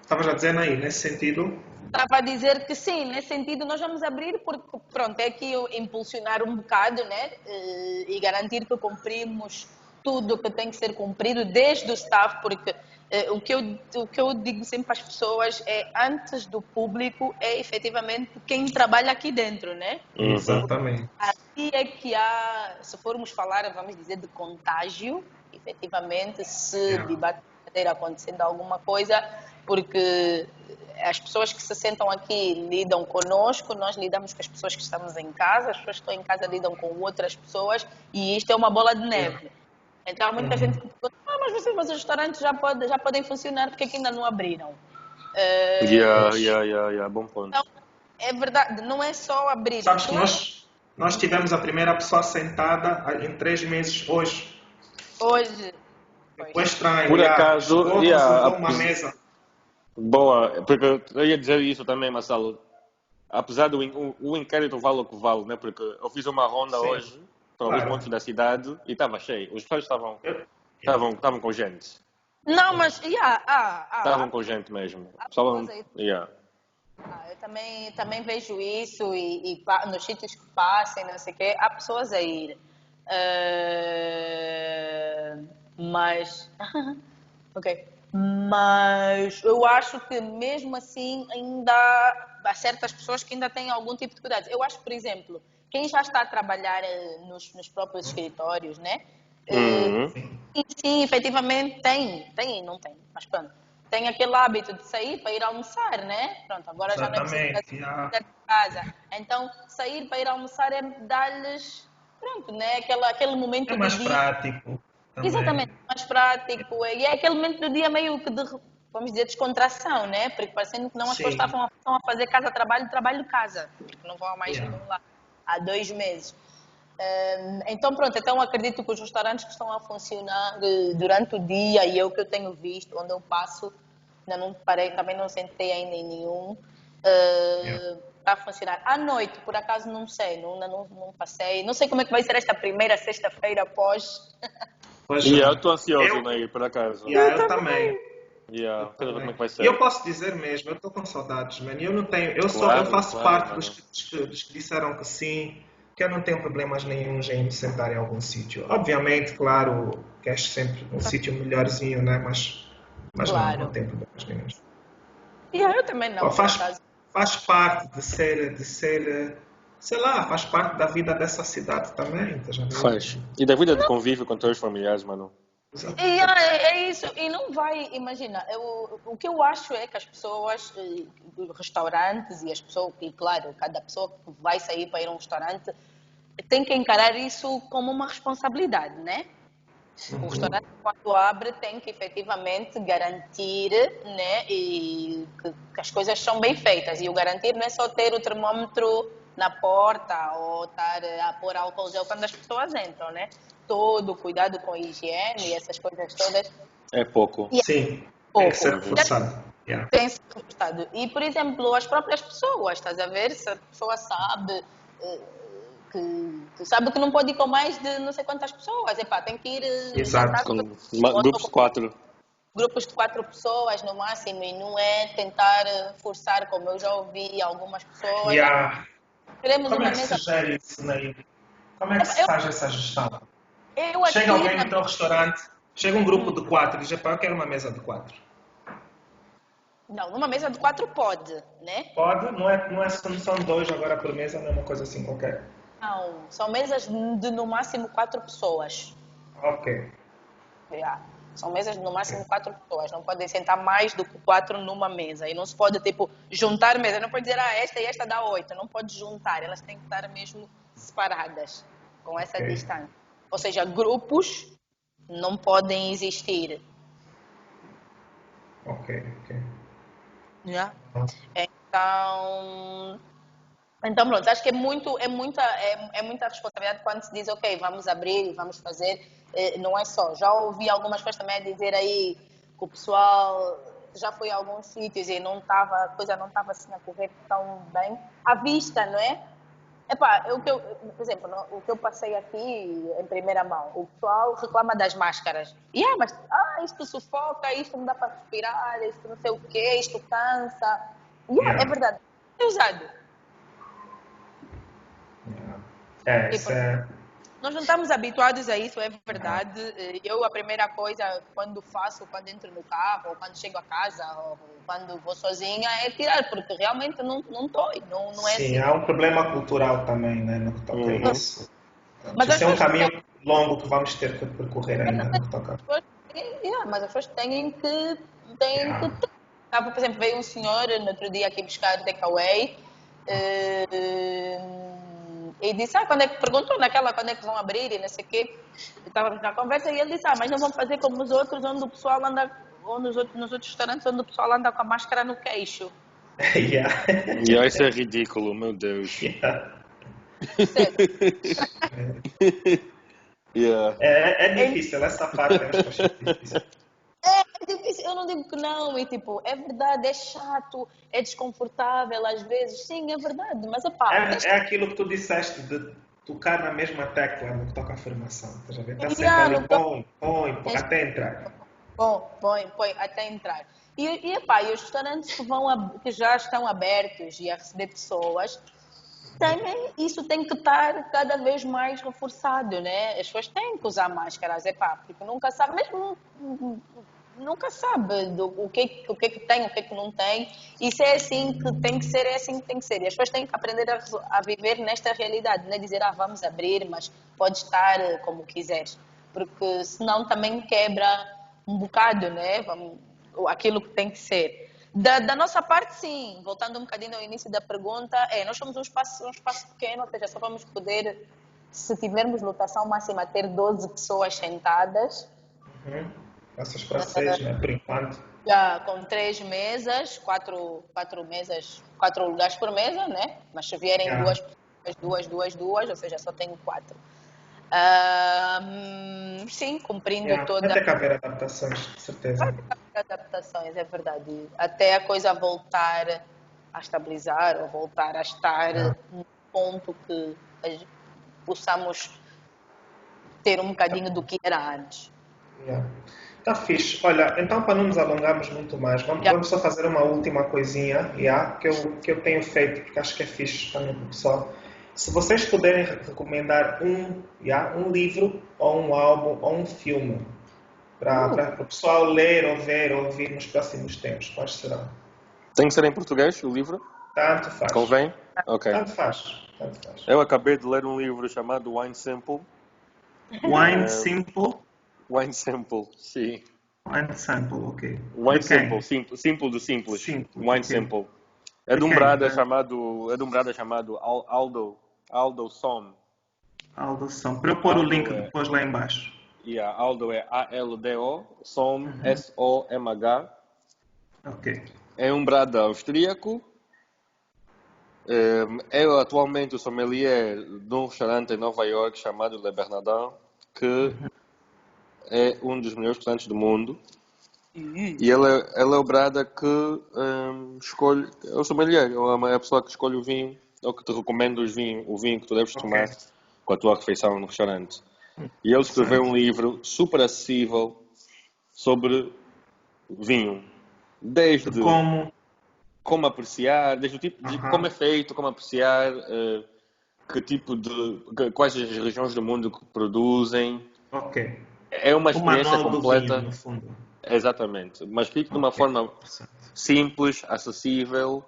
Estavas a dizer aí, nesse sentido? Estava a dizer que sim, nesse sentido nós vamos abrir porque, pronto, é aqui eu impulsionar um bocado, né? eh, E garantir que cumprimos tudo que tem que ser cumprido, desde o staff, porque o, que eu, o que eu digo sempre para as pessoas é, antes do público, é efetivamente quem trabalha aqui dentro, né? Exatamente. Aqui é que há, se formos falar, vamos dizer, de contágio, efetivamente, se yeah. de acontecendo alguma coisa, porque as pessoas que se sentam aqui lidam conosco, nós lidamos com as pessoas que estamos em casa, as pessoas que estão em casa lidam com outras pessoas e isto é uma bola de neve. Então há muita uhum. gente que mas vocês, mas os restaurantes já, pode, já podem funcionar porque aqui ainda não abriram. Uh, yeah, yeah, yeah, yeah, bom ponto. Então, é verdade, não é só abrir. Sabes que nós, nós tivemos a primeira pessoa sentada em três meses hoje. Hoje. Foi estranho. Por acaso, yeah, uma mesa Boa, porque eu ia dizer isso também, Marcelo. Apesar do o, o inquérito vale o que vale, né? Porque eu fiz uma ronda Sim. hoje para claro. alguns pontos da cidade e estava cheio. Os pessoas estavam, estavam, estavam com gente. Não, mas yeah, ah, ah, estavam com gente mesmo. Só, yeah. Ah, eu também, também vejo isso e, e nos sítios que passem, não sei o quê, há pessoas a ir. Uh, mas. ok mas eu acho que mesmo assim ainda há certas pessoas que ainda têm algum tipo de cuidado. Eu acho, por exemplo, quem já está a trabalhar eh, nos, nos próprios escritórios, né? Eh, uhum. Sim, sim, efetivamente tem, tem e não tem, mas pronto. Tem aquele hábito de sair para ir almoçar, né? Pronto, agora Exatamente, já não é preciso de casa. Então, sair para ir almoçar é dar-lhes, pronto, né? Aquela, aquele momento é mais prático. Também. Exatamente, mais prático. E é aquele momento do dia meio que de, vamos dizer, descontração, né? Porque parecendo que não as pessoas estavam a fazer casa-trabalho, trabalho-casa, porque não vão mais yeah. lá há dois meses. Então pronto, então acredito que os restaurantes que estão a funcionar eh, durante o dia e é o que eu tenho visto, onde eu passo, ainda não parei, também não sentei ainda em nenhum, uh, yeah. a funcionar. À noite, por acaso não sei, não, não, não passei, não sei como é que vai ser esta primeira sexta-feira após Pois e eu estou ansioso, eu, né, por acaso. Yeah, eu, eu também. Yeah, eu também. Como é que vai ser. Eu posso dizer mesmo, eu estou com saudades, man. Eu não tenho, eu, sou, eu faço claro, parte dos que, dos que, disseram que sim, que eu não tenho problemas nenhum em me sentar em algum sítio. Obviamente, claro, queres sempre um sítio melhorzinho, né? Mas, mas claro. não, não tenho problemas nenhum. Yeah, eu também não. Faz, faz parte de ser, de ser sei lá, faz parte da vida dessa cidade também. Tá faz. E da vida de convívio com teus familiares, mano. E é, é, isso, e não vai, imagina, eu, o que eu acho é que as pessoas, eh, restaurantes e as pessoas, e claro, cada pessoa que vai sair para ir a um restaurante tem que encarar isso como uma responsabilidade, né? Uhum. O restaurante, quando abre, tem que efetivamente garantir né, e que, que as coisas são bem feitas. E o garantir não é só ter o termômetro na porta ou estar a pôr álcool gel quando as pessoas entram, né? Todo cuidado com a higiene e essas coisas todas. É pouco. E Sim, pouco. tem que ser reforçado. Yeah. Tem que ser reforçado. E, por exemplo, as próprias pessoas, estás a ver? Se a pessoa sabe eh, que, que, sabe que não pode ir com mais de não sei quantas pessoas, epá, tem que ir... Eh, Exato, com grupos de quatro. Grupos de quatro pessoas no máximo e não é tentar eh, forçar, como eu já ouvi algumas pessoas. Yeah. Queremos Como uma é que mesa... se gera isso, Nair? Como é que se faz essa gestão? Eu chega alguém no teu restaurante, chega um grupo de quatro e diz, eu quero uma mesa de quatro. Não, numa mesa de quatro pode, né? Pode, não é, não é são dois agora por mesa, não é uma coisa assim qualquer. Não, são mesas de no máximo quatro pessoas. Ok. Yeah. São mesas de no máximo quatro pessoas, não podem sentar mais do que quatro numa mesa. E não se pode, tipo, juntar mesas. Não pode dizer, ah, esta e esta dá oito. Não pode juntar, elas têm que estar mesmo separadas, com essa okay. distância. Ou seja, grupos não podem existir. Ok, ok. Yeah. Então, então, pronto, acho que é, muito, é, muita, é, é muita responsabilidade quando se diz, ok, vamos abrir, vamos fazer. Eh, não é só. Já ouvi algumas pessoas também a dizer aí que o pessoal já foi a alguns sítios e não tava, a coisa não estava assim a correr tão bem. À vista, não é? Epá, o que eu, por exemplo, o que eu passei aqui em primeira mão, o pessoal reclama das máscaras. E yeah, mas ah, isto sufoca, isto não dá para respirar, isto não sei o quê, isto cansa. Yeah, yeah. É verdade. É usado é, isso é, nós não estamos habituados a isso, é verdade. Eu, a primeira coisa, quando faço, quando entro no carro, ou quando chego a casa, ou quando vou sozinha, é tirar, porque realmente não estou, não, não, não é Sim, assim. há um problema cultural também, né, no que toca Uhum. a isso. Mas Isso é um caminho longo que vamos ter que percorrer ainda no que toca. Yeah, mas as pessoas têm que. Têm Yeah. que ter. Sabe, por exemplo, veio um senhor no outro dia aqui buscar takeaway eh, e disse: Ah, quando é que perguntou naquela quando é que vão abrir e não sei o quê. Estávamos na conversa e ele disse: Ah, mas não vão fazer como os outros, onde o pessoal anda, ou nos outros, nos outros restaurantes, onde o pessoal anda com a máscara no queixo. yeah. E aí, isso é ridículo, meu Deus. Yeah. Yeah. É, é difícil, essa parte eu acho difícil. É difícil, eu não digo que não, e tipo, é verdade, é chato, é desconfortável às vezes, sim, é verdade, mas opá, É, é aquilo que tu disseste de tocar na mesma tecla no que toca a formação. Estás a ver? Está sempre ali, põe, põe, põe, até entrar. Bom, põe, põe até entrar. E, e, epá, e os restaurantes que, vão, que já estão abertos e a receber pessoas, também isso tem que estar cada vez mais reforçado, né? As pessoas têm que usar máscaras, epá, porque nunca sabe, mesmo nunca sabe do, o, que, o que é que tem, o que é que não tem. Se é assim que tem que ser, é assim que tem que ser. E as pessoas têm que aprender a, a viver nesta realidade, não é dizer, ah, vamos abrir, mas pode estar eh, como quiseres. Porque senão também quebra um bocado, né? Vamos, aquilo que tem que ser. Da, da nossa parte, sim. Voltando um bocadinho ao início da pergunta, é, nós somos um espaço, um espaço pequeno, ou seja, só vamos poder, se tivermos lotação máxima, ter 12 pessoas sentadas. Uhum. Passas para seis, né? Por enquanto. Já com três mesas, quatro, quatro mesas, quatro lugares por mesa, né? Mas se vierem Yeah. duas, duas, duas, duas, ou seja, só tenho quatro. Hum, sim, cumprindo Yeah. toda Vai ter que haver adaptações, de certeza. adaptações, é verdade. Até a coisa voltar a estabilizar ou voltar a estar Ah. num ponto que possamos ter um bocadinho do que era antes. Yeah. Tá fixe. Olha, então para não nos alongarmos muito mais, vamos, Yeah. vamos só fazer uma última coisinha yeah, que, eu, que eu tenho feito, porque acho que é fixe também para o pessoal. Se vocês puderem re- recomendar um, yeah, um livro, ou um álbum, ou um filme, para Uh. o pessoal ler, ou ver, ou ouvir nos próximos tempos, quais serão? Tem que ser em português o livro? Tanto faz. Convém? Ok. Tanto faz. Tanto faz. Eu acabei de ler um livro chamado Wine Simple. Wine Eh, Simple. Wine Simple, sim. Wine Sample, ok. Wine quem? Simple, simples, simples do simples. Simples, Wine ok. Simple. É de um brada Eh, chamado, é de um brada chamado Al- Aldo, Aldo Som. Aldo Som. Para eu pôr o Aldo link é- depois lá embaixo. E a Aldo é A-L-D-O, Som, S-O-M-H. Ok. É um brada austríaco. Ehm, Eu atualmente sou sommelier de um restaurante em Nova York chamado Le Bernardin, que é um dos melhores restaurantes do mundo. E ele é, ele é o brada que ehm, escolhe, é o sommelier, é a pessoa que escolhe o vinho, ou que te recomenda os vinhos, o vinho que tu deves Ok. tomar com a tua refeição no restaurante. E ele escreveu um livro super acessível sobre vinho. Desde Como. como apreciar, desde o tipo de Aham. como é feito, como apreciar, eh, que tipo de que- quais as regiões do mundo que produzem. Ok. É uma experiência completa, vinho, no fundo. exatamente, mas fica de uma forma simples, acessível,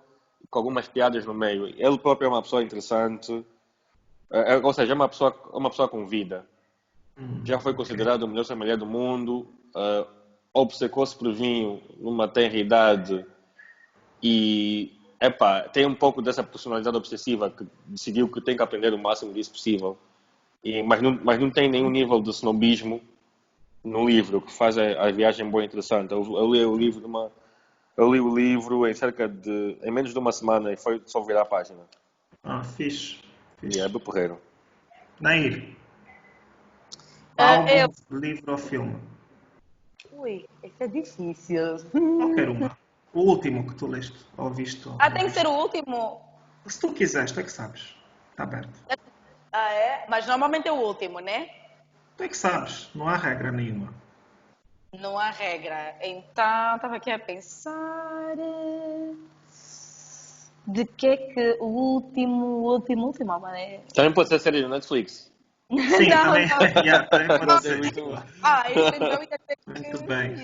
com algumas piadas no meio. Ele próprio é uma pessoa interessante, eh, eh, ou seja, é uma pessoa, é uma pessoa com vida. Hum, Já foi considerado o melhor sommelier do mundo, uh, obcecou-se por vinho numa tenra idade e, epá, tem um pouco dessa personalidade obsessiva que decidiu que tem que aprender o máximo disso possível. E, mas, não, mas não tem nenhum nível de snobismo no livro, que faz a, a viagem boa e interessante. Eu, eu li o livro numa, eu li o livro em cerca de, em menos de uma semana e foi só virar a página. Ah, fixe. fixe. E é do porreiro. Nair. Ah, Álbum, eu- livro ou filme? Ui, isso é difícil. Qualquer uma. O último que tu leste ou viste. ou- Ah, tem que ser o último. Se tu quiseres, tu é que sabes. Está aberto. Ah, é? Mas normalmente é o último, né? Tu é que sabes. Não há regra nenhuma. Não há regra. Então, estava aqui a pensar. eh, De que é que o último, o último, último, né? Também pode ser série do Netflix. Sim, Não, também, não. yeah, também pode É ser. muito bom. Ah, isso então ia ter que... Muito bem.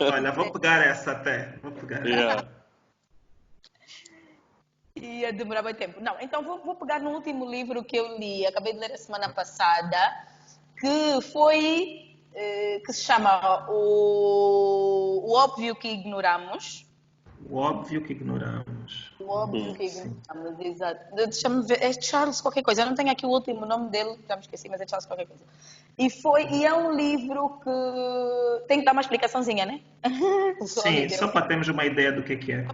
Olha, vou pegar essa até. Vou pegar. Yeah. Ia demorar muito tempo. Não, então vou, vou pegar no último livro que eu li, acabei de ler a semana passada, que foi, eh, que se chama o, o Óbvio que Ignoramos. O óbvio que ignoramos. O óbvio que sim. ignoramos, exato. Deixa-me ver, é Charles qualquer coisa, eu não tenho aqui o último nome dele, já me esqueci, mas é Charles qualquer coisa. E, foi, e é um livro que tem que dar uma explicaçãozinha, né? Sim, só para termos uma ideia do que, que é.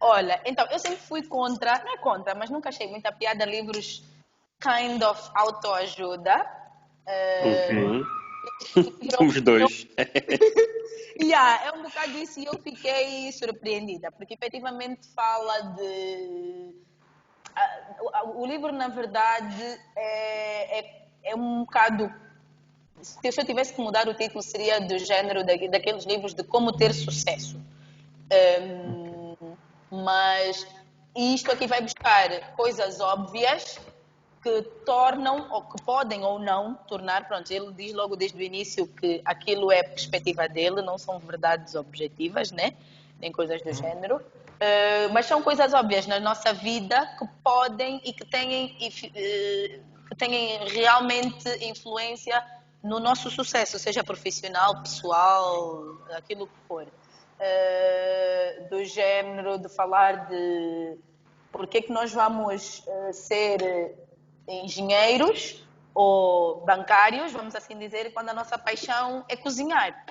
Olha, então, eu sempre fui contra, não é contra, mas nunca achei muita piada livros kind of autoajuda. Eh, Uhum. Os dois. Yeah, é um bocado isso e eu fiquei surpreendida, porque efetivamente fala de. o- livro, na verdade, é, é, é um bocado. Se eu tivesse que mudar o título, seria do género da- daqueles livros de como ter sucesso. Hum, mas isto aqui vai buscar coisas óbvias que tornam, ou que podem ou não tornar, pronto, ele diz logo desde o início que aquilo é perspectiva dele, não são verdades objetivas, né? Nem coisas do género. Eh, mas são coisas óbvias na nossa vida que podem e que têm, e eh, que têm realmente influência no nosso sucesso, seja profissional, pessoal, aquilo que for. Eh, do género de falar de porque que nós vamos ser engenheiros ou bancários, vamos assim dizer, quando a nossa paixão é cozinhar.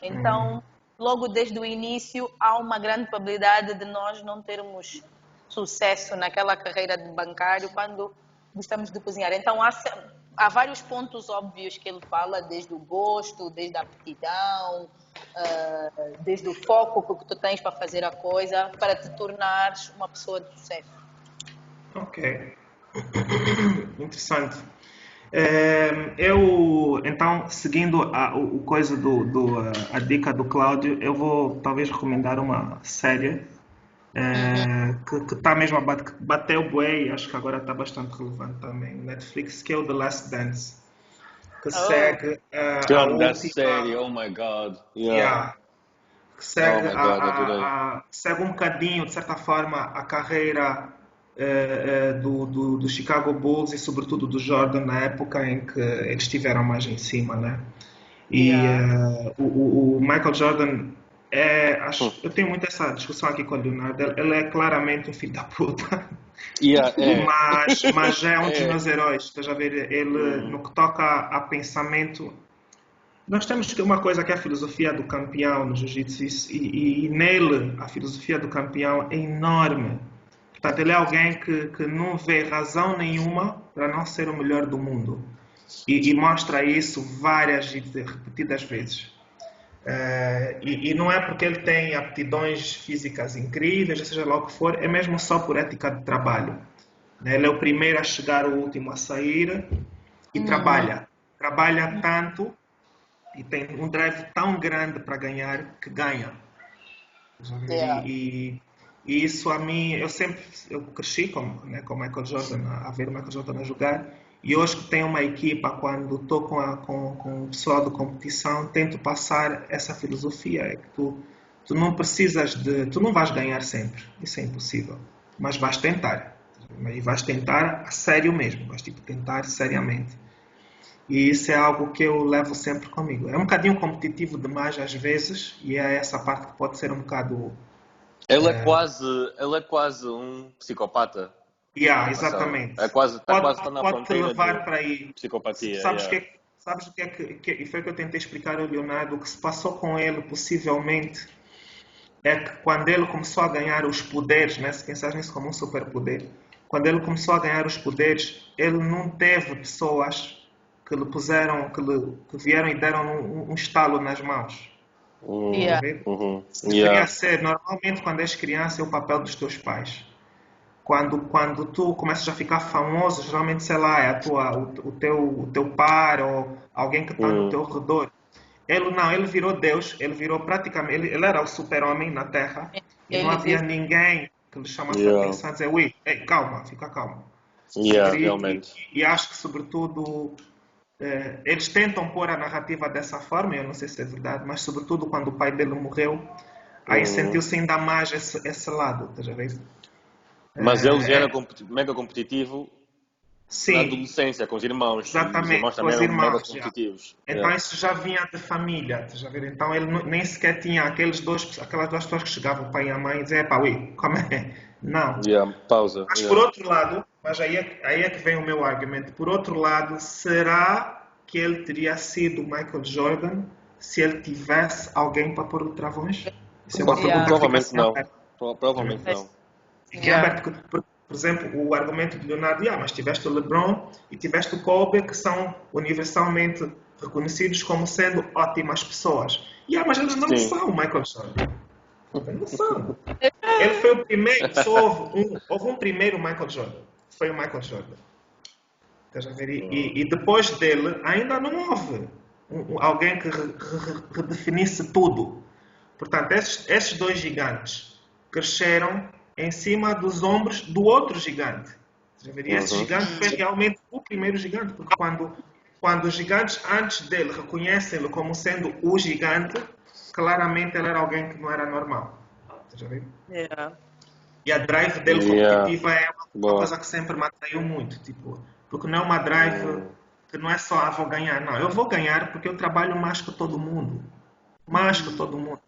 Então, logo desde o início, há uma grande probabilidade de nós não termos sucesso naquela carreira de bancário quando gostamos de cozinhar. Então, há, há vários pontos óbvios que ele fala, desde o gosto, desde a aptidão, ah, desde o foco que tu tens para fazer a coisa, para te tornares uma pessoa de sucesso. Ok. Interessante. Eh, Eu, então, seguindo a, o, o coisa do, do, a dica do Cláudio, eu vou talvez recomendar uma série eh, que está mesmo a bate, bateu bué e acho que agora está bastante relevante também. Netflix, que é o The Last Dance, que segue eh, a última- série, oh my god. Yeah. Yeah. Que segue, Oh God, a- a- segue um bocadinho, de certa forma, a carreira do, do, do Chicago Bulls e, sobretudo, do Jordan na época em que eles estiveram mais em cima, né? E Yeah. eh, o, o- Michael Jordan é, acho, eu tenho muito essa discussão aqui com o Leonardo. Ele, ele é claramente um filho da puta. Yeah, é. Mas, mas é um dos É. meus heróis. Estás a ver? Ele, Hum. no que toca a pensamento, nós temos que- uma coisa que é a filosofia do campeão no jiu-jitsu e, e- e nele a filosofia do campeão é enorme. Portanto, ele é alguém que, que não vê razão nenhuma para não ser o melhor do mundo. E, e mostra isso várias e repetidas vezes. Eh, e, e não é porque ele tem aptidões físicas incríveis, seja lá o que for, é mesmo só por ética de trabalho. né? Ele é o primeiro a chegar, o último a sair e trabalha. Trabalha tanto e tem um drive tão grande para ganhar que ganha. Yeah. E, e isso a mim, eu sempre eu cresci com, né, com o Michael Jordan, a, ver o Michael Jordan a jogar. E hoje que tenho uma equipa, quando estou com, com, com o pessoal de competição, tento passar essa filosofia. É que tu, tu não precisas de. Tu não vais ganhar sempre, isso é impossível. Mas vais tentar. E vais tentar a sério mesmo, vais tipo, tentar seriamente. E isso é algo que eu levo sempre comigo. É um bocadinho competitivo demais às vezes, e é essa parte que pode ser um bocado. Ele é quase, ele é quase um psicopata. Yeah, exatamente. É quase, está Pode, quase na pode te levar de para aí. psicopatia. Sabes, yeah. que, sabes o que é que, que. E foi o que eu tentei explicar ao Leonardo. O que se passou com ele, possivelmente, é que quando ele começou a ganhar os poderes, né, se pensares nisso como um superpoder, quando ele começou a ganhar os poderes, ele não teve pessoas que lhe puseram, que, lhe, que vieram e deram um, um estalo nas mãos. Uhum, Yeah. uhum. Deveria Yeah. ser, normalmente, quando és criança, é o papel dos teus pais. Quando, quando tu começas a ficar famoso, geralmente, sei lá, é a tua, o, o teu, o teu par ou alguém que está Hum. no teu redor. Ele não, ele virou Deus, ele virou praticamente, ele, ele era o super-homem na Terra e não havia ninguém que lhe chamasse Yeah. a atenção a dizer, ui, ei, calma, fica calmo. Yeah, E- realmente. E, e acho que, sobretudo, eles tentam pôr a narrativa dessa forma, eu não sei se é verdade, mas, sobretudo, quando o pai dele morreu, aí Uhum. sentiu-se ainda mais esse, esse lado, estás a ver? Mas ele já é- era competi- mega competitivo na Sim, adolescência, com os irmãos. Exatamente, Os irmãos com também os eram mega irmãos, já. competitivos. então Yeah. isso já vinha de família, estás a ver? Então ele nem sequer tinha aqueles dois, aquelas duas pessoas que chegavam, o pai e a mãe, e diziam, epá, ui, como é? Não. Yeah, pausa. Mas yeah. por outro lado, mas aí é, que- aí é que vem o meu argumento. Por outro lado, será que ele teria sido Michael Jordan se ele tivesse alguém para pôr o travões? Isso é uma Yeah. pergunta Provavelmente não. aberta. Pro- Provavelmente não. Aberta, porque, por, por exemplo, o argumento de Leonardo, ah, mas tiveste o LeBron e tiveste o Kobe, que são universalmente reconhecidos como sendo ótimas pessoas. E, ah, mas eles não Sim. são Michael Jordan. Não são. Ele foi o primeiro, só houve um, houve um primeiro Michael Jordan. Foi o Michael Jordan. Estás a ver? E, e- e depois dele ainda não houve um- um- alguém que re- re- redefinisse tudo. Portanto, esses, esses dois gigantes cresceram em cima dos ombros do outro gigante. Estás a ver? E esse Uhum. gigante foi realmente o primeiro gigante, porque quando, quando os gigantes antes dele reconhecem-lo como sendo o gigante, claramente ele era alguém que não era normal. Estás a ver? Yeah. E a drive dele Yeah. competitiva é uma, uma Boa. coisa que sempre me atraiu muito. Tipo, porque não é uma drive Hum. que não é só, ah, vou ganhar. Não, eu vou ganhar porque eu trabalho mais que todo mundo. Mais que todo mundo.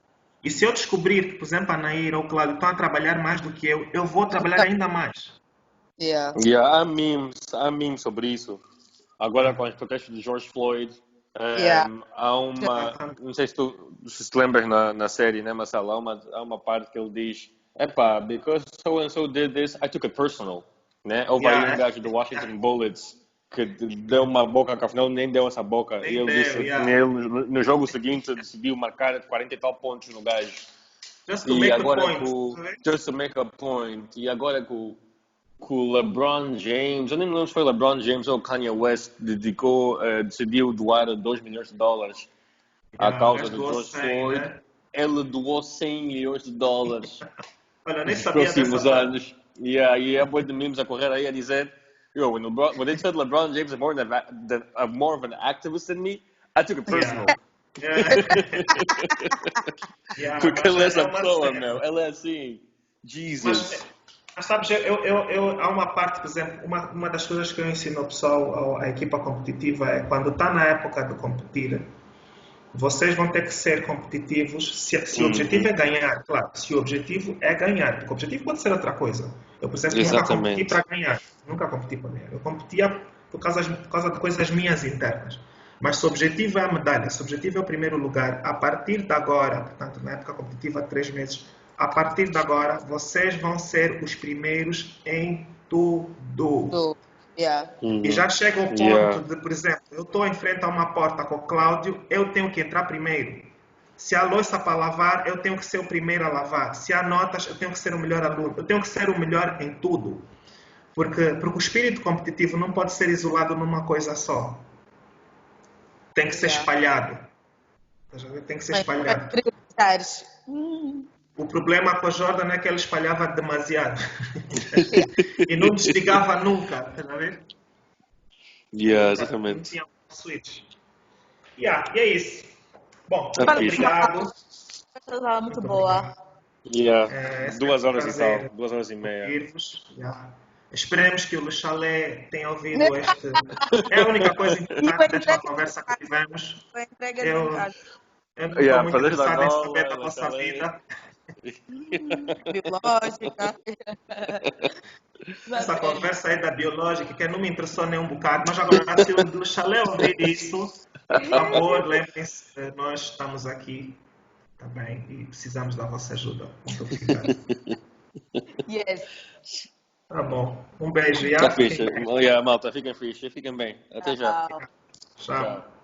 E se eu descobrir que, por exemplo, a Naira ou o Cláudio estão a trabalhar mais do que eu, eu vou trabalhar ainda mais. Yeah. Yeah, há memes, há memes sobre isso. Agora com as protestos de George Floyd, um, Yeah. há uma, não sei se tu se te lembras na, na série, né, Marcelo? Há uma, há uma parte que ele diz, epá, because so and so did this, I took it personal. Né? Houve Yeah, aí um gajo do Washington Bullets que deu uma boca que afinal nem deu essa boca. Nem e ele deu, disse yeah. ele, no- no jogo seguinte decidiu marcar 40 e tal pontos no gajo. Just to E make a agora point. com, tá just to make a point, e agora com, com o LeBron James, eu nem me lembro se foi LeBron James ou Kanye West, dedicou, eh, decidiu doar 2 milhões de dólares à Yeah, causa do George 100, Floyd. né? Ele doou 100 milhões de dólares Olha, nem nos sabia próximos dessa anos. E aí é de memes a correr aí a dizer, yo, when, LeBron, when they said LeBron James is more, than, than, a more of an activist than me, I took it personal. Yeah, Porque mas ele é essa uma pessoa, meu. Ele é assim. Jesus. Mas, mas sabes, eu, eu, eu, há uma parte, por exemplo, uma, uma das coisas que eu ensino ao pessoal, à equipa competitiva, é quando está na época de competir, vocês vão ter que ser competitivos. Se, se o Uhum. objetivo é ganhar, claro, se o objetivo é ganhar, porque o objetivo pode ser outra coisa. Eu, por exemplo, nunca competi para ganhar, nunca competi para ganhar. Eu competia por causa, por causa de coisas minhas internas. Mas se o objetivo é a medalha, se o objetivo é o primeiro lugar, a partir de agora, portanto, na época competitiva, três meses, a partir de agora, vocês vão ser os primeiros em tudo. Yeah. E já chega ao ponto Yeah. de, por exemplo, eu estou em frente a uma porta com o Cláudio, eu tenho que entrar primeiro. Se há louça para lavar, eu tenho que ser o primeiro a lavar. Se há notas, eu tenho que ser o melhor aluno. Eu tenho que ser o melhor em tudo. Porque, porque o espírito competitivo não pode ser isolado numa coisa só. Tem que ser Yeah. espalhado. Ver? Tem que ser espalhado. Priorizares. O problema com a Jordan é que ele espalhava demasiado. e não desligava nunca. Estás a ver? Yeah, Não exatamente. tinha um switch. Yeah, e é isso. Bom, Tá muito fixe. obrigado. Estava muito boa. Yeah. É, é duas horas e tal. Duas horas e meia. Yeah. Esperemos que o Le Chalet tenha ouvido este. É a única coisa importante desta conversa que tivemos. Foi entrega Eu-. Eu não estou Yeah, muito fazer da interessado em saber da vossa vida. biológica. Essa conversa aí da biológica, que não me interessou nem um bocado, mas agora, se o Le Chalet ouvir isso, por favor, lembrem-se, nós estamos aqui também e precisamos da vossa ajuda. Muito obrigado. Yes. Tá bom. Um beijo. Tá yeah? fixe. Yeah, malta, fiquem fixe. Fiquem bem. Até já. Tchau. Tchau. Tchau.